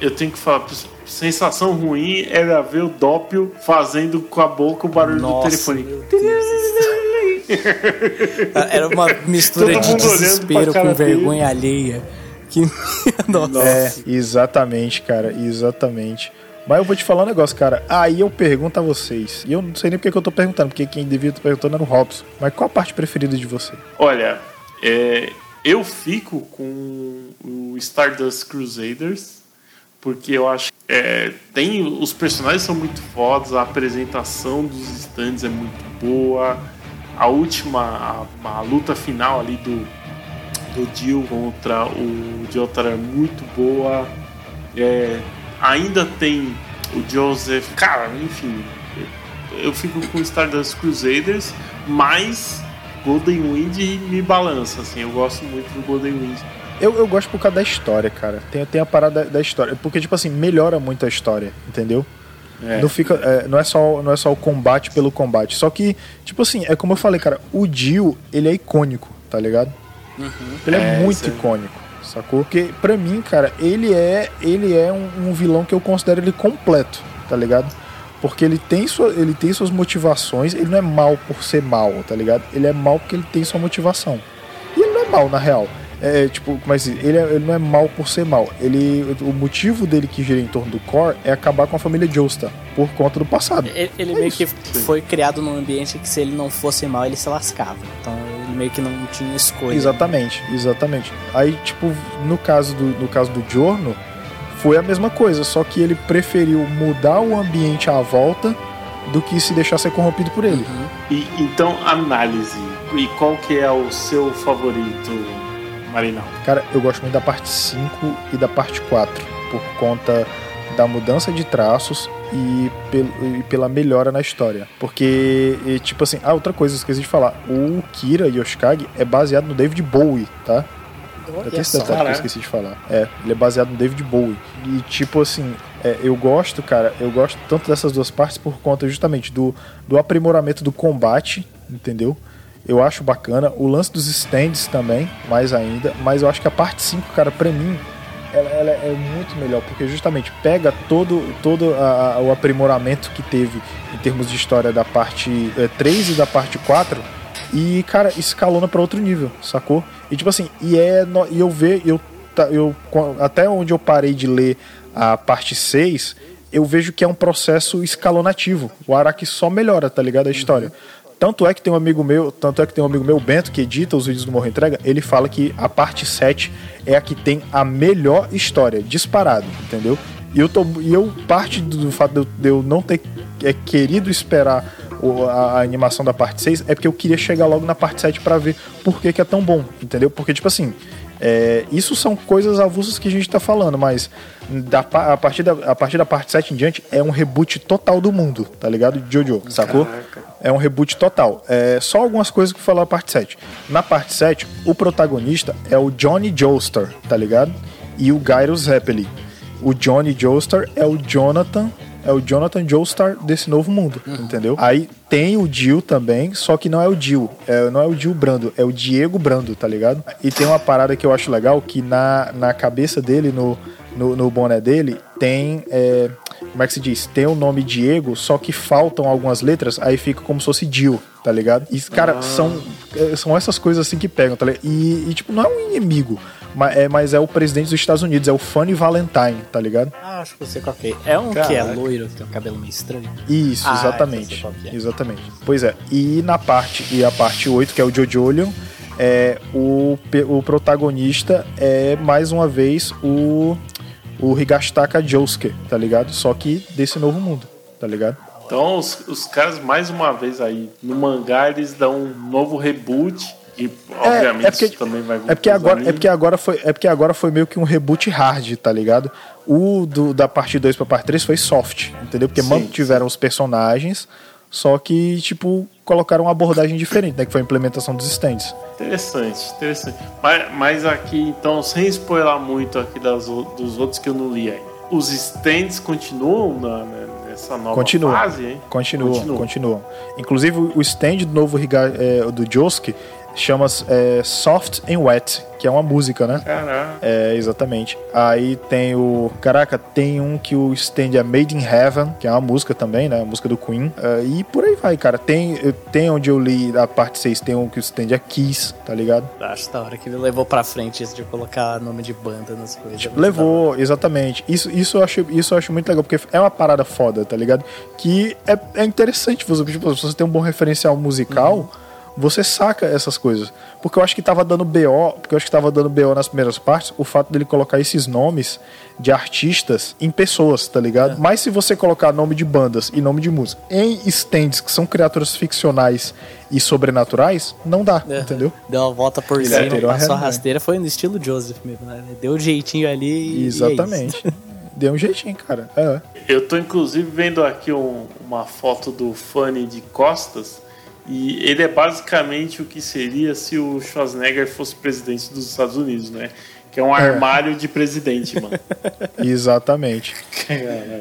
eu tenho que falar, sensação ruim era ver o Doppio fazendo com a boca o barulho do Nossa, telefone. meu Era uma mistura Todo de desespero com dele. vergonha alheia. Que... Nossa. É, exatamente, cara, exatamente. Mas eu vou te falar um negócio, cara. Aí eu pergunto a vocês. E eu não sei nem porque que eu tô perguntando, porque quem devia estar perguntando era o Robson. Mas qual a parte preferida de você? Olha, é, eu fico com o Stardust Crusaders, porque eu acho que é, tem, os personagens são muito fodas, a apresentação dos stands é muito boa, a última, a, a luta final ali do, do Dio contra o Jotaro é muito boa, é, ainda tem o Joseph, cara, enfim, eu fico com Stardust Crusaders, mas Golden Wind me balança, assim, eu gosto muito do Golden Wind. Eu, eu gosto por causa da história, cara. Tem, tem a parada da, da história. Porque, tipo assim, melhora muito a história, entendeu? É. Não, fica, é, não, é só, não é só o combate pelo combate. Só que, tipo assim, é como eu falei, cara, o Dio, ele é icônico, tá ligado? Ele é, É, muito icônico, sacou? Porque, pra mim, cara, ele é, ele é um, um vilão que eu considero ele completo, tá ligado? Porque ele tem, sua, ele tem suas motivações, ele não é mal por ser mal, tá ligado? Ele é mal porque ele tem sua motivação. E ele não é mal, na real. É, tipo, mas ele, é- ele não é mal por ser mal. Ele, o motivo dele que gira em torno do Core é acabar com a família Joestar por conta do passado. Ele, ele meio que foi criado num ambiente que se ele não fosse mal, ele se lascava. Então ele meio que não tinha escolha. Exatamente, exatamente. Aí, tipo, no caso do, no caso do Giorno, foi a mesma coisa, só que ele preferiu mudar o ambiente à volta do que se deixar ser corrompido por ele. E, então, análise. E qual que é o seu favorito, Marinal? Cara, eu gosto muito da parte 5 e da parte 4, por conta da mudança de traços e, pel- e pela melhora na história. Porque, e, tipo assim, ah, outra coisa, esqueci de falar. O Kira Yoshikage é baseado no David Bowie, tá? Eu tenho esse só. detalhe que eu esqueci de falar. É, ele é baseado no David Bowie. E tipo assim, é, eu gosto, cara, eu gosto tanto dessas duas partes por conta justamente do, do aprimoramento do combate, entendeu? Eu acho bacana. O lance dos stands também, mais ainda. Mas eu acho que a parte 5, cara, pra mim, ela, ela é muito melhor, porque justamente pega todo, todo a- a- o aprimoramento que teve em termos de história da parte é, 3 e da parte 4 e, cara, escalona pra outro nível, sacou? E tipo assim, e é. no- E eu ver, eu, eu até onde eu parei de ler a parte 6, eu vejo que é um processo escalonativo. O Araki só melhora, tá ligado? A história. Tanto é que tem um amigo meu, tanto é que tem um amigo meu, Bento, que edita os vídeos do Morro Entrega, ele fala que a parte 7 é a que tem a melhor história, disparado, entendeu? E eu, tô, e eu parte do, fato de eu, não ter é, querido esperar a, animação da parte 6 é porque eu queria chegar logo na parte 7 pra ver por que, que é tão bom, entendeu? Porque, tipo assim, É, isso são coisas avulsas que a gente tá falando, mas da, a, partir da, a partir da parte 7 em diante é um reboot total do mundo, tá ligado? Jojo, sacou? É um reboot total. É, só algumas coisas que falar a parte 7. Na parte 7, o protagonista é o Johnny Joestar, tá ligado? E o Gyros Zeppeli. O Johnny Joestar é o Jonathan é o Jonathan Joestar desse novo mundo, entendeu? Aí tem o Jill também, só que não é o Jill, é, não é o Jill Brando, é o Diego Brando, tá ligado? E tem uma parada que eu acho legal, que na, na cabeça dele, no, no, no boné dele, tem, é, como é que se diz? Tem o nome Diego, só que faltam algumas letras, aí fica como se fosse Jill, tá ligado? E, cara, são, é, são essas coisas assim que pegam, tá ligado? E, e, tipo, não é um inimigo, mas é, mas é o presidente dos Estados Unidos, é o Funny Valentine, tá ligado? Ah, acho que eu sei qual que é. É um que é Caraca. loiro, que tem um cabelo meio estranho. Isso, Ah, então exatamente. sei qual que é. Exatamente. Pois é. E na parte e a parte 8, que é o Jojolion, é o, o protagonista é mais uma vez o o Higashitaka Josuke, tá ligado? Só que desse novo mundo, tá ligado? Então os, os caras, mais uma vez aí, no mangá, eles dão um novo reboot. E obviamente é porque- isso também vai É porque agora, é animes. porque agora foi, é porque agora foi meio que um reboot hard, tá ligado? O do, da parte 2 pra parte 3 foi soft, entendeu? Porque Sim, mantiveram os personagens, só que tipo colocaram uma abordagem diferente, né, que foi a implementação dos stands. Interessante, interessante. Mas, mas aqui, então, sem spoiler muito aqui das, dos outros que eu não li aí. Os stands continuam na, né, nessa nova Continua. fase, hein? Continuam, Continua. continuam. Inclusive o stand do novo é, do Josuke chama é, Soft and Wet, que é uma música, né? Caraca. É, exatamente. Aí tem o. Caraca, tem um que o stand é Made in Heaven, que é uma música também, né? A música do Queen. É, e por aí vai, cara. Tem, eu- tem onde eu li a parte 6, tem um que o stand é Kiss, tá ligado? Acho da hora que ele levou pra frente isso de colocar nome de banda nas coisas. Tipo, Levou, exatamente. Isso, isso, eu acho, isso eu acho muito legal, porque é uma parada foda, tá ligado? Que é, é interessante você, tipo, se você tem um bom referencial musical, você saca essas coisas. Porque eu acho que tava dando BO, porque eu acho que tava dando BO nas primeiras partes, o fato dele colocar esses nomes de artistas em pessoas, tá ligado? Mas se você colocar nome de bandas e nome de música em stands que são criaturas ficcionais e sobrenaturais, não dá, É. entendeu? Deu uma volta por Ele cima, passou a rasteira, foi no estilo Joseph mesmo, né? Deu um jeitinho ali e- e é isso. Exatamente. Deu um jeitinho, cara. É. Eu tô inclusive vendo aqui um- uma foto do Fanny de costas. E ele é basicamente o que seria se o Schwarzenegger fosse presidente dos Estados Unidos, né? Que é um armário de presidente, mano. Exatamente.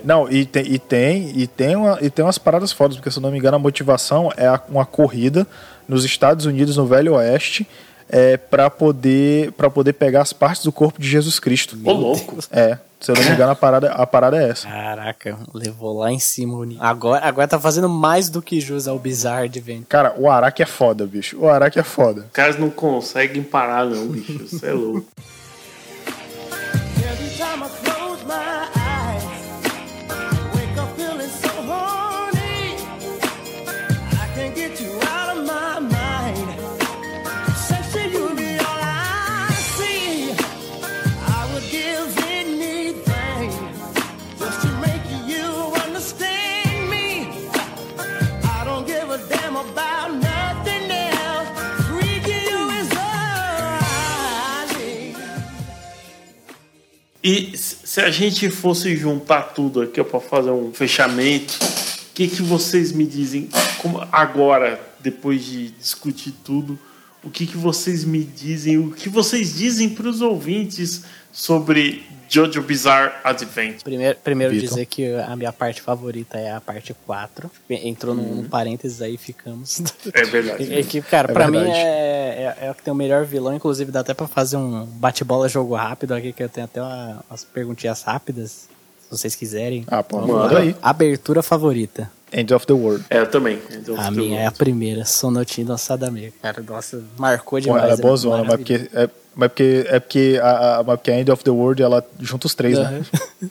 Não, e tem, e tem, e tem, uma, e tem umas paradas fodas, porque se eu não me engano, a motivação é uma corrida nos Estados Unidos, no Velho Oeste, é, para poder, pra poder pegar as partes do corpo de Jesus Cristo. Ô, louco. É, se eu não me engano, a parada, a parada é essa. Caraca, levou lá em cima o Agora, agora tá fazendo mais do que jus ao Bizarre Adventure. Cara, o Araki é foda, bicho. O Araki é foda. Os caras não conseguem parar, não, bicho. Isso é louco. E se a gente fosse juntar tudo aqui ó, pra fazer um fechamento, o que, que vocês me dizem como- agora, depois de discutir tudo? O que, que vocês me dizem? O que vocês dizem para os ouvintes sobre Jojo Bizarre Adventure? Primeiro, primeiro dizer que a minha parte favorita é a parte 4. Entrou num, num parênteses aí e ficamos. É verdade. É que, cara, É pra mim verdade. é, é, é o que tem o melhor vilão. Inclusive, dá até pra fazer um bate-bola jogo rápido aqui, que eu tenho até uma- umas perguntinhas rápidas, se vocês quiserem. Ah, pô, Vamos manda lá. aí. Abertura favorita. End of the World. É, eu também. A minha é a primeira, Sonotino Sadame. Cara, nossa, marcou Pô, demais. ela é é boa zona, mas porque, é, mas porque, é porque a, a, porque a End of the World ela junta os três, né?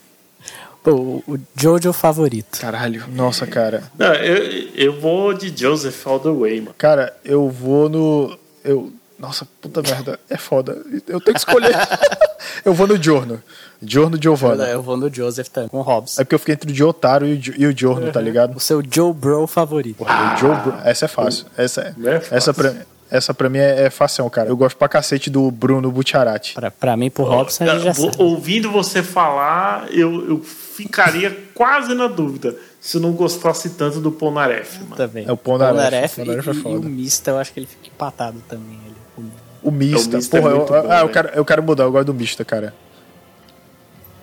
Pô, o Jojo favorito. Caralho. Nossa, cara. Não, eu, eu vou de Joseph All the Way, mano. Cara, eu vou no. Eu. Nossa, puta merda. É foda. Eu tenho que escolher. eu vou no Giorno. Giorno Giovanna. Eu vou no Joseph também, com o Hobbs. É porque eu fiquei entre o Giotaro e o, e o Giorno, tá ligado? O seu Joe Bro favorito. Porra, o Joe Bro- Essa é fácil. Essa é. É fácil. Essa pra, Essa pra mim é, é cara. Eu gosto pra cacete do Bruno Bucciarati. Pra, pra mim, pro Robson, a gente já sabe. Ouvindo você falar, eu, eu ficaria quase na dúvida se eu não gostasse tanto do Polnareff, mano. Também. É o Polnareff. O Polnareff e, é e foda. o Mista, eu acho que ele fica empatado também. ali com- O Mista. O Mista é Porra, eu, muito bom, ah, eu, velho. quero, eu quero mudar, eu gosto do Mista, cara.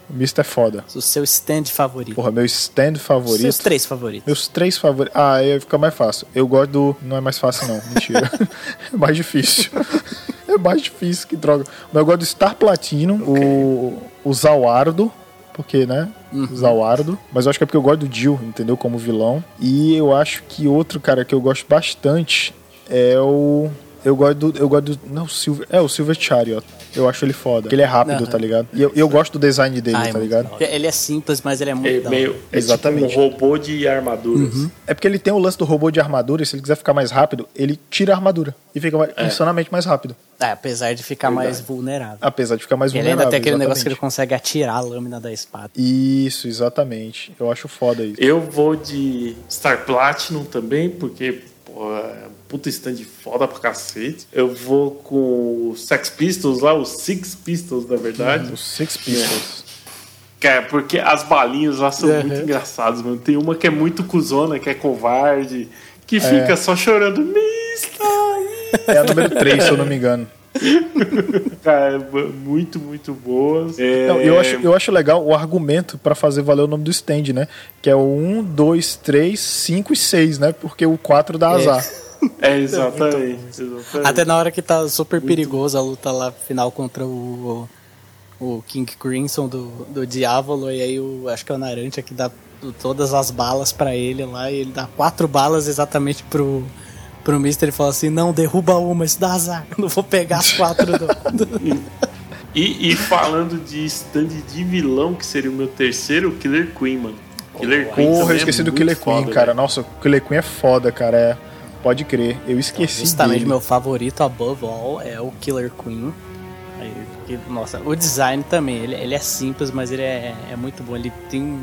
O Mista é foda. O seu stand favorito. Porra, meu stand favorito. Seus três favoritos. Meus três favoritos. Ah, aí fica mais fácil. Eu gosto do. Não é mais fácil, não. Mentira. é mais difícil. é mais difícil, que droga. Mas eu gosto do Star Platino, o, o Zawardo. Porque, né? Zawardo. Mas eu acho que é porque eu gosto do Jill, entendeu? Como vilão. E eu acho que outro cara que eu gosto bastante é o. Eu gosto do. Eu gosto do. Não, o Silver. É, o Silver Chariot. Eu acho ele foda. Porque ele é rápido, tá ligado? E eu, eu gosto do design dele, Ah, é tá ligado? Ele é simples, mas ele é muito É meio é Exatamente. tipo um robô de armaduras. É porque ele tem o lance do robô de armadura, e se ele quiser ficar mais rápido, ele tira a armadura e fica mais- insanamente mais rápido. É, apesar de ficar Verdade. mais vulnerável. Apesar de ficar mais ele vulnerável. ainda tem aquele negócio que ele exatamente. consegue atirar a lâmina da espada. Isso, exatamente. Eu acho foda isso. Eu vou de Star Platinum também, porque pô, é puta stand foda pra cacete. Eu vou com os Sex Pistols lá, os Six Pistols, na verdade. Os Six Pistols. Cara, porque as balinhas lá são Uhum. muito engraçadas, mano. Tem uma que é muito cuzona, que é covarde, que fica só chorando. Mista! É a número 3, se eu não me engano. Cara, é muito, muito boas. É, Não, eu, acho, eu acho legal o argumento pra fazer valer o nome do stand, né? Que é o 1, 2, 3, 5 e 6, né? Porque o 4 dá azar. É, exatamente. exatamente. Até na hora que tá super perigoso a luta lá final contra o, o King Crimson do, do Diávolo, e aí o, acho que é o Narante que dá todas as balas pra ele lá, e ele dá quatro balas exatamente pro, pro Mister e fala assim: Não, derruba uma, isso dá azar, não vou pegar as quatro. Do, do- E, e falando de stand de vilão, que seria o meu terceiro, o Killer Queen, mano. Killer Queen Porra, eu é esqueci do muito Killer Queen, foda, cara. velho. Nossa, o Killer Queen é foda, cara. É, pode crer. Eu esqueci Justamente dele. meu favorito above all é o Killer Queen. Aí, porque, nossa, o design também, ele, ele é simples, mas ele é, é muito bom. Ele tem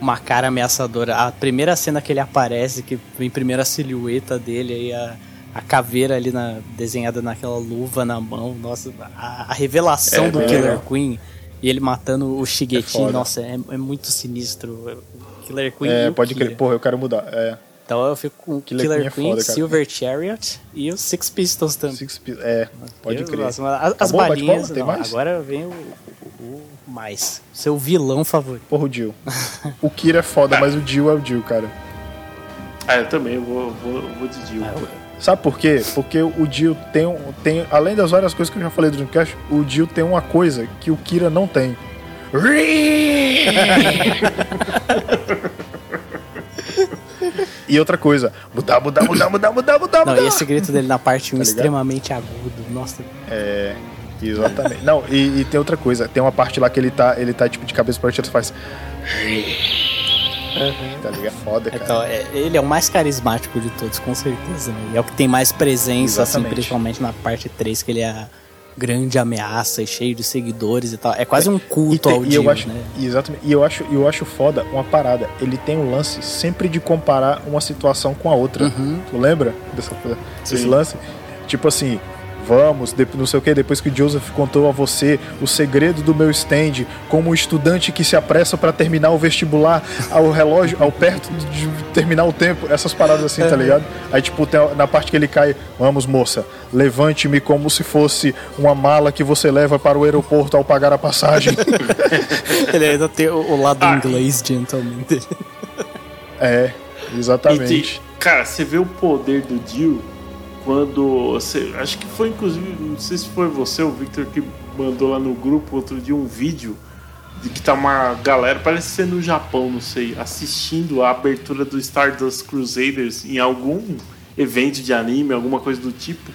uma cara ameaçadora. A primeira cena que ele aparece, que vem primeiro a silhueta dele, aí a, a caveira ali na, desenhada naquela luva na mão. Nossa, a, a revelação É, do Killer legal. Queen e ele matando o Shigetin, foda. nossa, é, é muito sinistro. Killer Queen É, pode crer. Porra, eu quero mudar. É. Então eu fico com o Killer Killer, Queen é foda. Silver Chariot e os Six Pistols também. Six Pi- é, pode crer. nossa, mas as, as balinhas. não, mais? Agora vem o, o- o mais. Seu vilão favorito. Porra, o Jill. o Kira é foda, mas o Jill é o Jill, cara. Ah, eu também vou, vou, vou de Jill. Sabe por quê? Porque o Jill tem, um- tem. Além das várias coisas que eu já falei do Dreamcast, o Jill tem uma coisa que o Kira não tem. e outra coisa, mudar, mudar, mudar, mudar, mudar, mudar, Não, mudar. e esse grito dele na parte 1 Tá extremamente agudo. Nossa, É, exatamente. Não, e, e tem outra coisa, tem uma parte lá que ele tá, ele tá tipo de cabeça pra e faz. Tá ligado? Foda, cara. então, é- ele é o mais carismático de todos, com certeza. né? E é o que tem mais presença, assim, Exatamente. principalmente na parte 3, que ele é a grande ameaça e cheio de seguidores e tal. É quase um E, culto tem- ao e eu acho, né? exatamente, e eu acho, eu acho foda uma parada. Ele tem um lance sempre de comparar uma situação com a outra. Uhum. Tu lembra dessa, desse Sim. lance? Tipo assim, vamos, não sei o que, depois que o Joseph contou a você o segredo do meu stand, como um estudante que se apressa pra terminar o vestibular, ao relógio, ao perto de terminar o tempo, essas paradas assim, tá ligado? Aí, tipo, na parte que ele cai, vamos, moça, levante-me como se fosse uma mala que você leva para o aeroporto ao pagar a passagem. Ele ainda tem o, lado Ah. inglês gentleman. É, E exatamente. cara, você vê o poder do Jill quando. Você, acho que foi inclusive, não sei se foi você, o Victor, que mandou lá no grupo outro dia um vídeo de que tá uma galera, parece ser no Japão, não sei, assistindo a abertura do Stardust Crusaders em algum evento de anime, alguma coisa do tipo.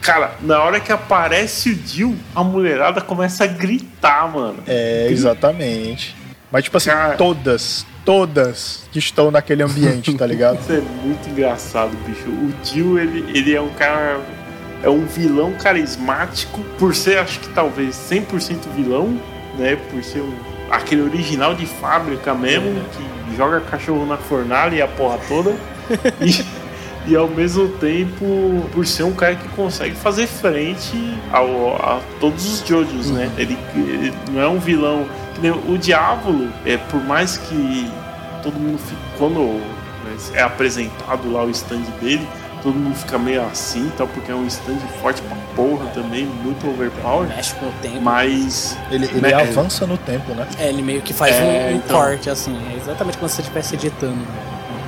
Cara, na hora que aparece o Jill, a mulherada começa a gritar, mano. É, exatamente. Mas, tipo assim, Cara. todas, todas que estão naquele ambiente, tá ligado? Isso é muito engraçado, bicho. O Jill, ele, ele é um cara. É um vilão carismático, por ser, acho que talvez 100% vilão, né? Por ser um, aquele original de fábrica mesmo, que joga cachorro na fornalha e a porra toda. E, e ao mesmo tempo por ser um cara que consegue fazer frente ao, a todos os Jojos, né? Ele, ele não é um vilão. O Diávolo, é, por mais que todo mundo fique. Quando né, é apresentado lá o stand dele, todo mundo fica meio assim, tal, porque é um stand forte pra porra também, muito overpower. Mexe com o tempo. Mas. Ele, ele né, avança no tempo, né? É, ele meio que faz É, um, um então. corte, assim. É exatamente como se você estivesse editando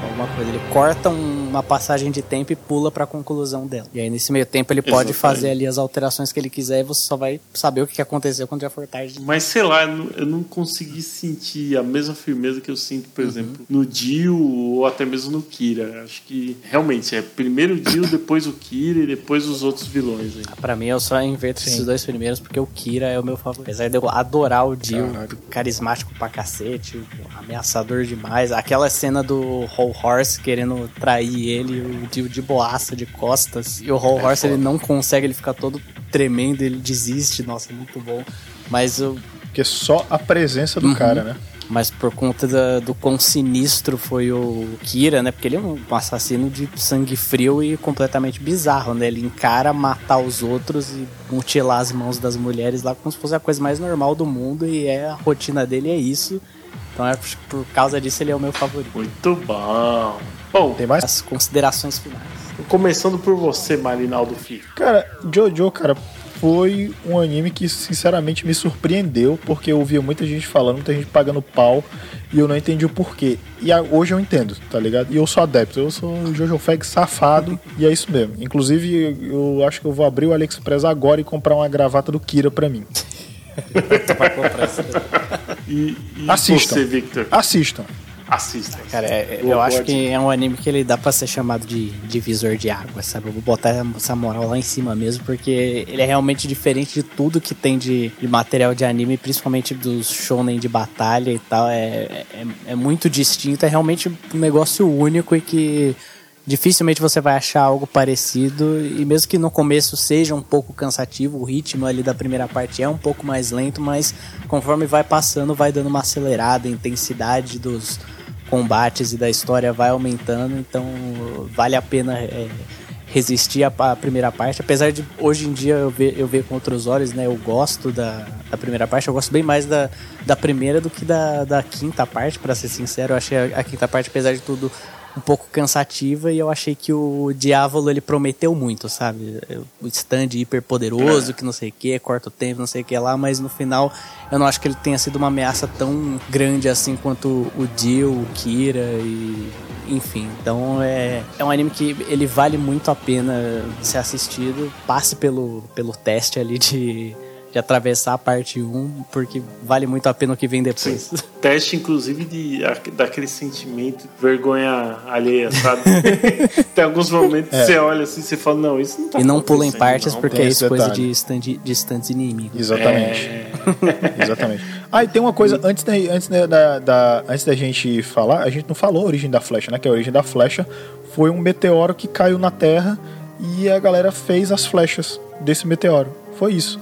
alguma coisa. Ele corta um- uma passagem de tempo e pula pra conclusão dela. E aí, nesse meio tempo, ele pode Exatamente. fazer ali as alterações que ele quiser e você só vai saber o que aconteceu quando já for tarde. Mas sei lá, eu não, eu não consegui sentir a mesma firmeza que eu sinto, por exemplo, no Dio ou até mesmo no Kira. Acho que realmente é primeiro o Dio, depois o Kira e depois os outros vilões. Aí. Pra mim, eu só inverto esses dois primeiros porque o Kira é o meu favorito. Apesar de eu adorar o Dio, Caralho. carismático pra cacete, ameaçador demais. Aquela cena do Whole Horse querendo trair ele, o Dio de boaça, de costas. E o Whole Horse, ele não consegue, ele fica todo tremendo, ele desiste. Nossa, muito bom. Mas eu, Porque só a presença do cara, né? mas por conta da- do quão sinistro foi o Kira, né? Porque ele é um assassino de sangue frio e completamente bizarro, né? Ele encara matar os outros e mutilar as mãos das mulheres lá como se fosse a coisa mais normal do mundo e é a rotina dele é isso. Então acho que por causa disso ele é o meu favorito. Muito bom. Bom, Tem mais? As considerações finais. começando por você, Marinaldo Filho. Cara, Jojo, cara, foi um anime que sinceramente me surpreendeu, porque eu ouvia muita gente falando, muita gente pagando pau, e eu não entendi o porquê. E a- hoje eu entendo, tá ligado? E eu sou adepto, eu sou um Jojo Fag safado, e é isso mesmo. Inclusive, eu acho que eu vou abrir o AliExpress agora e comprar uma gravata do Kira pra mim. Pra comprar esse- E, e Assistam. você, Victor? Assistam. Assista. Cara, é- eu acho que é um anime que ele dá pra ser chamado de divisor de água, sabe? Eu vou botar essa moral lá em cima mesmo, porque ele é realmente diferente de tudo que tem de, de material de anime, principalmente dos shonen de batalha e tal. É, é, é muito distinto, é realmente um negócio único e que dificilmente você vai achar algo parecido. E mesmo que no começo seja um pouco cansativo, o ritmo ali da primeira parte é um pouco mais lento, mas conforme vai passando, vai dando uma acelerada, a intensidade dos combates e da história vai aumentando, então vale a pena é, resistir à, primeira parte. Apesar de hoje em dia eu ver, eu ver com outros olhos, né? Eu gosto da, da primeira parte, eu gosto bem mais da, da primeira do que da, da quinta parte, para ser sincero. Eu achei a, a quinta parte, apesar de tudo, um pouco cansativa e eu achei que o Diávolo ele prometeu muito, sabe? O stand hiper poderoso, que não sei o que, corta o tempo, não sei o que lá, mas no final eu não acho que ele tenha sido uma ameaça tão grande assim quanto o Dio, o Kira e enfim, então é, é um anime que ele vale muito a pena ser assistido. Passe pelo, pelo teste ali de, de atravessar a parte 1, porque vale muito a pena o que vem depois. Teste, inclusive, de, daquele sentimento de vergonha alheia, sabe? Tem alguns momentos que você olha assim e você fala, não, isso não tá E não pula em partes não. porque é isso coisa detalhe. de stand, de stands inimigos. Exatamente. É. Exatamente. Ah, e tem uma coisa, antes da, antes da, da- da- antes da gente falar, a gente não falou a origem da flecha, né? Que a origem da flecha foi um meteoro que caiu na Terra e a galera fez as flechas desse meteoro. Foi isso.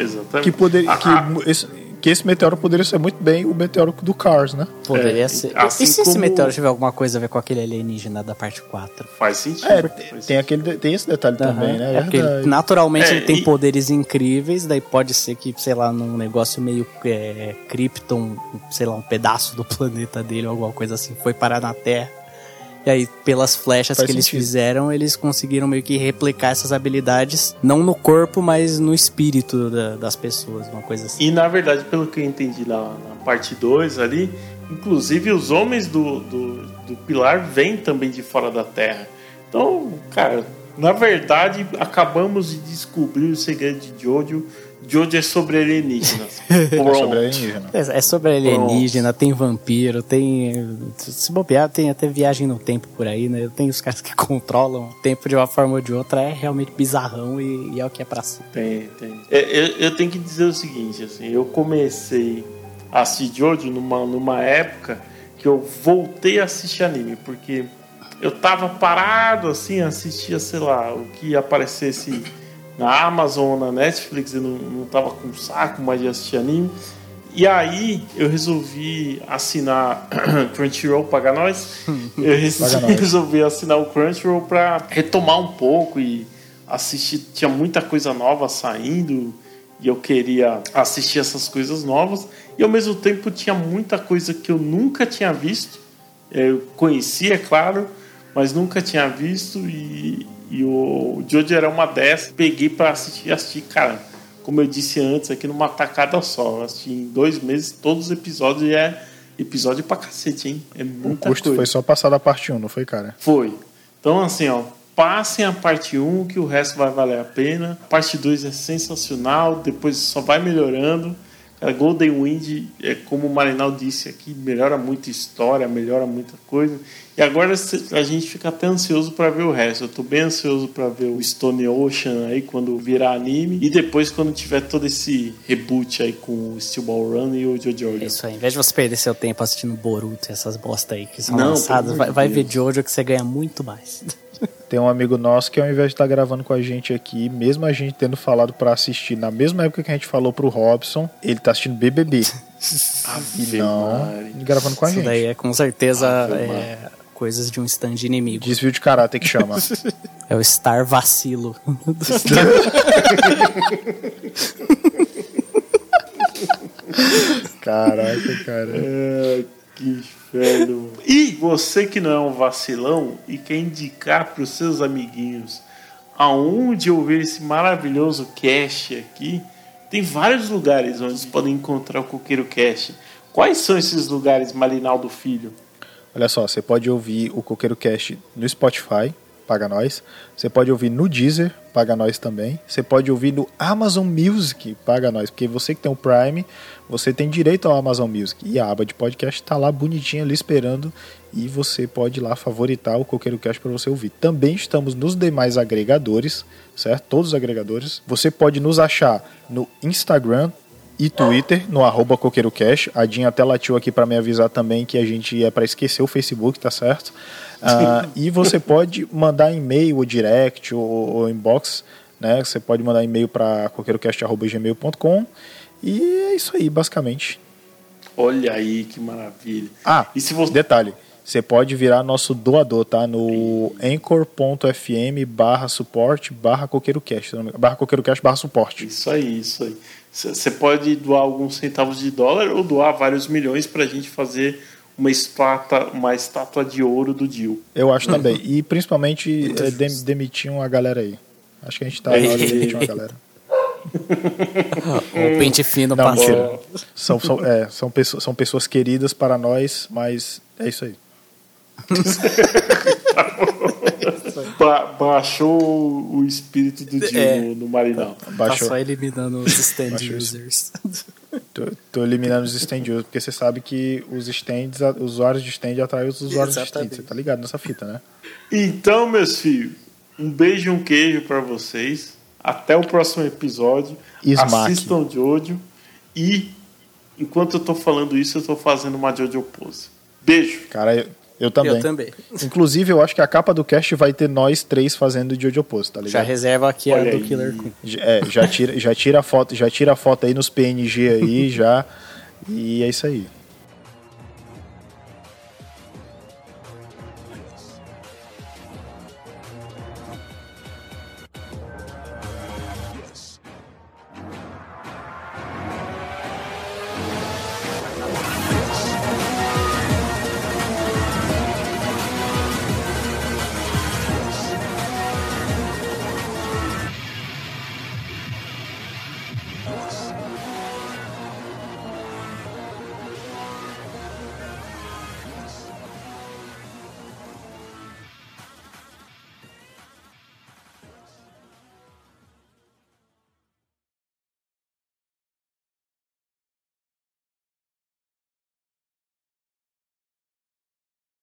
Exatamente. Que, poder, Ah, que, ah, esse, que esse meteoro poderia ser muito bem o meteoro do Cars, né? Poderia É, ser. assim e se esse como- meteoro tiver alguma coisa a ver com aquele alienígena da parte 4? Faz sentido. É, faz tem, aquele, de- tem esse detalhe também, Aham. né? É porque naturalmente É, ele tem e- poderes incríveis, daí pode ser que, sei lá, num negócio meio é, Krypton, sei lá, um pedaço do planeta dele ou alguma coisa assim, foi parar na Terra. E aí, pelas flechas Faz que eles sentido. fizeram, eles conseguiram meio que replicar essas habilidades, não no corpo, mas no espírito da- das pessoas, uma coisa assim. E na verdade, pelo que eu entendi na, na parte 2 ali, inclusive os homens do, do, do pilar vêm também de fora da Terra. Então, cara, na verdade, acabamos de descobrir o segredo de Jojo. Jojo é sobre alienígenas. É sobre alienígena. É é sobre alienígena, tem vampiro, tem. Se bobear, tem até viagem no tempo por aí, né? Tem os caras que controlam o tempo de uma forma ou de outra, é realmente bizarrão e, e é o que é pra si. Tem, tem. É, eu, eu tenho que dizer o seguinte, assim, eu comecei a assistir Jojo numa, numa época que eu voltei a assistir anime, porque eu tava parado assim, assistia, sei lá, o que aparecesse na Amazon na Netflix, eu não, não tava com saco mais de assistir anime. E aí eu resolvi assinar Crunchyroll, paga nós. Eu res- Paga nós. resolvi assinar o Crunchyroll pra retomar um pouco e assistir. Tinha muita coisa nova saindo e eu queria assistir essas coisas novas. E ao mesmo tempo tinha muita coisa que eu nunca tinha visto. Eu conhecia, é claro, mas nunca tinha visto. E, e o Jojo era uma dessas. Peguei pra assistir, assistir, cara como eu disse antes, aqui numa tacada só. Eu assisti em dois meses todos os episódios e é episódio pra cacete, hein? É O muita custo coisa. foi só passar da parte 1, não foi, cara? Foi. Então, assim, ó, passem a parte 1, que o resto vai valer a pena. A parte 2 é sensacional, depois só vai melhorando. Cara, Golden Wind, é como o Marinal disse aqui, melhora muita história, melhora muita coisa. E agora a gente fica até ansioso para ver o resto. Eu tô bem ansioso para ver o Stone Ocean aí quando virar anime. E depois quando tiver todo esse reboot aí com o Steel Ball Run e o Jojo. É isso aí. Em vez de você perder seu tempo assistindo Boruto e essas bosta aí que são Não, lançadas, vai, vai ver. Jojo que você ganha muito mais. Tem um amigo nosso que ao invés de estar gravando com a gente aqui, mesmo a gente tendo falado pra assistir na mesma época que a gente falou pro Robson, ele tá assistindo BBB. E não gravando com a Isso gente. daí é com certeza é, coisas de um stand inimigo. Desvio de caráter que chama. É o Star Vacilo. Caraca, cara. É, que E você que não é um vacilão e quer indicar para os seus amiguinhos aonde ouvir esse maravilhoso cast aqui, tem vários lugares onde vocês podem encontrar o Coqueiro Cast. Quais são esses lugares, Marinaldo Filho? Olha só, você pode ouvir o Coqueiro Cast no Spotify, paga nós. Você pode ouvir no Deezer, paga nós também. Você pode ouvir no Amazon Music, paga nós. Porque você que tem o Prime, você tem direito ao Amazon Music. E a aba de podcast tá lá bonitinha ali esperando. E você pode ir lá favoritar o Coqueiro Cast para você ouvir. Também estamos nos demais agregadores, certo? Todos os agregadores. Você pode nos achar no Instagram, e Twitter no arroba. A Dinha até latiu aqui para me avisar também que a gente é para esquecer o Facebook, tá certo? Ah, e você pode mandar e-mail ou direct ou, ou inbox, né? Você pode mandar e-mail para coqueirocast.gmail.com e é isso aí, basicamente. Olha aí que maravilha. Ah, E se você- detalhe, você pode virar nosso doador, tá? No anchor.fm barra suporte barra coqueirocast, barra coqueirocast barra suporte. Isso aí, isso aí. Você pode doar alguns centavos de dólar ou doar vários milhões para a gente fazer uma estátua, uma estátua de ouro do Dio. Eu acho também. E principalmente é, dem- demitir uma galera aí. Acho que a gente tá na hora de demitir uma galera. O pente fino Não, mentira. São, são, é, são, pessoas, são pessoas queridas para nós, mas é isso aí. Ba- baixou o espírito do Dio É. no, Marinal. Tá Baixou. só eliminando os stand users. Tô, tô eliminando os stand users, porque você sabe que os stands, usuários de stand atraem os usuários de stand. Exatamente. Você tá ligado nessa fita, né? Então, meus filhos, um beijo e um queijo para vocês. Até o próximo episódio. Smack. Assistam Jojo. E, enquanto eu tô falando isso, eu tô fazendo uma Jojo pose. Beijo. Cara, eu, eu também. Eu também. Inclusive, eu acho que a capa do cast vai ter nós três fazendo de Jojo Pose, tá Já ligado? reserva aqui Olha a do aí. Killer Queen. Já- É, já tira, já tira a foto, já tira a foto aí nos PNG aí, já. E é isso aí.